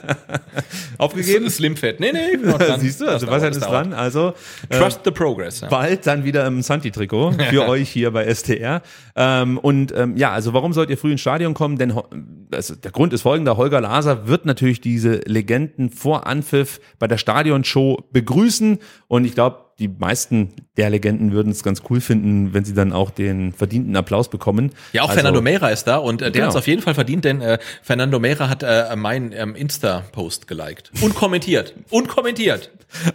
[laughs] Aufgegeben? Slimfett. Nee, nee, ich bin noch dran. Siehst du, also was ist dran? Also äh, Trust the progress. Ja. bald dann wieder im Santi-Trikot für euch hier bei STR. Ähm, und ähm, ja, also warum sollt ihr früh ins Stadion kommen? Denn also der Grund ist folgender, Holger Laser wird natürlich diese Legenden vor Anpfiff bei der Stadionshow begrüßen. Und ich glaube, die meisten der Legenden würden es ganz cool finden, wenn sie dann auch den verdienten Applaus bekommen. Ja, auch also, Fernando Mera ist da und äh, der Genau. hat es auf jeden Fall verdient, denn äh, Fernando Mera hat äh, meinen ähm, Insta-Post geliked. Und kommentiert. [laughs] Und kommentiert.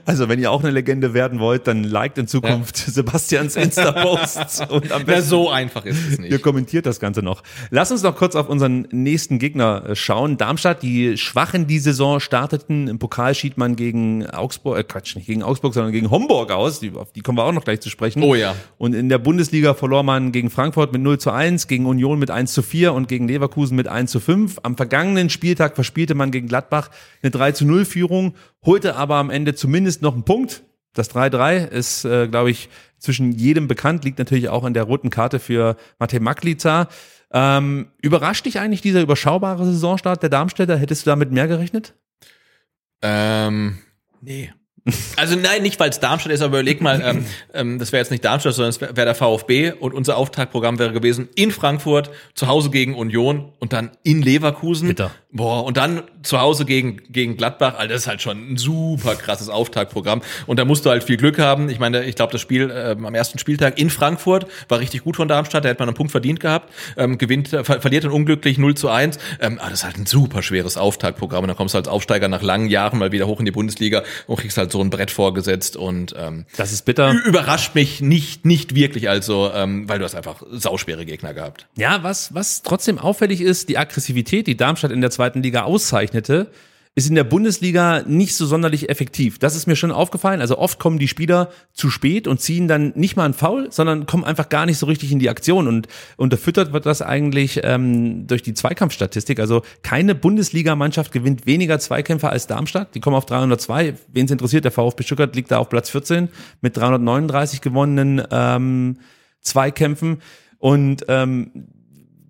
Also wenn ihr auch eine Legende werden wollt, dann liked in Zukunft Sebastians [laughs] Insta-Posts und am besten so einfach ist es Ihr nicht. kommentiert das Ganze noch. Lass uns noch kurz auf unseren nächsten Gegner äh, schauen. Darmstadt, die schwach in die Saison starteten. Im Pokal schied man gegen Augsburg, äh Quatsch, nicht gegen Augsburg, sondern gegen Homburg aus. Die, auf die kommen wir auch noch gleich zu sprechen. Oh ja. Und in der Bundesliga verlor man gegen Frankfurt mit 0 zu 1, gegen Union mit 1 zu 4 und gegen Leverkusen mit 1 zu 5. Am vergangenen Spieltag verspielte man gegen Gladbach eine 3 zu 0 Führung, holte aber am Ende zumindest noch einen Punkt. Das 3-3 ist, äh, glaube ich, zwischen jedem bekannt, liegt natürlich auch an der roten Karte für Matej Maklica. Ähm, überrascht dich eigentlich dieser überschaubare Saisonstart der Darmstädter? Hättest du damit mehr gerechnet? Ähm, nee. Also nein, nicht weil es Darmstadt ist, aber überleg mal, ähm, ähm, das wäre jetzt nicht Darmstadt, sondern es wäre wär der VfB und unser Auftaktprogramm wäre gewesen in Frankfurt, zu Hause gegen Union und dann in Leverkusen. Bitter. Boah, und dann zu Hause gegen, gegen Gladbach. Also das ist halt schon ein super krasses Auftaktprogramm. Und da musst du halt viel Glück haben. Ich meine, ich glaube, das Spiel ähm, am ersten Spieltag in Frankfurt war richtig gut von Darmstadt. Da hätte man einen Punkt verdient gehabt. Ähm, gewinnt, ver verliert dann unglücklich 0 zu 1. Ähm, aber das ist halt ein super schweres Auftaktprogramm. Und dann kommst du als Aufsteiger nach langen Jahren mal wieder hoch in die Bundesliga und kriegst halt so ein Brett vorgesetzt. Und ähm, Das ist bitter. überrascht mich nicht, nicht wirklich. Also, ähm, weil du hast einfach sauschwere Gegner gehabt. Ja, was, was trotzdem auffällig ist, die Aggressivität, die Darmstadt in der zweiten Liga auszeichnete, ist in der Bundesliga nicht so sonderlich effektiv. Das ist mir schon aufgefallen. Also oft kommen die Spieler zu spät und ziehen dann nicht mal einen Foul, sondern kommen einfach gar nicht so richtig in die Aktion. Und unterfüttert wird das eigentlich ähm, durch die Zweikampfstatistik. Also keine Bundesligamannschaft gewinnt weniger Zweikämpfer als Darmstadt. Die kommen auf 302. Wen es interessiert, der VfB Stuttgart liegt da auf Platz 14 mit 339 gewonnenen ähm, Zweikämpfen. Und ähm,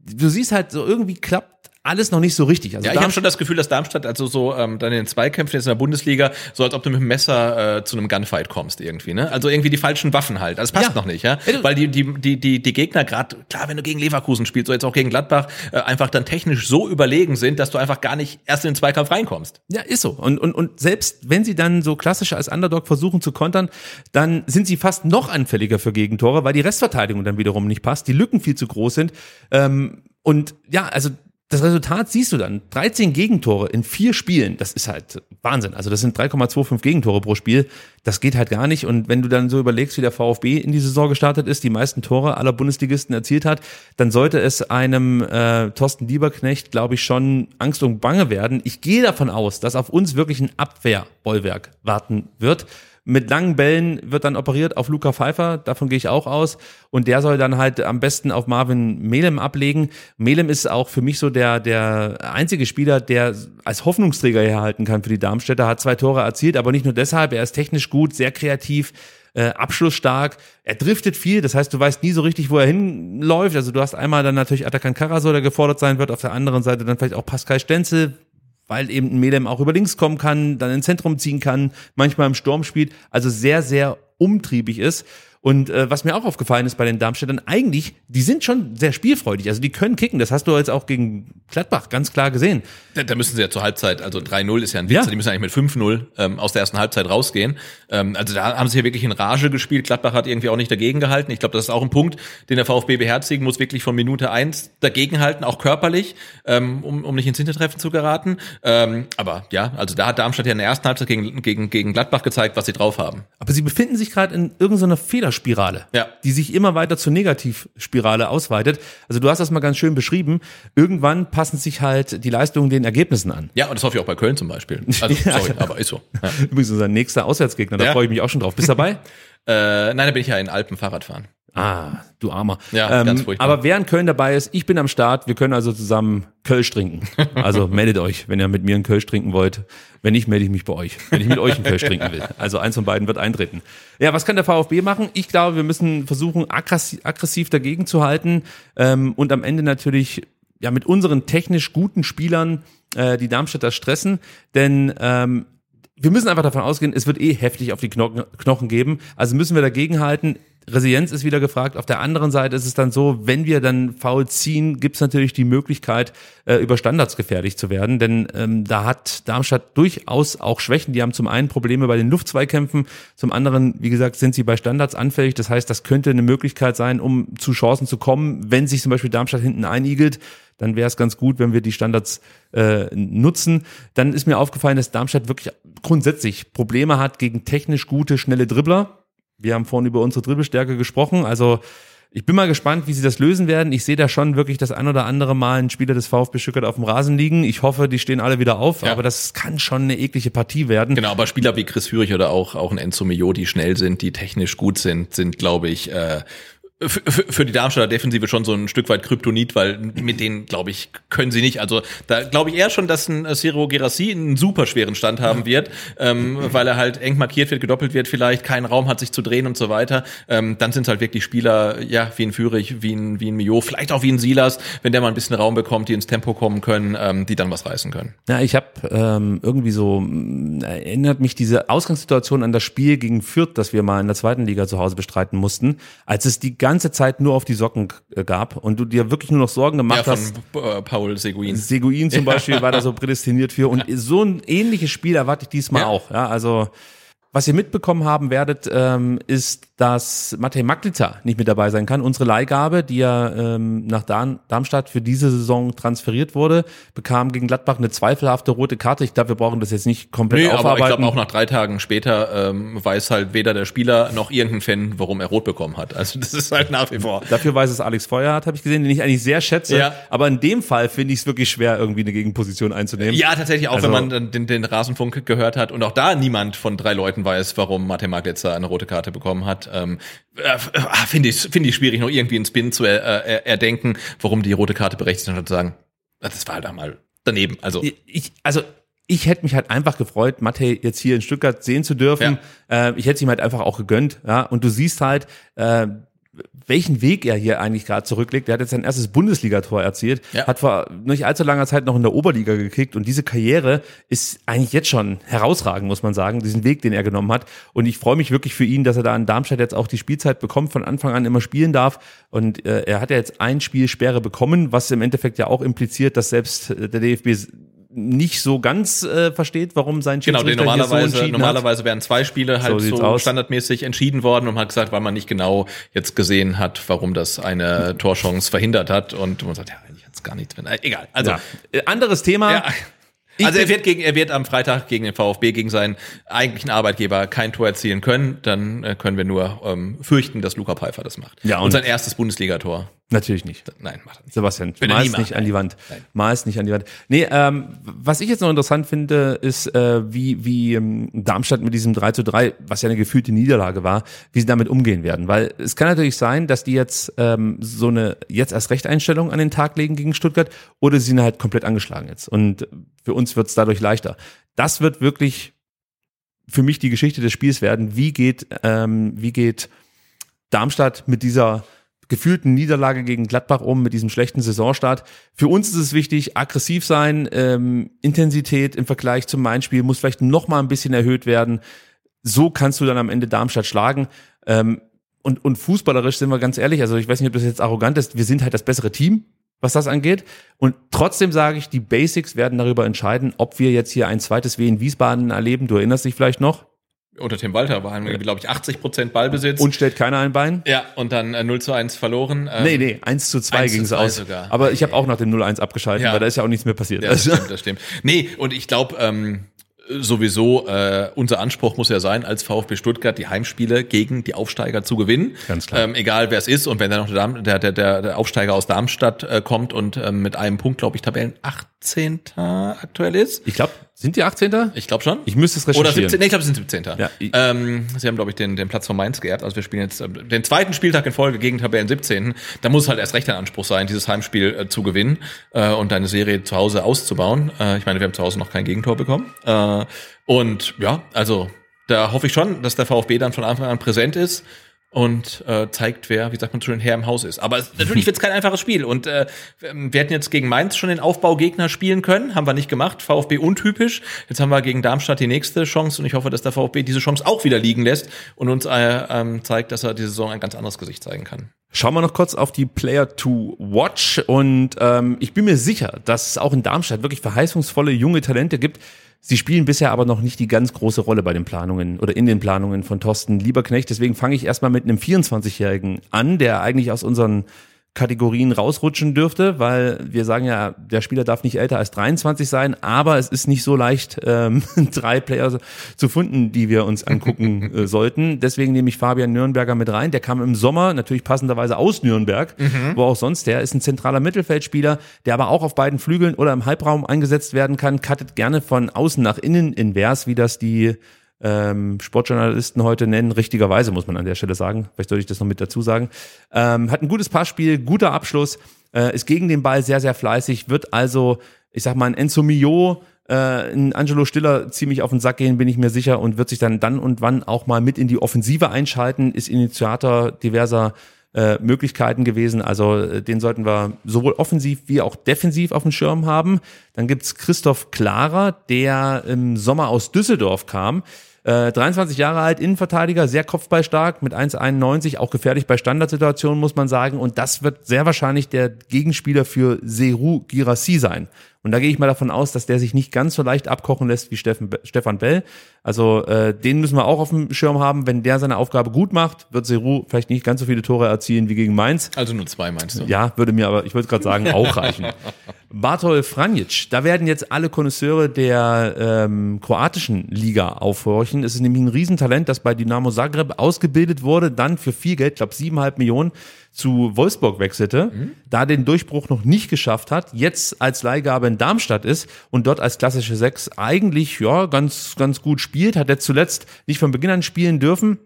du siehst halt so irgendwie klappt alles noch nicht so richtig. Also Ja, ich habe schon das Gefühl, dass Darmstadt also so ähm, dann in den Zweikämpfen jetzt in der Bundesliga so als ob du mit dem Messer äh, zu einem Gunfight kommst irgendwie, ne? Also irgendwie die falschen Waffen halt. Das passt Ja. noch nicht, ja? Weil die die die die die Gegner gerade klar, wenn du gegen Leverkusen spielst, so jetzt auch gegen Gladbach, äh, einfach dann technisch so überlegen sind, dass du einfach gar nicht erst in den Zweikampf reinkommst. Ja, ist so. Und, und, und selbst wenn sie dann so klassisch als Underdog versuchen zu kontern, dann sind sie fast noch anfälliger für Gegentore, weil die Restverteidigung dann wiederum nicht passt, die Lücken viel zu groß sind. Ähm, und ja, also das Resultat siehst du dann. 13 Gegentore in vier Spielen, das ist halt Wahnsinn. Also das sind 3,25 Gegentore pro Spiel. Das geht halt gar nicht. Und wenn du dann so überlegst, wie der VfB in die Saison gestartet ist, die meisten Tore aller Bundesligisten erzielt hat, dann sollte es einem äh, Thorsten Lieberknecht, glaube ich, schon Angst und Bange werden. Ich gehe davon aus, dass auf uns wirklich ein Abwehrbollwerk warten wird. Mit langen Bällen wird dann operiert auf Luca Pfeiffer, davon gehe ich auch aus. Und der soll dann halt am besten auf Marvin Melem ablegen. Melem ist auch für mich so der, der einzige Spieler, der als Hoffnungsträger herhalten kann für die Darmstädter, hat zwei Tore erzielt, aber nicht nur deshalb, er ist technisch gut, sehr kreativ, äh, abschlussstark, er driftet viel, das heißt, du weißt nie so richtig, wo er hinläuft. Also du hast einmal dann natürlich Atakan Karasor, der gefordert sein wird, auf der anderen Seite dann vielleicht auch Pascal Stenzel, weil eben ein Medem auch über links kommen kann, dann ins Zentrum ziehen kann, manchmal im Sturm spielt, also sehr, sehr umtriebig ist. Und äh, was mir auch aufgefallen ist bei den Darmstädtern, eigentlich, die sind schon sehr spielfreudig, also die können kicken, das hast du jetzt auch gegen Gladbach ganz klar gesehen. Da, da müssen sie ja zur Halbzeit, also 3-0 ist ja ein Witz, Ja. die müssen eigentlich mit 5-0 ähm, aus der ersten Halbzeit rausgehen. Ähm, also da haben sie hier wirklich in Rage gespielt. Gladbach hat irgendwie auch nicht dagegen gehalten. Ich glaube, das ist auch ein Punkt, den der VfB beherzigen muss, wirklich von Minute eins dagegenhalten, auch körperlich, ähm, um, um nicht ins Hintertreffen zu geraten. Ähm, aber ja, also da hat Darmstadt ja in der ersten Halbzeit gegen, gegen, gegen Gladbach gezeigt, was sie drauf haben. Aber sie befinden sich gerade in irgendeiner Fehlerspirale, Ja. die sich immer weiter zur Negativspirale ausweitet. Also du hast das mal ganz schön beschrieben. Irgendwann passen sich halt die Leistungen den Ergebnissen an. Ja, und das hoffe ich auch bei Köln zum Beispiel. Also, [laughs] Ja. sorry, aber ist so. Ja. [laughs] Übrigens unser nächster Auswärtsgegner, da Ja. freue ich mich auch schon drauf. Bist du dabei? Äh, nein, da bin ich ja in Alpen Fahrradfahren. Ah, du Armer. Ja, ganz furchtbar. Aber wer in Köln dabei ist, ich bin am Start. Wir können also zusammen Kölsch trinken. [laughs] Also meldet euch, wenn ihr mit mir einen Kölsch trinken wollt. Wenn nicht, melde ich mich bei euch, wenn ich mit euch einen Kölsch trinken will. Also eins von beiden wird eintreten. Ja, was kann der VfB machen? Ich glaube, wir müssen versuchen, aggressiv, aggressiv dagegen zu halten ähm, und am Ende natürlich ja mit unseren technisch guten Spielern äh, die Darmstädter stressen. Denn ähm, wir müssen einfach davon ausgehen, es wird eh heftig auf die Knochen, Knochen geben. Also müssen wir dagegen halten. Resilienz ist wieder gefragt. Auf der anderen Seite ist es dann so, wenn wir dann faul ziehen, gibt es natürlich die Möglichkeit, äh, über Standards gefährlich zu werden. Denn ähm, da hat Darmstadt durchaus auch Schwächen. Die haben zum einen Probleme bei den Luftzweikämpfen, zum anderen, wie gesagt, sind sie bei Standards anfällig. Das heißt, das könnte eine Möglichkeit sein, um zu Chancen zu kommen, wenn sich zum Beispiel Darmstadt hinten einigelt dann wäre es ganz gut, wenn wir die Standards äh, nutzen. Dann ist mir aufgefallen, dass Darmstadt wirklich grundsätzlich Probleme hat gegen technisch gute, schnelle Dribbler. Wir haben vorhin über unsere Dribbelstärke gesprochen. Also ich bin mal gespannt, wie sie das lösen werden. Ich sehe da schon wirklich das ein oder andere Mal einen Spieler des VfB Stuttgart auf dem Rasen liegen. Ich hoffe, die stehen alle wieder auf, Ja. aber das kann schon eine eklige Partie werden. Genau, aber Spieler wie Chris Führig oder auch, auch ein Enzo Mio, die schnell sind, die technisch gut sind, sind, glaube ich, äh, für, für die Darmstädter Defensive schon so ein Stück weit Kryptonit, weil mit denen, glaube ich, können sie nicht. Also da glaube ich eher schon, dass ein äh, Ciro Gerassi einen super schweren Stand haben wird, ähm, weil er halt eng markiert wird, gedoppelt wird vielleicht, keinen Raum hat sich zu drehen und so weiter. Ähm, dann sind es halt wirklich Spieler, ja, wie ein Führig, wie ein, wie ein Mio, vielleicht auch wie ein Silas, wenn der mal ein bisschen Raum bekommt, die ins Tempo kommen können, ähm, die dann was reißen können. Ja, ich habe ähm, irgendwie so, mh, erinnert mich diese Ausgangssituation an das Spiel gegen Fürth, das wir mal in der zweiten Liga zu Hause bestreiten mussten, als es die ganze Zeit nur auf die Socken äh, gab und du dir wirklich nur noch Sorgen Ja, gemacht von hast. äh, Paul Seguin. Seguin zum Beispiel war da so prädestiniert für. Und so ein ähnliches Spiel erwarte ich diesmal Ja. auch. Ja, also was ihr mitbekommen haben werdet, ähm, ist, dass Matej Maglica nicht mit dabei sein kann. Unsere Leihgabe, die ja ähm, nach Darm Darmstadt für diese Saison transferiert wurde, bekam gegen Gladbach eine zweifelhafte rote Karte. Ich glaube, wir brauchen das jetzt nicht komplett Nee, aber ich aufarbeiten. glaube auch nach drei Tagen später ähm, weiß halt weder der Spieler noch irgendein Fan, warum er rot bekommen hat. Also das ist halt nach wie vor. Dafür weiß es Alex Feuerhardt, habe ich gesehen, den ich eigentlich sehr schätze. Ja. Aber in dem Fall finde ich es wirklich schwer, irgendwie eine Gegenposition einzunehmen. Ja, tatsächlich, auch Also- wenn man den, den Rasenfunk gehört hat und auch da niemand von drei Leuten weiß, warum Mate Maglitzer eine rote Karte bekommen hat. Ähm, äh, äh, Finde ich, finde ich schwierig, noch irgendwie einen Spin zu er, er, erdenken, warum die rote Karte berechtigt ist und zu sagen, "Ah, das war halt einmal daneben. Also ich, also ich hätte mich halt einfach gefreut, Matej jetzt hier in Stuttgart sehen zu dürfen. Äh, ich hätte es ihm halt einfach auch gegönnt. Ja, und du siehst halt, äh, welchen Weg er hier eigentlich gerade zurücklegt. Er hat jetzt sein erstes Bundesligator erzielt, Ja. hat vor nicht allzu langer Zeit noch in der Oberliga gekickt und diese Karriere ist eigentlich jetzt schon herausragend, muss man sagen, diesen Weg, den er genommen hat. Und ich freue mich wirklich für ihn, dass er da in Darmstadt jetzt auch die Spielzeit bekommt, von Anfang an immer spielen darf. Und äh, er hat ja jetzt ein Spiel Sperre bekommen, was im Endeffekt ja auch impliziert, dass selbst äh, der DFB nicht so ganz äh, versteht, warum sein Genau, Schiedsrichter so normalerweise, entschieden hat. normalerweise wären zwei Spiele halt so, aus. standardmäßig entschieden worden und man hat gesagt, weil man nicht genau jetzt gesehen hat, warum das eine Torchance verhindert hat und man sagt, ja, eigentlich hat's gar nicht drin. Äh, Egal. Also, Ja. Äh, Anderes Thema. ja. Ich Also er wird, gegen, er wird am Freitag gegen den VfB, gegen seinen eigentlichen Arbeitgeber kein Tor erzielen können. Dann äh, können wir nur ähm, fürchten, dass Luca Pfeiffer das macht. Ja, und, und- sein erstes Bundesligator. Natürlich nicht. Nein, macht er nicht. Sebastian, er mal es nicht an die Wand. Nein. Mal es nicht an die Wand. Nee, ähm, was ich jetzt noch interessant finde, ist, äh, wie, wie ähm, Darmstadt mit diesem 3 zu 3, was ja eine gefühlte Niederlage war, wie sie damit umgehen werden. Weil es kann natürlich sein, dass die jetzt ähm, so eine jetzt erst Rechteinstellung an den Tag legen gegen Stuttgart oder sie sind halt komplett angeschlagen jetzt. Und für uns wird es dadurch leichter. Das wird wirklich für mich die Geschichte des Spiels werden. Wie geht, ähm, wie geht Darmstadt mit dieser gefühlten Niederlage gegen Gladbach um, mit diesem schlechten Saisonstart. Für uns ist es wichtig, aggressiv sein, ähm, Intensität im Vergleich zum Main-Spiel muss vielleicht noch mal ein bisschen erhöht werden. So kannst du dann am Ende Darmstadt schlagen. Ähm, und, und fußballerisch sind wir ganz ehrlich, also ich weiß nicht, ob das jetzt arrogant ist, wir sind halt das bessere Team, was das angeht. Und trotzdem sage ich, die Basics werden darüber entscheiden, ob wir jetzt hier ein zweites W in Wiesbaden erleben. Du erinnerst dich vielleicht noch? Unter Tim Walter waren wir, glaube ich, 80 Prozent Ballbesitz. Und stellt keiner ein Bein? ja, und dann äh, 0 zu 1 verloren. Ähm, Nee, nee, 1 zu 2 1 zu ging es 2 aus. sogar. Aber ich habe auch nach dem 0-1 abgeschaltet, Ja. weil da ist ja auch nichts mehr passiert. Ja, das stimmt, das stimmt. Nee, und ich glaube, ähm, sowieso, äh, unser Anspruch muss ja sein, als VfB Stuttgart die Heimspiele gegen die Aufsteiger zu gewinnen. Ganz klar. Ähm, egal wer es ist. Und wenn dann noch der, der, der der Aufsteiger aus Darmstadt äh, kommt und ähm, mit einem Punkt, glaube ich, Tabellen 18. aktuell ist. Ich glaube, sind die 18. Ich glaube schon. Ich müsste es Oder recherchieren. 17, nee, ich glaube, sie sind 17. Ja, ähm, sie haben, glaube ich, den, den Platz von Mainz geerbt. Also wir spielen jetzt äh, den zweiten Spieltag in Folge gegen Tabellen 17. Da muss halt erst recht ein Anspruch sein, dieses Heimspiel äh, zu gewinnen äh, und deine Serie zu Hause auszubauen. Äh, ich meine, wir haben zu Hause noch kein Gegentor bekommen. Äh, und ja, also da hoffe ich schon, dass der VfB dann von Anfang an präsent ist und äh, zeigt, wer, wie sagt man schön, Herr im Haus ist. Aber es, natürlich [laughs] wird es kein einfaches Spiel. Und äh, wir hätten jetzt gegen Mainz schon den Aufbaugegner spielen können, haben wir nicht gemacht. VfB untypisch. Jetzt haben wir gegen Darmstadt die nächste Chance und ich hoffe, dass der VfB diese Chance auch wieder liegen lässt und uns äh, ähm, zeigt, dass er diese Saison ein ganz anderes Gesicht zeigen kann. Schauen wir noch kurz auf die Player to Watch und ähm, ich bin mir sicher, dass es auch in Darmstadt wirklich verheißungsvolle junge Talente gibt. Sie spielen bisher aber noch nicht die ganz große Rolle bei den Planungen oder in den Planungen von Thorsten Lieberknecht. Deswegen fange ich erstmal mit einem 24-Jährigen an, der eigentlich aus unseren Kategorien rausrutschen dürfte, weil wir sagen ja, der Spieler darf nicht älter als 23 sein, aber es ist nicht so leicht, ähm, [laughs] drei Player zu finden, die wir uns angucken äh, [laughs] sollten. Deswegen nehme ich Fabian Nürnberger mit rein. Der kam im Sommer natürlich passenderweise aus Nürnberg, wo auch sonst. Der ist ein zentraler Mittelfeldspieler, der aber auch auf beiden Flügeln oder im Halbraum eingesetzt werden kann, cuttet gerne von außen nach innen invers, wie das die ähm, Sportjournalisten heute nennen, richtigerweise muss man an der Stelle sagen, vielleicht sollte ich das noch mit dazu sagen, ähm, hat ein gutes Passspiel, guter Abschluss, äh, ist gegen den Ball sehr, sehr fleißig, wird also, ich sag mal, ein Enzo Mio, äh, ein Angelo Stiller ziemlich auf den Sack gehen, bin ich mir sicher, und wird sich dann dann und wann auch mal mit in die Offensive einschalten, ist Initiator diverser äh, Möglichkeiten gewesen. Also äh, den sollten wir sowohl offensiv wie auch defensiv auf dem Schirm haben. Dann gibt's Christoph Klarer, der im Sommer aus Düsseldorf kam. Äh, 23 Jahre alt, Innenverteidiger, sehr kopfballstark, mit 1,91, auch gefährlich bei Standardsituationen, muss man sagen. Und das wird sehr wahrscheinlich der Gegenspieler für Seru Girassi sein. Und da gehe ich mal davon aus, dass der sich nicht ganz so leicht abkochen lässt wie Steffen, Stefan Bell. Also äh, den müssen wir auch auf dem Schirm haben. Wenn der seine Aufgabe gut macht, wird Seru vielleicht nicht ganz so viele Tore erzielen wie gegen Mainz. Also nur zwei meinst du? Ja, würde mir aber, ich würde gerade sagen, auch reichen. [laughs] Bartol Franjic, da werden jetzt alle Konnoisseure der ähm, kroatischen Liga aufhorchen. Es ist nämlich ein Riesentalent, das bei Dynamo Zagreb ausgebildet wurde, dann für viel Geld, glaube siebeneinhalb Millionen, zu Wolfsburg wechselte, da den Durchbruch noch nicht geschafft hat, jetzt als Leihgabe in Darmstadt ist und dort als klassische Sechs eigentlich ja ganz ganz gut spielt, hat jetzt zuletzt nicht von Beginn an spielen dürfen,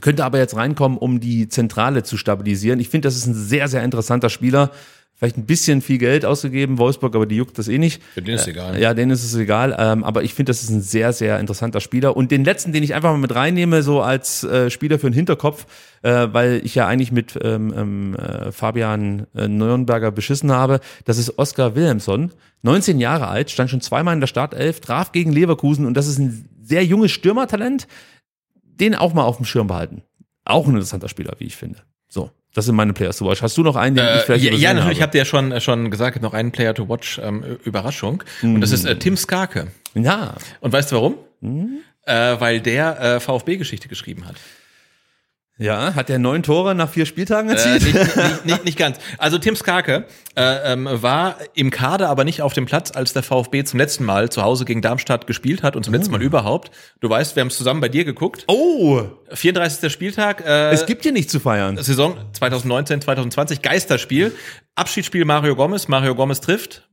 könnte aber jetzt reinkommen, um die Zentrale zu stabilisieren. Ich finde, das ist ein sehr sehr interessanter Spieler. Vielleicht ein bisschen viel Geld ausgegeben, Wolfsburg, aber die juckt das eh nicht. Für den ist egal. Ja, denen ist es egal. Ähm, aber ich finde, das ist ein sehr, sehr interessanter Spieler. Und den letzten, den ich einfach mal mit reinnehme, so als äh, Spieler für den Hinterkopf, äh, weil ich ja eigentlich mit ähm, ähm, äh, Fabian äh, Nürnberger beschissen habe, das ist Oskar Wilhelmsson. 19 Jahre alt, stand schon zweimal in der Startelf, traf gegen Leverkusen und das ist ein sehr junges Stürmertalent. Den auch mal auf dem Schirm behalten. Auch ein interessanter Spieler, wie ich finde. So. Das sind meine Players to watch. Hast du noch einen, den ich Äh, vielleicht ja, ja, natürlich, ich habe? dir ja schon, äh, schon gesagt, ich noch einen Player to watch ähm, Überraschung. Und das ist äh, Tim Skarke. Ja, Und weißt du warum? Hm? Äh, weil der äh, VfB-Geschichte geschrieben hat. Ja, hat er neun Tore nach vier Spieltagen Äh, erzielt? nicht, nicht, [laughs] nicht, nicht ganz. Also Tim Skarke äh, ähm, war im Kader, aber nicht auf dem Platz, als der VfB zum letzten Mal zu Hause gegen Darmstadt gespielt hat und zum letzten Mal überhaupt. Du weißt, wir haben es zusammen bei dir geguckt. oh, 34. Spieltag. Äh, es gibt hier nichts zu feiern. Saison 2019, 2020, Geisterspiel. Abschiedsspiel Mario Gomez. Mario Gomez trifft.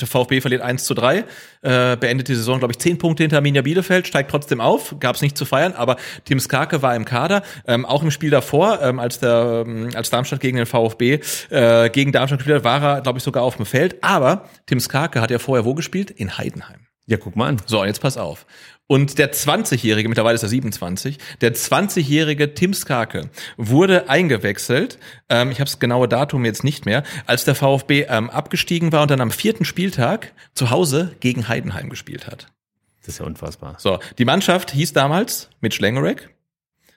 Der VfB verliert 1 zu 3, äh, beendet die Saison, glaube ich, 10 Punkte hinter Arminia Bielefeld, steigt trotzdem auf, gab es nicht zu feiern, aber Tim Skarke war im Kader, ähm, auch im Spiel davor, ähm, als der ähm, als Darmstadt gegen den VfB äh, gegen Darmstadt gespielt hat, war er, glaube ich, sogar auf dem Feld, aber Tim Skarke hat ja vorher wo gespielt? In Heidenheim. Ja, guck mal an. So, jetzt pass auf. Und der 20-jährige, mittlerweile ist er 27, der 20-jährige Tim Skarke wurde eingewechselt, ähm, ich habe das genaue Datum jetzt nicht mehr, als der VfB ähm, abgestiegen war und dann am vierten Spieltag zu Hause gegen Heidenheim gespielt hat. Das ist ja unfassbar. So, die Mannschaft hieß damals mit Schlengerek,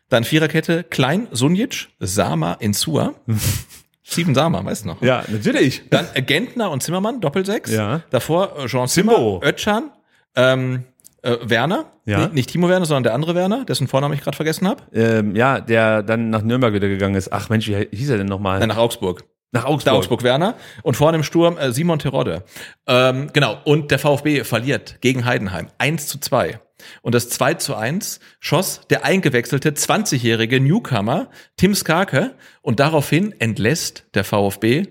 dann Viererkette Klein, Sunjic, Sama, Insua. [laughs] Steven Sama, weißt du noch? Ja, natürlich. Dann Gentner und Zimmermann, Doppelsechs. Ja. Davor äh, Jean Zimmer, Zimbo. Özcan, ähm, äh, Werner. Ja. Nicht, nicht Timo Werner, sondern der andere Werner, dessen Vornamen ich gerade vergessen habe. Ähm, ja, der dann nach Nürnberg wieder gegangen ist. Ach Mensch, wie hieß er denn nochmal? Äh, nach Augsburg. nach Augsburg. Der Augsburg Werner. Und vorne im Sturm äh, Simon Terodde. Ähm, genau. Und der VfB verliert gegen Heidenheim. 1 zu 2. Und das 2 zu 1 schoss der eingewechselte 20-jährige Newcomer Tim Skarke. Und daraufhin entlässt der VfB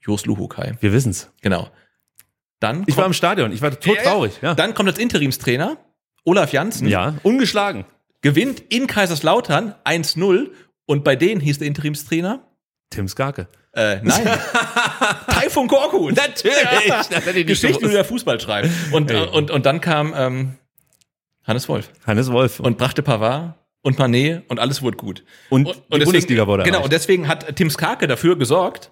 Jos Luhukai. Wir wissen's. Genau. Dann Ich war im Stadion. Ich war todtraurig. Ja. Dann kommt als Interimstrainer Olaf Janssen, ja, ungeschlagen. gewinnt in Kaiserslautern 1-0 und bei denen hieß der Interimstrainer Tim Skarke. äh, nein, [laughs] Taifun Korkut. [laughs] Natürlich. Geschichten, der Fußball schreibt. Und, Ey. äh, und, und dann kam ähm, Hannes Wolf Hannes Wolf. und brachte Pavard und Manet und alles wurde gut. Und die Bundesliga wurde Genau, erreicht. und deswegen hat Tim Skarke dafür gesorgt,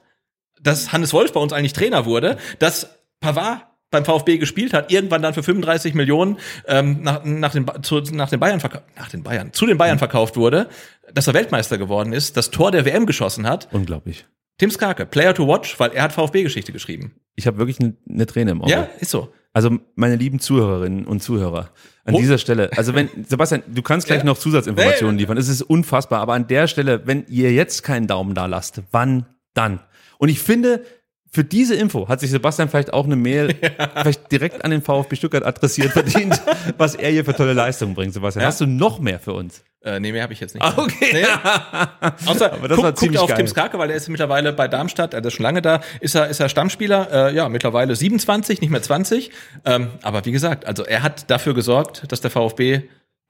dass Hannes Wolf bei uns eigentlich Trainer wurde, dass Pavard beim VfB gespielt hat, irgendwann dann für 35 Millionen ähm, nach, nach, den, zu, nach den Bayern nach den Bayern zu den Bayern verkauft wurde, dass er Weltmeister geworden ist, das Tor der WM geschossen hat. Unglaublich. Tim Skarke, Player to watch, weil er hat VfB-Geschichte geschrieben. Ich habe wirklich eine, eine Träne im Auge. Ja, ist so. Also meine lieben Zuhörerinnen und Zuhörer, an Wo- dieser Stelle, also wenn, [laughs] Sebastian, du kannst gleich Ja. noch Zusatzinformationen liefern, es ist unfassbar, aber an der Stelle, wenn ihr jetzt keinen Daumen da lasst, wann dann? Und ich finde, für diese Info hat sich Sebastian vielleicht auch eine Mail [laughs] vielleicht direkt an den VfB Stuttgart adressiert verdient, [laughs] was er hier für tolle Leistungen bringt. Sebastian, Ja. hast du noch mehr für uns? Äh, nee, mehr habe ich jetzt nicht. Ah, okay. Nee. [laughs] Außer, Aber das guck, war guckt auf geil. Tim Skarke, weil er ist mittlerweile bei Darmstadt, er ist schon lange da, ist er, ist er Stammspieler, äh, ja, mittlerweile 27, nicht mehr 20. Ähm, aber wie gesagt, also er hat dafür gesorgt, dass der VfB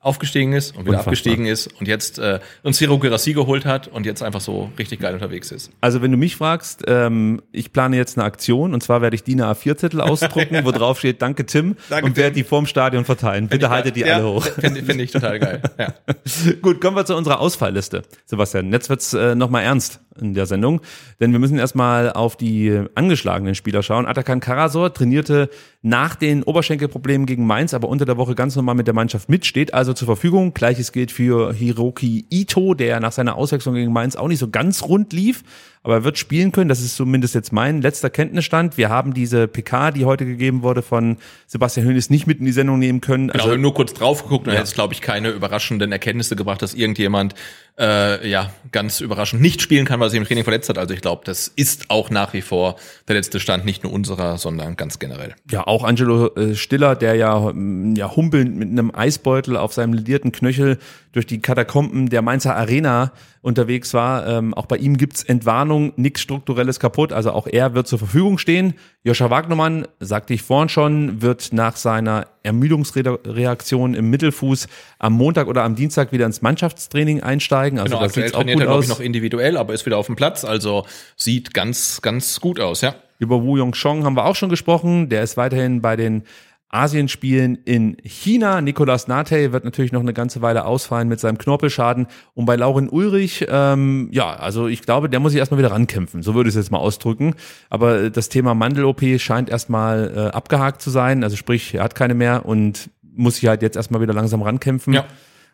aufgestiegen ist und wieder Unfassbar. abgestiegen ist und jetzt äh, uns Ciro Girassi geholt hat und jetzt einfach so richtig geil unterwegs ist. Also wenn du mich fragst, ähm, ich plane jetzt eine Aktion und zwar werde ich DIN A4-Zettel [laughs] ausdrucken, wo drauf steht, danke Tim Danke, und werde die vorm Stadion verteilen. Bitte haltet die ja, alle hoch. Finde find ich total geil. Ja. [laughs] Gut, kommen wir zu unserer Ausfallliste. Sebastian, jetzt wird's äh, nochmal ernst in der Sendung, denn wir müssen erstmal auf die angeschlagenen Spieler schauen. Atakan Karasor trainierte nach den Oberschenkelproblemen gegen Mainz, aber unter der Woche ganz normal mit der Mannschaft mit, steht also zur Verfügung. Gleiches gilt für Hiroki Ito, der nach seiner Auswechslung gegen Mainz auch nicht so ganz rund lief, aber er wird spielen können. Das ist zumindest jetzt mein letzter Kenntnisstand. Wir haben diese PK, die heute gegeben wurde von Sebastian Hönes, nicht mit in die Sendung nehmen können. Genau, wir haben nur kurz drauf geguckt und ja. jetzt, glaube ich, keine überraschenden Erkenntnisse gebracht, dass irgendjemand äh, ja ganz überraschend nicht spielen kann, weil er sich im Training verletzt hat. Also ich glaube, das ist auch nach wie vor der letzte Stand, nicht nur unserer, sondern ganz generell. Ja, auch Angelo äh, Stiller, der ja, ähm, ja humpelnd mit einem Eisbeutel auf seinem ledierten Knöchel durch die Katakomben der Mainzer Arena unterwegs war. Ähm, auch bei ihm gibt's Entwarnung, nichts Strukturelles kaputt. Also auch er wird zur Verfügung stehen. Joscha Wagnermann, sagte ich vorhin schon, wird nach seiner Ermüdungsreaktion im Mittelfuß am Montag oder am Dienstag wieder ins Mannschaftstraining einsteigen. Also Genau, das aktuell sieht auch trainiert gut er, aus. ich, noch individuell, aber ist wieder auf dem Platz. Also sieht ganz, ganz gut aus, ja. Über Wu Yongchong haben wir auch schon gesprochen. Der ist weiterhin bei den Asienspielen in China. Nicolas Nate wird natürlich noch eine ganze Weile ausfallen mit seinem Knorpelschaden. Und bei Lauren Ulrich, ähm, ja, also ich glaube, der muss sich erstmal wieder rankämpfen. So würde ich es jetzt mal ausdrücken. Aber das Thema Mandel-OP scheint erstmal äh, abgehakt zu sein. Also sprich, er hat keine mehr und muss sich halt jetzt erstmal wieder langsam rankämpfen. Ja.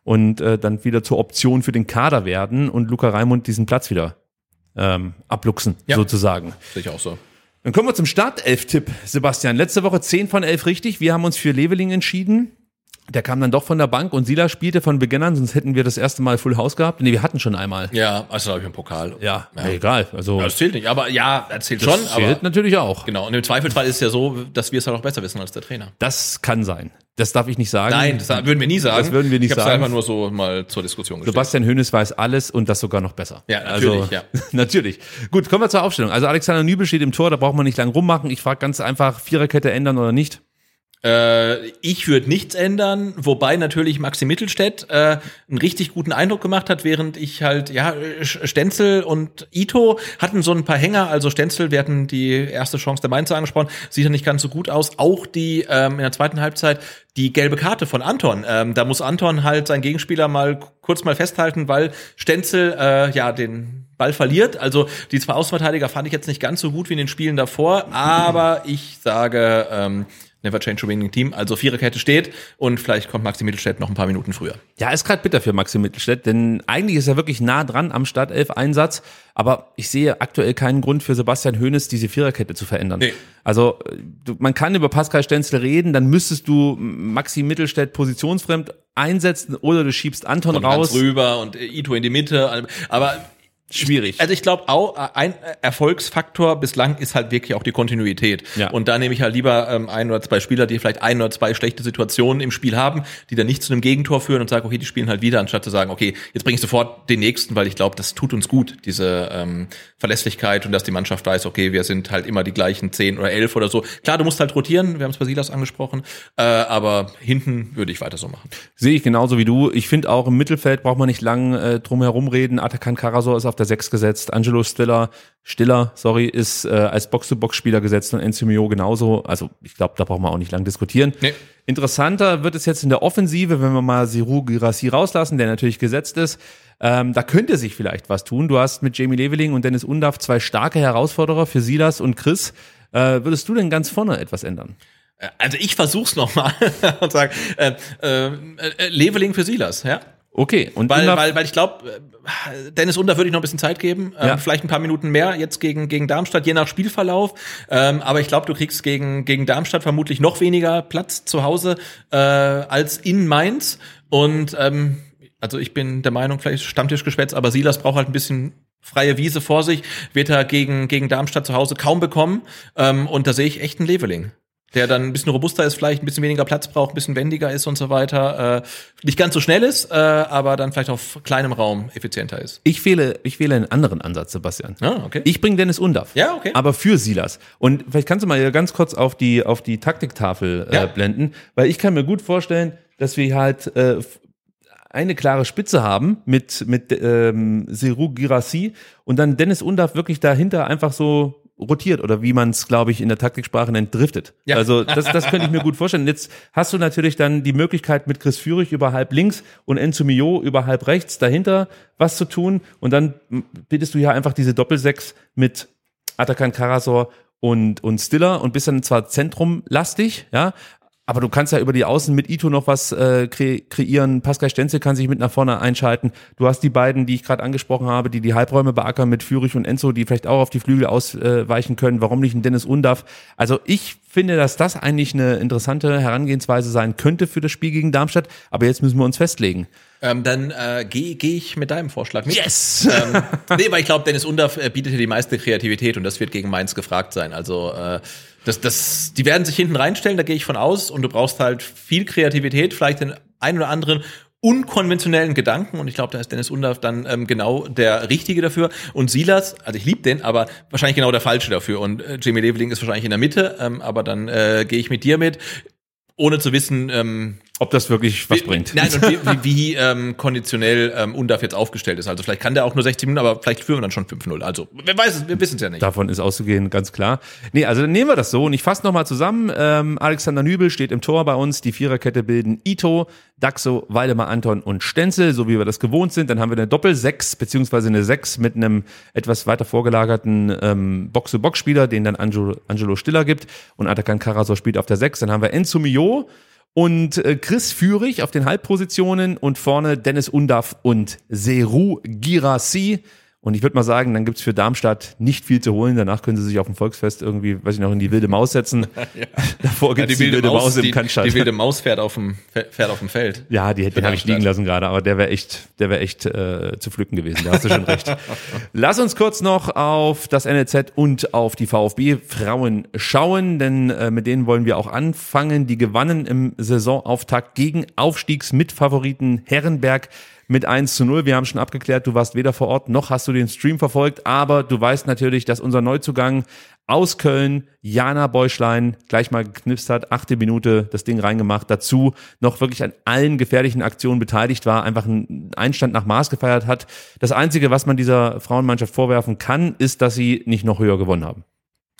Und äh, dann wieder zur Option für den Kader werden und Luca Raimund diesen Platz wieder ähm, abluchsen, Ja. sozusagen. Sehe ich auch so. Dann kommen wir zum Startelf-Tipp, Sebastian. Letzte Woche 10 von 11 richtig. Wir haben uns für Leveling entschieden. Der kam dann doch von der Bank und Sila spielte von Beginn an, sonst hätten wir das erste Mal Full House gehabt. Nee, wir hatten schon einmal. Ja, also habe ich im Pokal. Ja, Ja. egal. Also Ja, Das zählt nicht, aber ja, das zählt das schon. zählt Aber natürlich auch. genau, und im Zweifelsfall ist es ja so, dass wir es halt auch besser wissen als der Trainer. Das kann sein. Das darf ich nicht sagen. Nein, das würden wir nie sagen. Das würden wir nicht ich sagen. einfach nur so mal zur Diskussion gestellt. Sebastian Hönes weiß alles und das sogar noch besser. Ja, natürlich, also, ja. [laughs] natürlich. Gut, kommen wir zur Aufstellung. Also Alexander Nübel steht im Tor, da braucht man nicht lang rummachen. Ich frage ganz einfach, Viererkette ändern oder nicht? Äh, ich würde nichts ändern, wobei natürlich Maxi Mittelstädt äh, einen richtig guten Eindruck gemacht hat, während ich halt, ja, Stenzel und Ito hatten so ein paar Hänger, also Stenzel, wir hatten die erste Chance der Mainzer angesprochen, sieht ja nicht ganz so gut aus. Auch die ähm, in der zweiten Halbzeit die gelbe Karte von Anton. Ähm, da muss Anton halt seinen Gegenspieler mal kurz mal festhalten, weil Stenzel äh, ja den Ball verliert. Also die zwei Außenverteidiger fand ich jetzt nicht ganz so gut wie in den Spielen davor, aber ich sage ähm, Never change a winning team. Also Viererkette steht und vielleicht kommt Maxi Mittelstädt noch ein paar Minuten früher. Ja, ist gerade bitter für Maxi Mittelstädt, denn eigentlich ist er wirklich nah dran am Startelf-Einsatz, aber ich sehe aktuell keinen Grund für Sebastian Hoeneß, diese Viererkette zu verändern. Nee. Also man kann über Pascal Stenzel reden, dann müsstest du Maxi Mittelstädt positionsfremd einsetzen oder du schiebst Anton Und raus. Hans rüber und Ito in die Mitte. Aber Schwierig. Also ich glaube auch, äh, ein Erfolgsfaktor bislang ist halt wirklich auch die Kontinuität. Ja. Und da nehme ich halt lieber ähm, ein oder zwei Spieler, die vielleicht ein oder zwei schlechte Situationen im Spiel haben, die dann nicht zu einem Gegentor führen und sagen, okay, die spielen halt wieder, anstatt zu sagen, okay, jetzt bringe ich sofort den nächsten, weil ich glaube, das tut uns gut, diese ähm, Verlässlichkeit und dass die Mannschaft weiß, okay, wir sind halt immer die gleichen zehn oder elf oder so. Klar, du musst halt rotieren, wir haben es bei Silas angesprochen, äh, aber hinten würde ich weiter so machen. Sehe ich genauso wie du. Ich finde auch im Mittelfeld braucht man nicht lang äh, drum herum reden. Atakan Karasor ist auf der 6 gesetzt. Angelo Stiller, Stiller, sorry, ist äh, als Box-to-Box-Spieler gesetzt und Enzio Mio genauso. Also ich glaube, da braucht man auch nicht lang diskutieren. Nee. Interessanter wird es jetzt in der Offensive, wenn wir mal Siru Girassi rauslassen, der natürlich gesetzt ist. Ähm, da könnte sich vielleicht was tun. Du hast mit Jamie Leveling und Dennis Undaff zwei starke Herausforderer für Silas und Chris. Äh, würdest du denn ganz vorne etwas ändern? Also ich versuch's nochmal [laughs] und sage, äh, äh, äh, Leveling für Silas, ja. Okay, und Weil, weil, weil ich glaube, Dennis Unter würde ich noch ein bisschen Zeit geben. Ähm, Ja. Vielleicht ein paar Minuten mehr jetzt gegen, gegen Darmstadt, je nach Spielverlauf. Ähm, aber ich glaube, du kriegst gegen, gegen Darmstadt vermutlich noch weniger Platz zu Hause äh, als in Mainz. Und ähm, also ich bin der Meinung, vielleicht Stammtischgeschwätz, aber Silas braucht halt ein bisschen freie Wiese vor sich, wird er gegen, gegen Darmstadt zu Hause kaum bekommen. Ähm, und da sehe ich echt einen Leveling. Der dann ein bisschen robuster ist, vielleicht ein bisschen weniger Platz braucht, ein bisschen wendiger ist und so weiter. Äh, nicht ganz so schnell ist, äh, aber dann vielleicht auf kleinem Raum effizienter ist. Ich wähle, ich wähle einen anderen Ansatz, Sebastian. Ah, okay. Ich bringe Dennis Undaff. Ja, okay. Aber für Silas. Und vielleicht kannst du mal ganz kurz auf die, auf die Taktiktafel äh, Ja. blenden, weil ich kann mir gut vorstellen, dass wir halt äh, eine klare Spitze haben mit, mit ähm, Seru Girassi und dann Dennis Undaff wirklich dahinter einfach so rotiert oder wie man es, glaube ich, in der Taktiksprache nennt, driftet. Ja. Also das, das könnte ich mir gut vorstellen. Jetzt hast du natürlich dann die Möglichkeit mit Chris Führig über halb links und Enzo Mio über halb rechts dahinter was zu tun und dann bittest du ja einfach diese Doppelsechs mit Atakan Karasor und, und Stiller und bist dann zwar zentrumlastig, ja, aber du kannst ja über die Außen mit Ito noch was äh, kre kreieren. Pascal Stenzel kann sich mit nach vorne einschalten. Du hast die beiden, die ich gerade angesprochen habe, die die Halbräume beackern mit Führig und Enzo, die vielleicht auch auf die Flügel ausweichen können. Warum nicht ein Dennis Undaff? Also ich finde, dass das eigentlich eine interessante Herangehensweise sein könnte für das Spiel gegen Darmstadt. Aber jetzt müssen wir uns festlegen. Ähm, dann äh, gehe geh ich mit deinem Vorschlag mit. Yes! ähm, nee, weil ich glaube, Dennis Undaff äh, bietet hier die meiste Kreativität und das wird gegen Mainz gefragt sein. Also äh, das, das, die werden sich hinten reinstellen, da gehe ich von aus. Und du brauchst halt viel Kreativität, vielleicht den einen oder anderen unkonventionellen Gedanken. Und ich glaube, da ist Dennis Undaff dann ähm, genau der Richtige dafür. Und Silas, also ich liebe den, aber wahrscheinlich genau der Falsche dafür. Und äh, Jamie Leveling ist wahrscheinlich in der Mitte, ähm, aber dann äh, gehe ich mit dir mit, ohne zu wissen, ähm, Ob das wirklich was wie, bringt. Nein, und [laughs] wie, wie, wie ähm, konditionell ähm, Undav jetzt aufgestellt ist. Also vielleicht kann der auch nur 60 Minuten, aber vielleicht führen wir dann schon 5-0. Also wer weiß es, wir wissen es ja nicht. Davon ist auszugehen, ganz klar. Nee, also dann nehmen wir das so und ich fasse nochmal zusammen. Ähm, Alexander Nübel steht im Tor bei uns. Die Viererkette bilden Ito, Daxo, Waldemar Anton und Stenzel, so wie wir das gewohnt sind. Dann haben wir eine Doppel-Sechs, beziehungsweise eine Sechs mit einem etwas weiter vorgelagerten ähm, Box-to-Box-Spieler, den dann Angelo, Angelo Stiller gibt. Und Atakan Karasor spielt auf der Sechs. Dann haben wir Enzo Mio und äh, Chris Führig auf den Halbpositionen und vorne Dennis Undaff und Seru Girassi. Und ich würde mal sagen, dann gibt's für Darmstadt nicht viel zu holen. Danach können sie sich auf dem Volksfest irgendwie, weiß ich noch, in die wilde Maus setzen. [laughs] Davor gibt's die, wilde Maus, im die, Cannstatt. die wilde Maus fährt auf dem, fährt auf dem Feld. Ja, die, den habe ich liegen lassen gerade, aber der wäre echt, der wäre echt äh, zu pflücken gewesen. Da hast du schon recht. [laughs] Lass uns kurz noch auf das NLZ und auf die VfB Frauen schauen, denn äh, mit denen wollen wir auch anfangen. Die gewannen im Saisonauftakt gegen Aufstiegsmitfavoriten Herrenberg mit 1 zu 0. Wir haben schon abgeklärt, du warst weder vor Ort noch hast du den Stream verfolgt, aber du weißt natürlich, dass unser Neuzugang aus Köln, Jana Beuschlein, gleich mal geknipst hat, achte Minute das Ding reingemacht, dazu noch wirklich an allen gefährlichen Aktionen beteiligt war, einfach einen Einstand nach Maß gefeiert hat. Das Einzige, was man dieser Frauenmannschaft vorwerfen kann, ist, dass sie nicht noch höher gewonnen haben.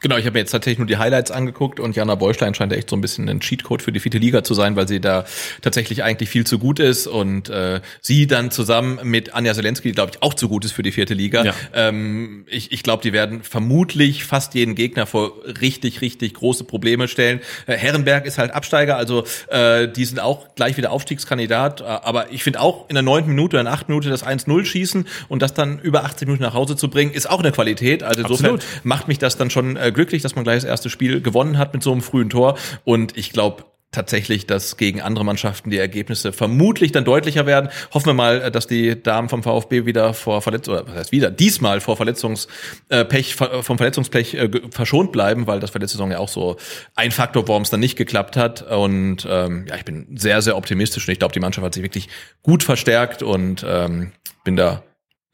Genau, ich habe mir jetzt tatsächlich nur die Highlights angeguckt und Jana Beuschlein scheint echt so ein bisschen ein Cheatcode für die vierte Liga zu sein, weil sie da tatsächlich eigentlich viel zu gut ist und äh, sie dann zusammen mit Anja Zelensky, glaube ich, auch zu gut ist für die vierte Liga. Ja. Ähm, ich ich glaube, die werden vermutlich fast jeden Gegner vor richtig, richtig große Probleme stellen. Äh, Herrenberg ist halt Absteiger, also äh, die sind auch gleich wieder Aufstiegskandidat, äh, aber ich finde auch in der neunten Minute, in der achten Minute das 1-0 schießen und das dann über 80 Minuten nach Hause zu bringen, ist auch eine Qualität. Also insofern Absolut. macht mich das dann schon äh, glücklich, dass man gleich das erste Spiel gewonnen hat mit so einem frühen Tor. Und ich glaube tatsächlich, dass gegen andere Mannschaften die Ergebnisse vermutlich dann deutlicher werden. Hoffen wir mal, äh, dass die Damen vom VfB wieder vor Verletzung, oder was heißt wieder, diesmal vor Verletzungspech, vom Verletzungspech äh, ge- verschont bleiben, weil das für letzte Saison ja auch so ein Faktor, warum es dann nicht geklappt hat. Und ähm, ja, ich bin sehr, sehr optimistisch und ich glaube, die Mannschaft hat sich wirklich gut verstärkt und ähm, bin da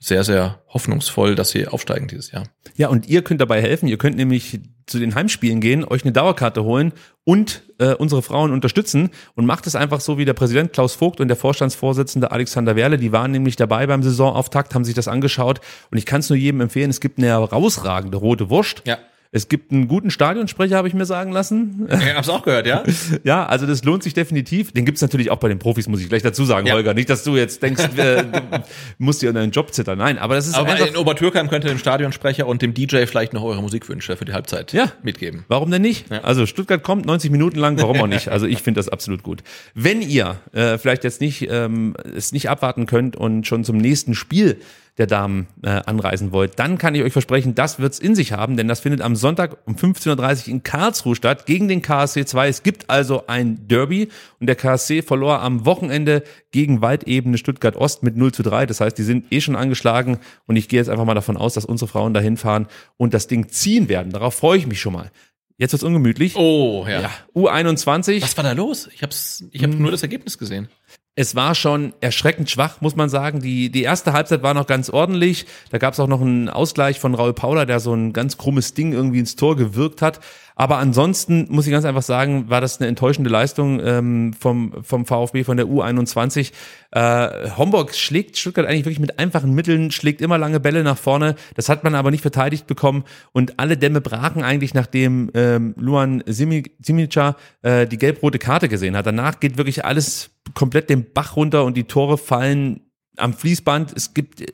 sehr, sehr hoffnungsvoll, dass sie aufsteigen dieses Jahr. Ja, und ihr könnt dabei helfen. Ihr könnt nämlich zu den Heimspielen gehen, euch eine Dauerkarte holen und äh, unsere Frauen unterstützen und macht es einfach so wie der Präsident Klaus Vogt und der Vorstandsvorsitzende Alexander Werle. Die waren nämlich dabei beim Saisonauftakt, haben sich das angeschaut und ich kann es nur jedem empfehlen. Es gibt eine herausragende rote Wurst. Ja. Es gibt einen guten Stadionsprecher, habe ich mir sagen lassen. Ich hab's auch gehört, ja? [laughs] Ja, also das lohnt sich definitiv. Den gibt's natürlich auch bei den Profis, muss ich gleich dazu sagen, Ja. Holger. Nicht, dass du jetzt denkst, äh, [laughs] du musst dir in deinen Job zittern. Nein, aber das ist Aber in Obertürkheim könnte dem Stadionsprecher und dem DJ vielleicht noch eure Musikwünsche für die Halbzeit Ja. mitgeben. Warum denn nicht? Also Stuttgart kommt 90 Minuten lang, warum auch nicht? Also ich finde das absolut gut. Wenn ihr äh, vielleicht jetzt nicht ähm, es nicht abwarten könnt und schon zum nächsten Spiel der Damen äh, anreisen wollt, dann kann ich euch versprechen, das wird's in sich haben, denn das findet am Sonntag um 15.30 Uhr in Karlsruhe statt gegen den KSC 2. Es gibt also ein Derby und der KSC verlor am Wochenende gegen Waldebene Stuttgart Ost mit 0 zu 3. Das heißt, die sind eh schon angeschlagen und ich gehe jetzt einfach mal davon aus, dass unsere Frauen dahin fahren und das Ding ziehen werden. Darauf freue ich mich schon mal. Jetzt wird's ungemütlich. Oh, ja. Ja, U21. Was war da los? Ich hab's, ich hab nur das Ergebnis gesehen. Es war schon erschreckend schwach, muss man sagen. Die, die erste Halbzeit war noch ganz ordentlich. Da gab es auch noch einen Ausgleich von Raul Paula, der so ein ganz krummes Ding irgendwie ins Tor gewirkt hat. Aber ansonsten muss ich ganz einfach sagen, war das eine enttäuschende Leistung ähm, vom, vom VfB von der U21. Äh, Homburg schlägt Stuttgart eigentlich wirklich mit einfachen Mitteln, schlägt immer lange Bälle nach vorne. Das hat man aber nicht verteidigt bekommen. Und alle Dämme brachen eigentlich, nachdem ähm, Luan Simica äh, die gelb-rote Karte gesehen hat. Danach geht wirklich alles komplett den Bach runter und die Tore fallen am Fließband. Es gibt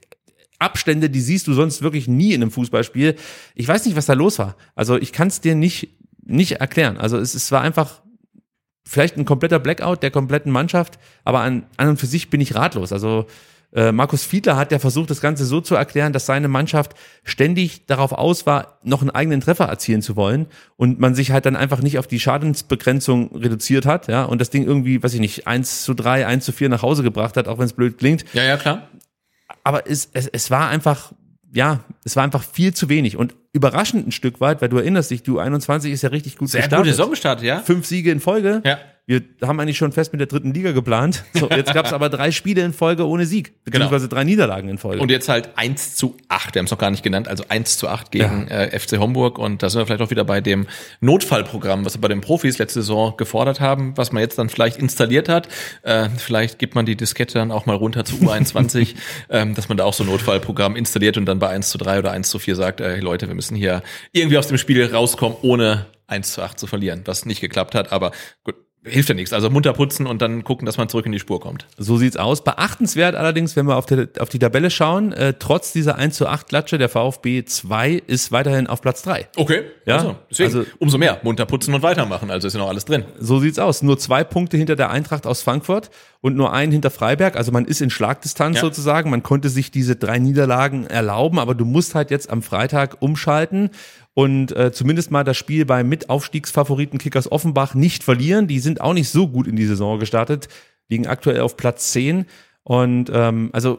Abstände, die siehst du sonst wirklich nie in einem Fußballspiel. Ich weiß nicht, was da los war. Also ich kann es dir nicht, nicht erklären. Also es, es war einfach vielleicht ein kompletter Blackout der kompletten Mannschaft, aber an, an und für sich bin ich ratlos. Also äh, Markus Fiedler hat ja versucht, das Ganze so zu erklären, dass seine Mannschaft ständig darauf aus war, noch einen eigenen Treffer erzielen zu wollen und man sich halt dann einfach nicht auf die Schadensbegrenzung reduziert hat, ja, und das Ding irgendwie, weiß ich nicht, 1 zu 3, 1 zu 4 nach Hause gebracht hat, auch wenn es blöd klingt. Ja, ja, klar. Aber es, es, es war einfach, ja, es war einfach viel zu wenig und überraschend ein Stück weit, weil du erinnerst dich, du 21 ist ja richtig gut Sehr gestartet. gute Saison gestartet, ja? Fünf Siege in Folge. Ja. Wir haben eigentlich schon fest mit der dritten Liga geplant. So, jetzt gab es aber drei Spiele in Folge ohne Sieg, beziehungsweise drei Niederlagen in Folge. Und jetzt halt 1 zu 8, wir haben es noch gar nicht genannt, also 1 zu 8 gegen äh, FC Homburg. Und da sind wir vielleicht auch wieder bei dem Notfallprogramm, was wir bei den Profis letzte Saison gefordert haben, was man jetzt dann vielleicht installiert hat. Äh, vielleicht gibt man die Diskette dann auch mal runter zu U21, [laughs] ähm, dass man da auch so ein Notfallprogramm installiert und dann bei 1 zu 3 oder 1 zu 4 sagt, äh, Leute, wir müssen hier irgendwie aus dem Spiel rauskommen, ohne 1 zu 8 zu verlieren, was nicht geklappt hat. Aber gut, hilft ja nichts. Also munter putzen und dann gucken, dass man zurück in die Spur kommt. So sieht's aus. Beachtenswert allerdings, wenn wir auf die, auf die Tabelle schauen, äh, trotz dieser 1 zu 8 Klatsche, der VfB 2 ist weiterhin auf Platz 3. Okay, Ja, also, deswegen also- umso mehr munter putzen und weitermachen. Also ist ja noch alles drin. So sieht's aus. Nur zwei Punkte hinter der Eintracht aus Frankfurt und nur einen hinter Freiberg. Also man ist in Schlagdistanz Ja. sozusagen. Man konnte sich diese drei Niederlagen erlauben, aber du musst halt jetzt am Freitag umschalten und äh, zumindest mal das Spiel beim Mitaufstiegsfavoriten Kickers Offenbach nicht verlieren. Die sind auch nicht so gut in die Saison gestartet, liegen aktuell auf Platz 10. Und ähm, also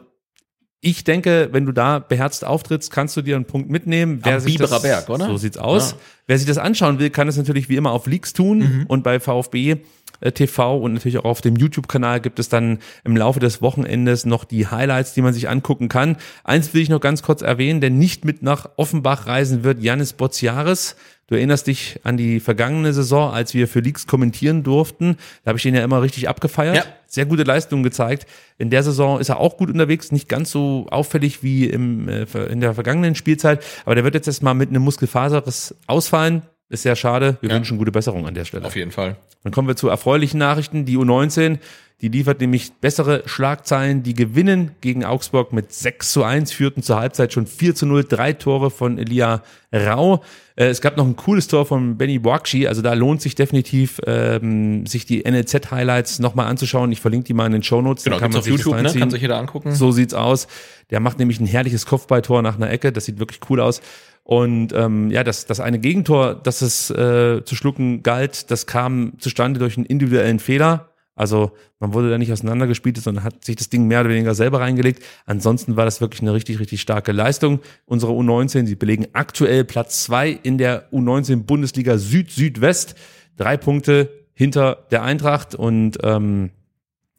ich denke, wenn du da beherzt auftrittst, kannst du dir einen Punkt mitnehmen. Wer Am sich Biberer das, Berg, oder? So sieht's aus. Ja. Wer sich das anschauen will, kann es natürlich wie immer auf Leaks tun Mhm. und bei VfB äh, TV und natürlich auch auf dem YouTube-Kanal gibt es dann im Laufe des Wochenendes noch die Highlights, die man sich angucken kann. Eins will ich noch ganz kurz erwähnen, denn nicht mit nach Offenbach reisen wird Janis Botziaris. Du erinnerst dich an die vergangene Saison, als wir für Leaks kommentieren durften. Da habe ich ihn ja immer richtig abgefeiert. Ja. Sehr gute Leistungen gezeigt. In der Saison ist er auch gut unterwegs, nicht ganz so auffällig wie im, äh, in der vergangenen Spielzeit. Aber der wird jetzt erstmal mit einem Muskelfaserriss ausfallen. Ist sehr schade. Wir Ja. wünschen gute Besserung an der Stelle. Auf jeden Fall. Dann kommen wir zu erfreulichen Nachrichten. Die U19, die liefert nämlich bessere Schlagzeilen. Die gewinnen gegen Augsburg mit 6 zu 1, führten zur Halbzeit schon 4 zu 0, drei Tore von Elia Rau. Äh, Es gab noch ein cooles Tor von Benny Boakci, also da lohnt sich definitiv, ähm, sich die NLZ-Highlights nochmal anzuschauen. Ich verlinke die mal in den Shownotes. Genau, kann man auf sich das YouTube, ne? Kann sich jeder angucken. So sieht's aus. Der macht nämlich ein herrliches Kopfballtor nach einer Ecke. Das sieht wirklich cool aus. Und ähm, ja, das, das eine Gegentor, das es äh, zu schlucken galt, das kam zustande durch einen individuellen Fehler. Also man wurde da nicht auseinandergespielt, sondern hat sich das Ding mehr oder weniger selber reingelegt. Ansonsten war das wirklich eine richtig, richtig starke Leistung. Unsere U19, sie belegen aktuell Platz zwei in der U19 Bundesliga Süd-Südwest. Drei Punkte hinter der Eintracht und ähm,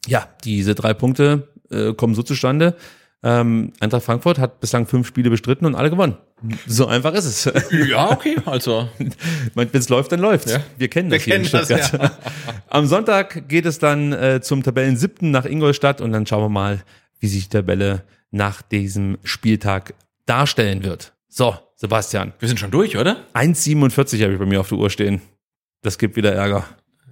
ja, diese drei Punkte äh, kommen so zustande. Ähm, Eintracht Frankfurt hat bislang fünf Spiele bestritten und alle gewonnen. So einfach ist es. Ja, okay, also. [laughs] Wenn es läuft, dann läuft. Ja. Wir kennen Wir das hier in kennen das, Stuttgart. [laughs] Am Sonntag geht es dann äh, zum Tabellen siebten nach Ingolstadt und dann schauen wir mal, wie sich die Tabelle nach diesem Spieltag darstellen wird. So, Sebastian. Wir sind schon durch, oder? 1,47 habe ich bei mir auf der Uhr stehen. Das gibt wieder Ärger.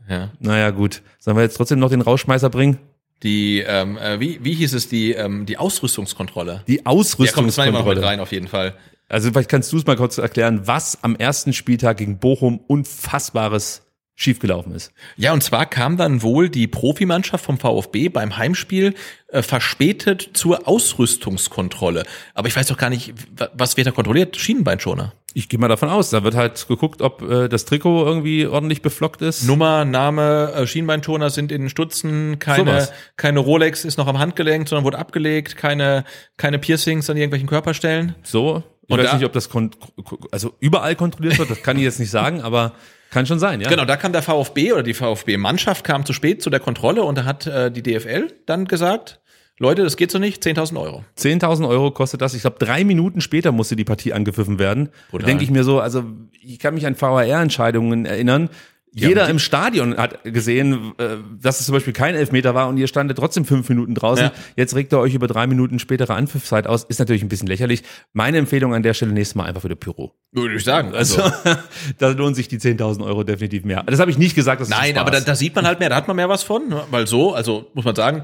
Ja. Naja, gut. Sollen wir jetzt trotzdem noch den Rausschmeißer bringen? Die, ähm, äh, wie, wie hieß es, die, ähm, die Ausrüstungskontrolle? Die Ja, komm, das war immer noch mit Ausrüstungskontrolle. rein, auf jeden Fall. Also vielleicht kannst du es mal kurz erklären, was am ersten Spieltag gegen Bochum unfassbares schiefgelaufen ist. Ja, und zwar kam dann wohl die Profimannschaft vom VfB beim Heimspiel äh, verspätet zur Ausrüstungskontrolle. Aber ich weiß doch gar nicht, wa- was wird da kontrolliert? Schienenbeinschoner. Ich gehe mal davon aus, da wird halt geguckt, ob äh, das Trikot irgendwie ordentlich beflockt ist. Nummer, Name, äh, Schienbeinschoner sind in den Stutzen, keine, Sowas. keine Rolex ist noch am Handgelenk, sondern wurde abgelegt, keine, keine Piercings an irgendwelchen Körperstellen. So. Ich Und weiß nicht, ob das also überall kontrolliert wird, das kann ich jetzt nicht sagen, aber kann schon sein, ja. Genau, da kam der VfB oder die VfB-Mannschaft kam zu spät zu der Kontrolle und da hat äh, die DFL dann gesagt, Leute, das geht so nicht, 10.000 Euro. 10.000 Euro kostet das. Ich glaube, drei Minuten später musste die Partie angepfiffen werden. Da Brutal. denke ich mir so, also ich kann mich an VAR-Entscheidungen erinnern. Jeder im Stadion hat gesehen, äh, dass es zum Beispiel kein Elfmeter war und ihr standet trotzdem fünf Minuten draußen. Ja. Jetzt regt ihr euch über drei Minuten spätere Anpfiffzeit aus. Ist natürlich ein bisschen lächerlich. Meine Empfehlung an der Stelle nächstes Mal einfach für die Pyro. Würde ich sagen. Also, Also, [laughs] da lohnen sich die 10.000 Euro definitiv mehr. Das habe ich nicht gesagt. Das ist nein, Spaß. aber da, da sieht man halt mehr, da hat man mehr was von, ne? weil so, also muss man sagen,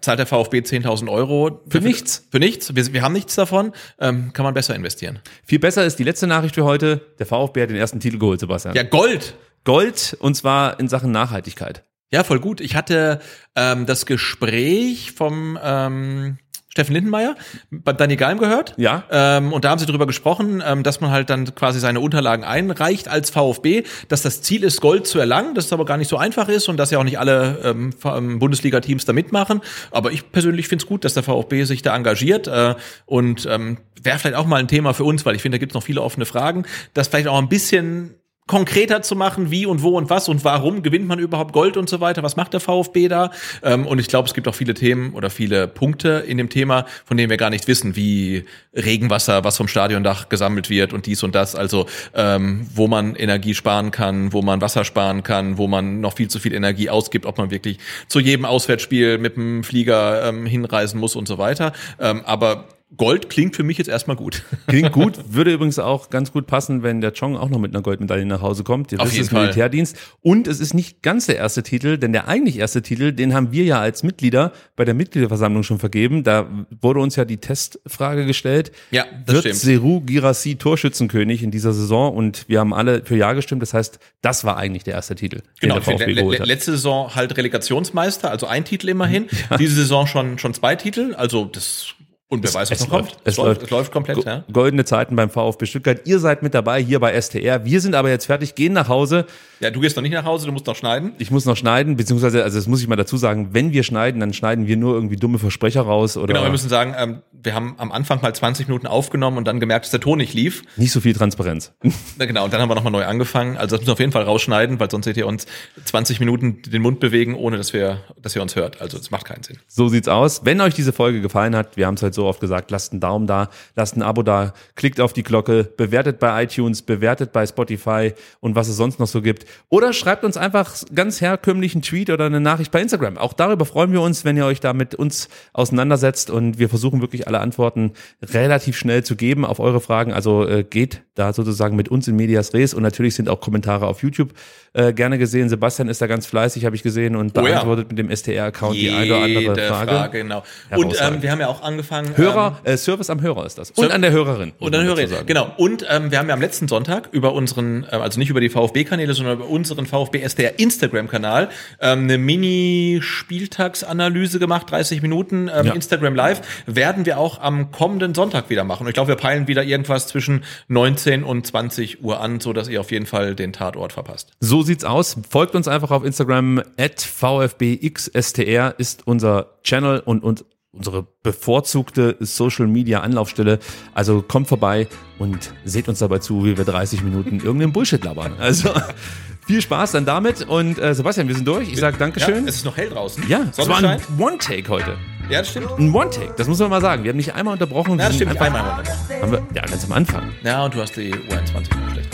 zahlt der VfB 10.000 Euro. Für nichts. Für nichts. Wir, wir haben nichts davon, ähm, kann man besser investieren. Viel besser ist die letzte Nachricht für heute. Der VfB hat den ersten Titel geholt, Sebastian. Ja, Gold. Gold und zwar in Sachen Nachhaltigkeit. Ja, voll gut. Ich hatte ähm, das Gespräch vom ähm, Steffen Lindenmeier bei Danny Galm gehört. Ja. Ähm, und da haben sie darüber gesprochen, ähm, dass man halt dann quasi seine Unterlagen einreicht als VfB, dass das Ziel ist, Gold zu erlangen, dass es aber gar nicht so einfach ist und dass ja auch nicht alle ähm, ähm, Bundesliga-Teams da mitmachen. Aber ich persönlich finde es gut, dass der VfB sich da engagiert äh, und ähm, wäre vielleicht auch mal ein Thema für uns, weil ich finde, da gibt es noch viele offene Fragen, das vielleicht auch ein bisschen konkreter zu machen, wie und wo und was und warum gewinnt man überhaupt Gold und so weiter, was macht der VfB da? Ähm, und ich glaube, es gibt auch viele Themen oder viele Punkte in dem Thema, von denen wir gar nicht wissen, wie Regenwasser, was vom Stadiondach gesammelt wird und dies und das, also ähm, wo man Energie sparen kann, wo man Wasser sparen kann, wo man noch viel zu viel Energie ausgibt, ob man wirklich zu jedem Auswärtsspiel mit dem Flieger ähm, hinreisen muss und so weiter. Ähm, aber Gold klingt für mich jetzt erstmal gut. [laughs] Klingt gut, würde übrigens auch ganz gut passen, wenn der Chong auch noch mit einer Goldmedaille nach Hause kommt. Das Auf ist. Militärdienst. Und es ist nicht ganz der erste Titel, denn der eigentlich erste Titel, den haben wir ja als Mitglieder bei der Mitgliederversammlung schon vergeben. Da wurde uns ja die Testfrage gestellt. Ja, das Wird stimmt. Seru Girassi Torschützenkönig in dieser Saison? Und wir haben alle für Ja gestimmt. Das heißt, das war eigentlich der erste Titel, Genau, den der le le letzte Saison halt Relegationsmeister, also ein Titel immerhin. Diese Saison schon, schon zwei Titel, also das, und wer weiß, was es noch läuft. kommt. Es läuft. Es läuft komplett, Go- ja. Goldene Zeiten beim VfB Stuttgart. Ihr seid mit dabei hier bei STR. Wir sind aber jetzt fertig, gehen nach Hause. Ja, du gehst noch nicht nach Hause, du musst noch schneiden. Ich muss noch schneiden, beziehungsweise, also das muss ich mal dazu sagen, wenn wir schneiden, dann schneiden wir nur irgendwie dumme Versprecher raus oder Genau, wir müssen sagen, ähm, wir haben am Anfang mal 20 Minuten aufgenommen und dann gemerkt, dass der Ton nicht lief. nicht so viel Transparenz. [laughs] Na genau, und dann haben wir nochmal neu angefangen. Also das müssen wir auf jeden Fall rausschneiden, weil sonst seht ihr uns 20 Minuten den Mund bewegen, ohne dass wir, dass ihr uns hört. Also das macht keinen Sinn. So sieht's aus. Wenn euch diese Folge gefallen hat, wir haben es halt so oft gesagt, lasst einen Daumen da, lasst ein Abo da, klickt auf die Glocke, bewertet bei iTunes, bewertet bei Spotify und was es sonst noch so gibt. Oder schreibt uns einfach ganz herkömmlichen Tweet oder eine Nachricht bei Instagram. Auch darüber freuen wir uns, wenn ihr euch da mit uns auseinandersetzt und wir versuchen wirklich alle Antworten relativ schnell zu geben auf eure Fragen. Also äh, geht da sozusagen mit uns in Medias Res und natürlich sind auch Kommentare auf YouTube äh, gerne gesehen. Sebastian ist da ganz fleißig, habe ich gesehen und Oh ja. beantwortet mit dem STR-Account die eine oder andere Jede Frage. genau. Und ähm, wir haben ja auch angefangen. Hörer, äh, Service am Hörer ist das. Und Ser- an der Hörerin. Und dann man höre dazu ich, sagen. genau. Und ähm, wir haben ja am letzten Sonntag über unseren, äh, also nicht über die VfB-Kanäle, sondern über unseren VfB SDR Instagram-Kanal ähm, eine Mini-Spieltagsanalyse gemacht, 30 Minuten ähm, Ja. Instagram Live. Werden wir auch am kommenden Sonntag wieder machen. Und ich glaube, wir peilen wieder irgendwas zwischen 19 und 20 Uhr an, so dass ihr auf jeden Fall den Tatort verpasst. So sieht's aus. Folgt uns einfach auf Instagram. At VfBXSTR ist unser Channel und, und unsere bevorzugte Social Media Anlaufstelle. Also kommt vorbei und seht uns dabei zu, wie wir 30 Minuten irgendeinen Bullshit labern. Also [laughs] viel Spaß dann damit. Und äh, Sebastian, wir sind durch. Ich sage Ja, Dankeschön. es ist noch hell draußen. Ja, es war ein Sonnenschein. One-Take heute. Ja, das stimmt. Ein One-Take, das muss man mal sagen. Wir haben nicht einmal unterbrochen. Ja, das stimmt. einfach- Einmal. Haben wir, ja, ganz am Anfang. Ja, und du hast die Uhr 21 noch schlecht.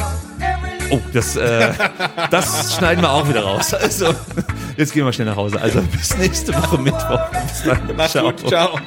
Oh, das, äh, das schneiden wir auch wieder raus. Also, jetzt gehen wir schnell nach Hause. Also bis nächste Woche Mittwoch. Bis dann. Mach's ciao. gut, ciao.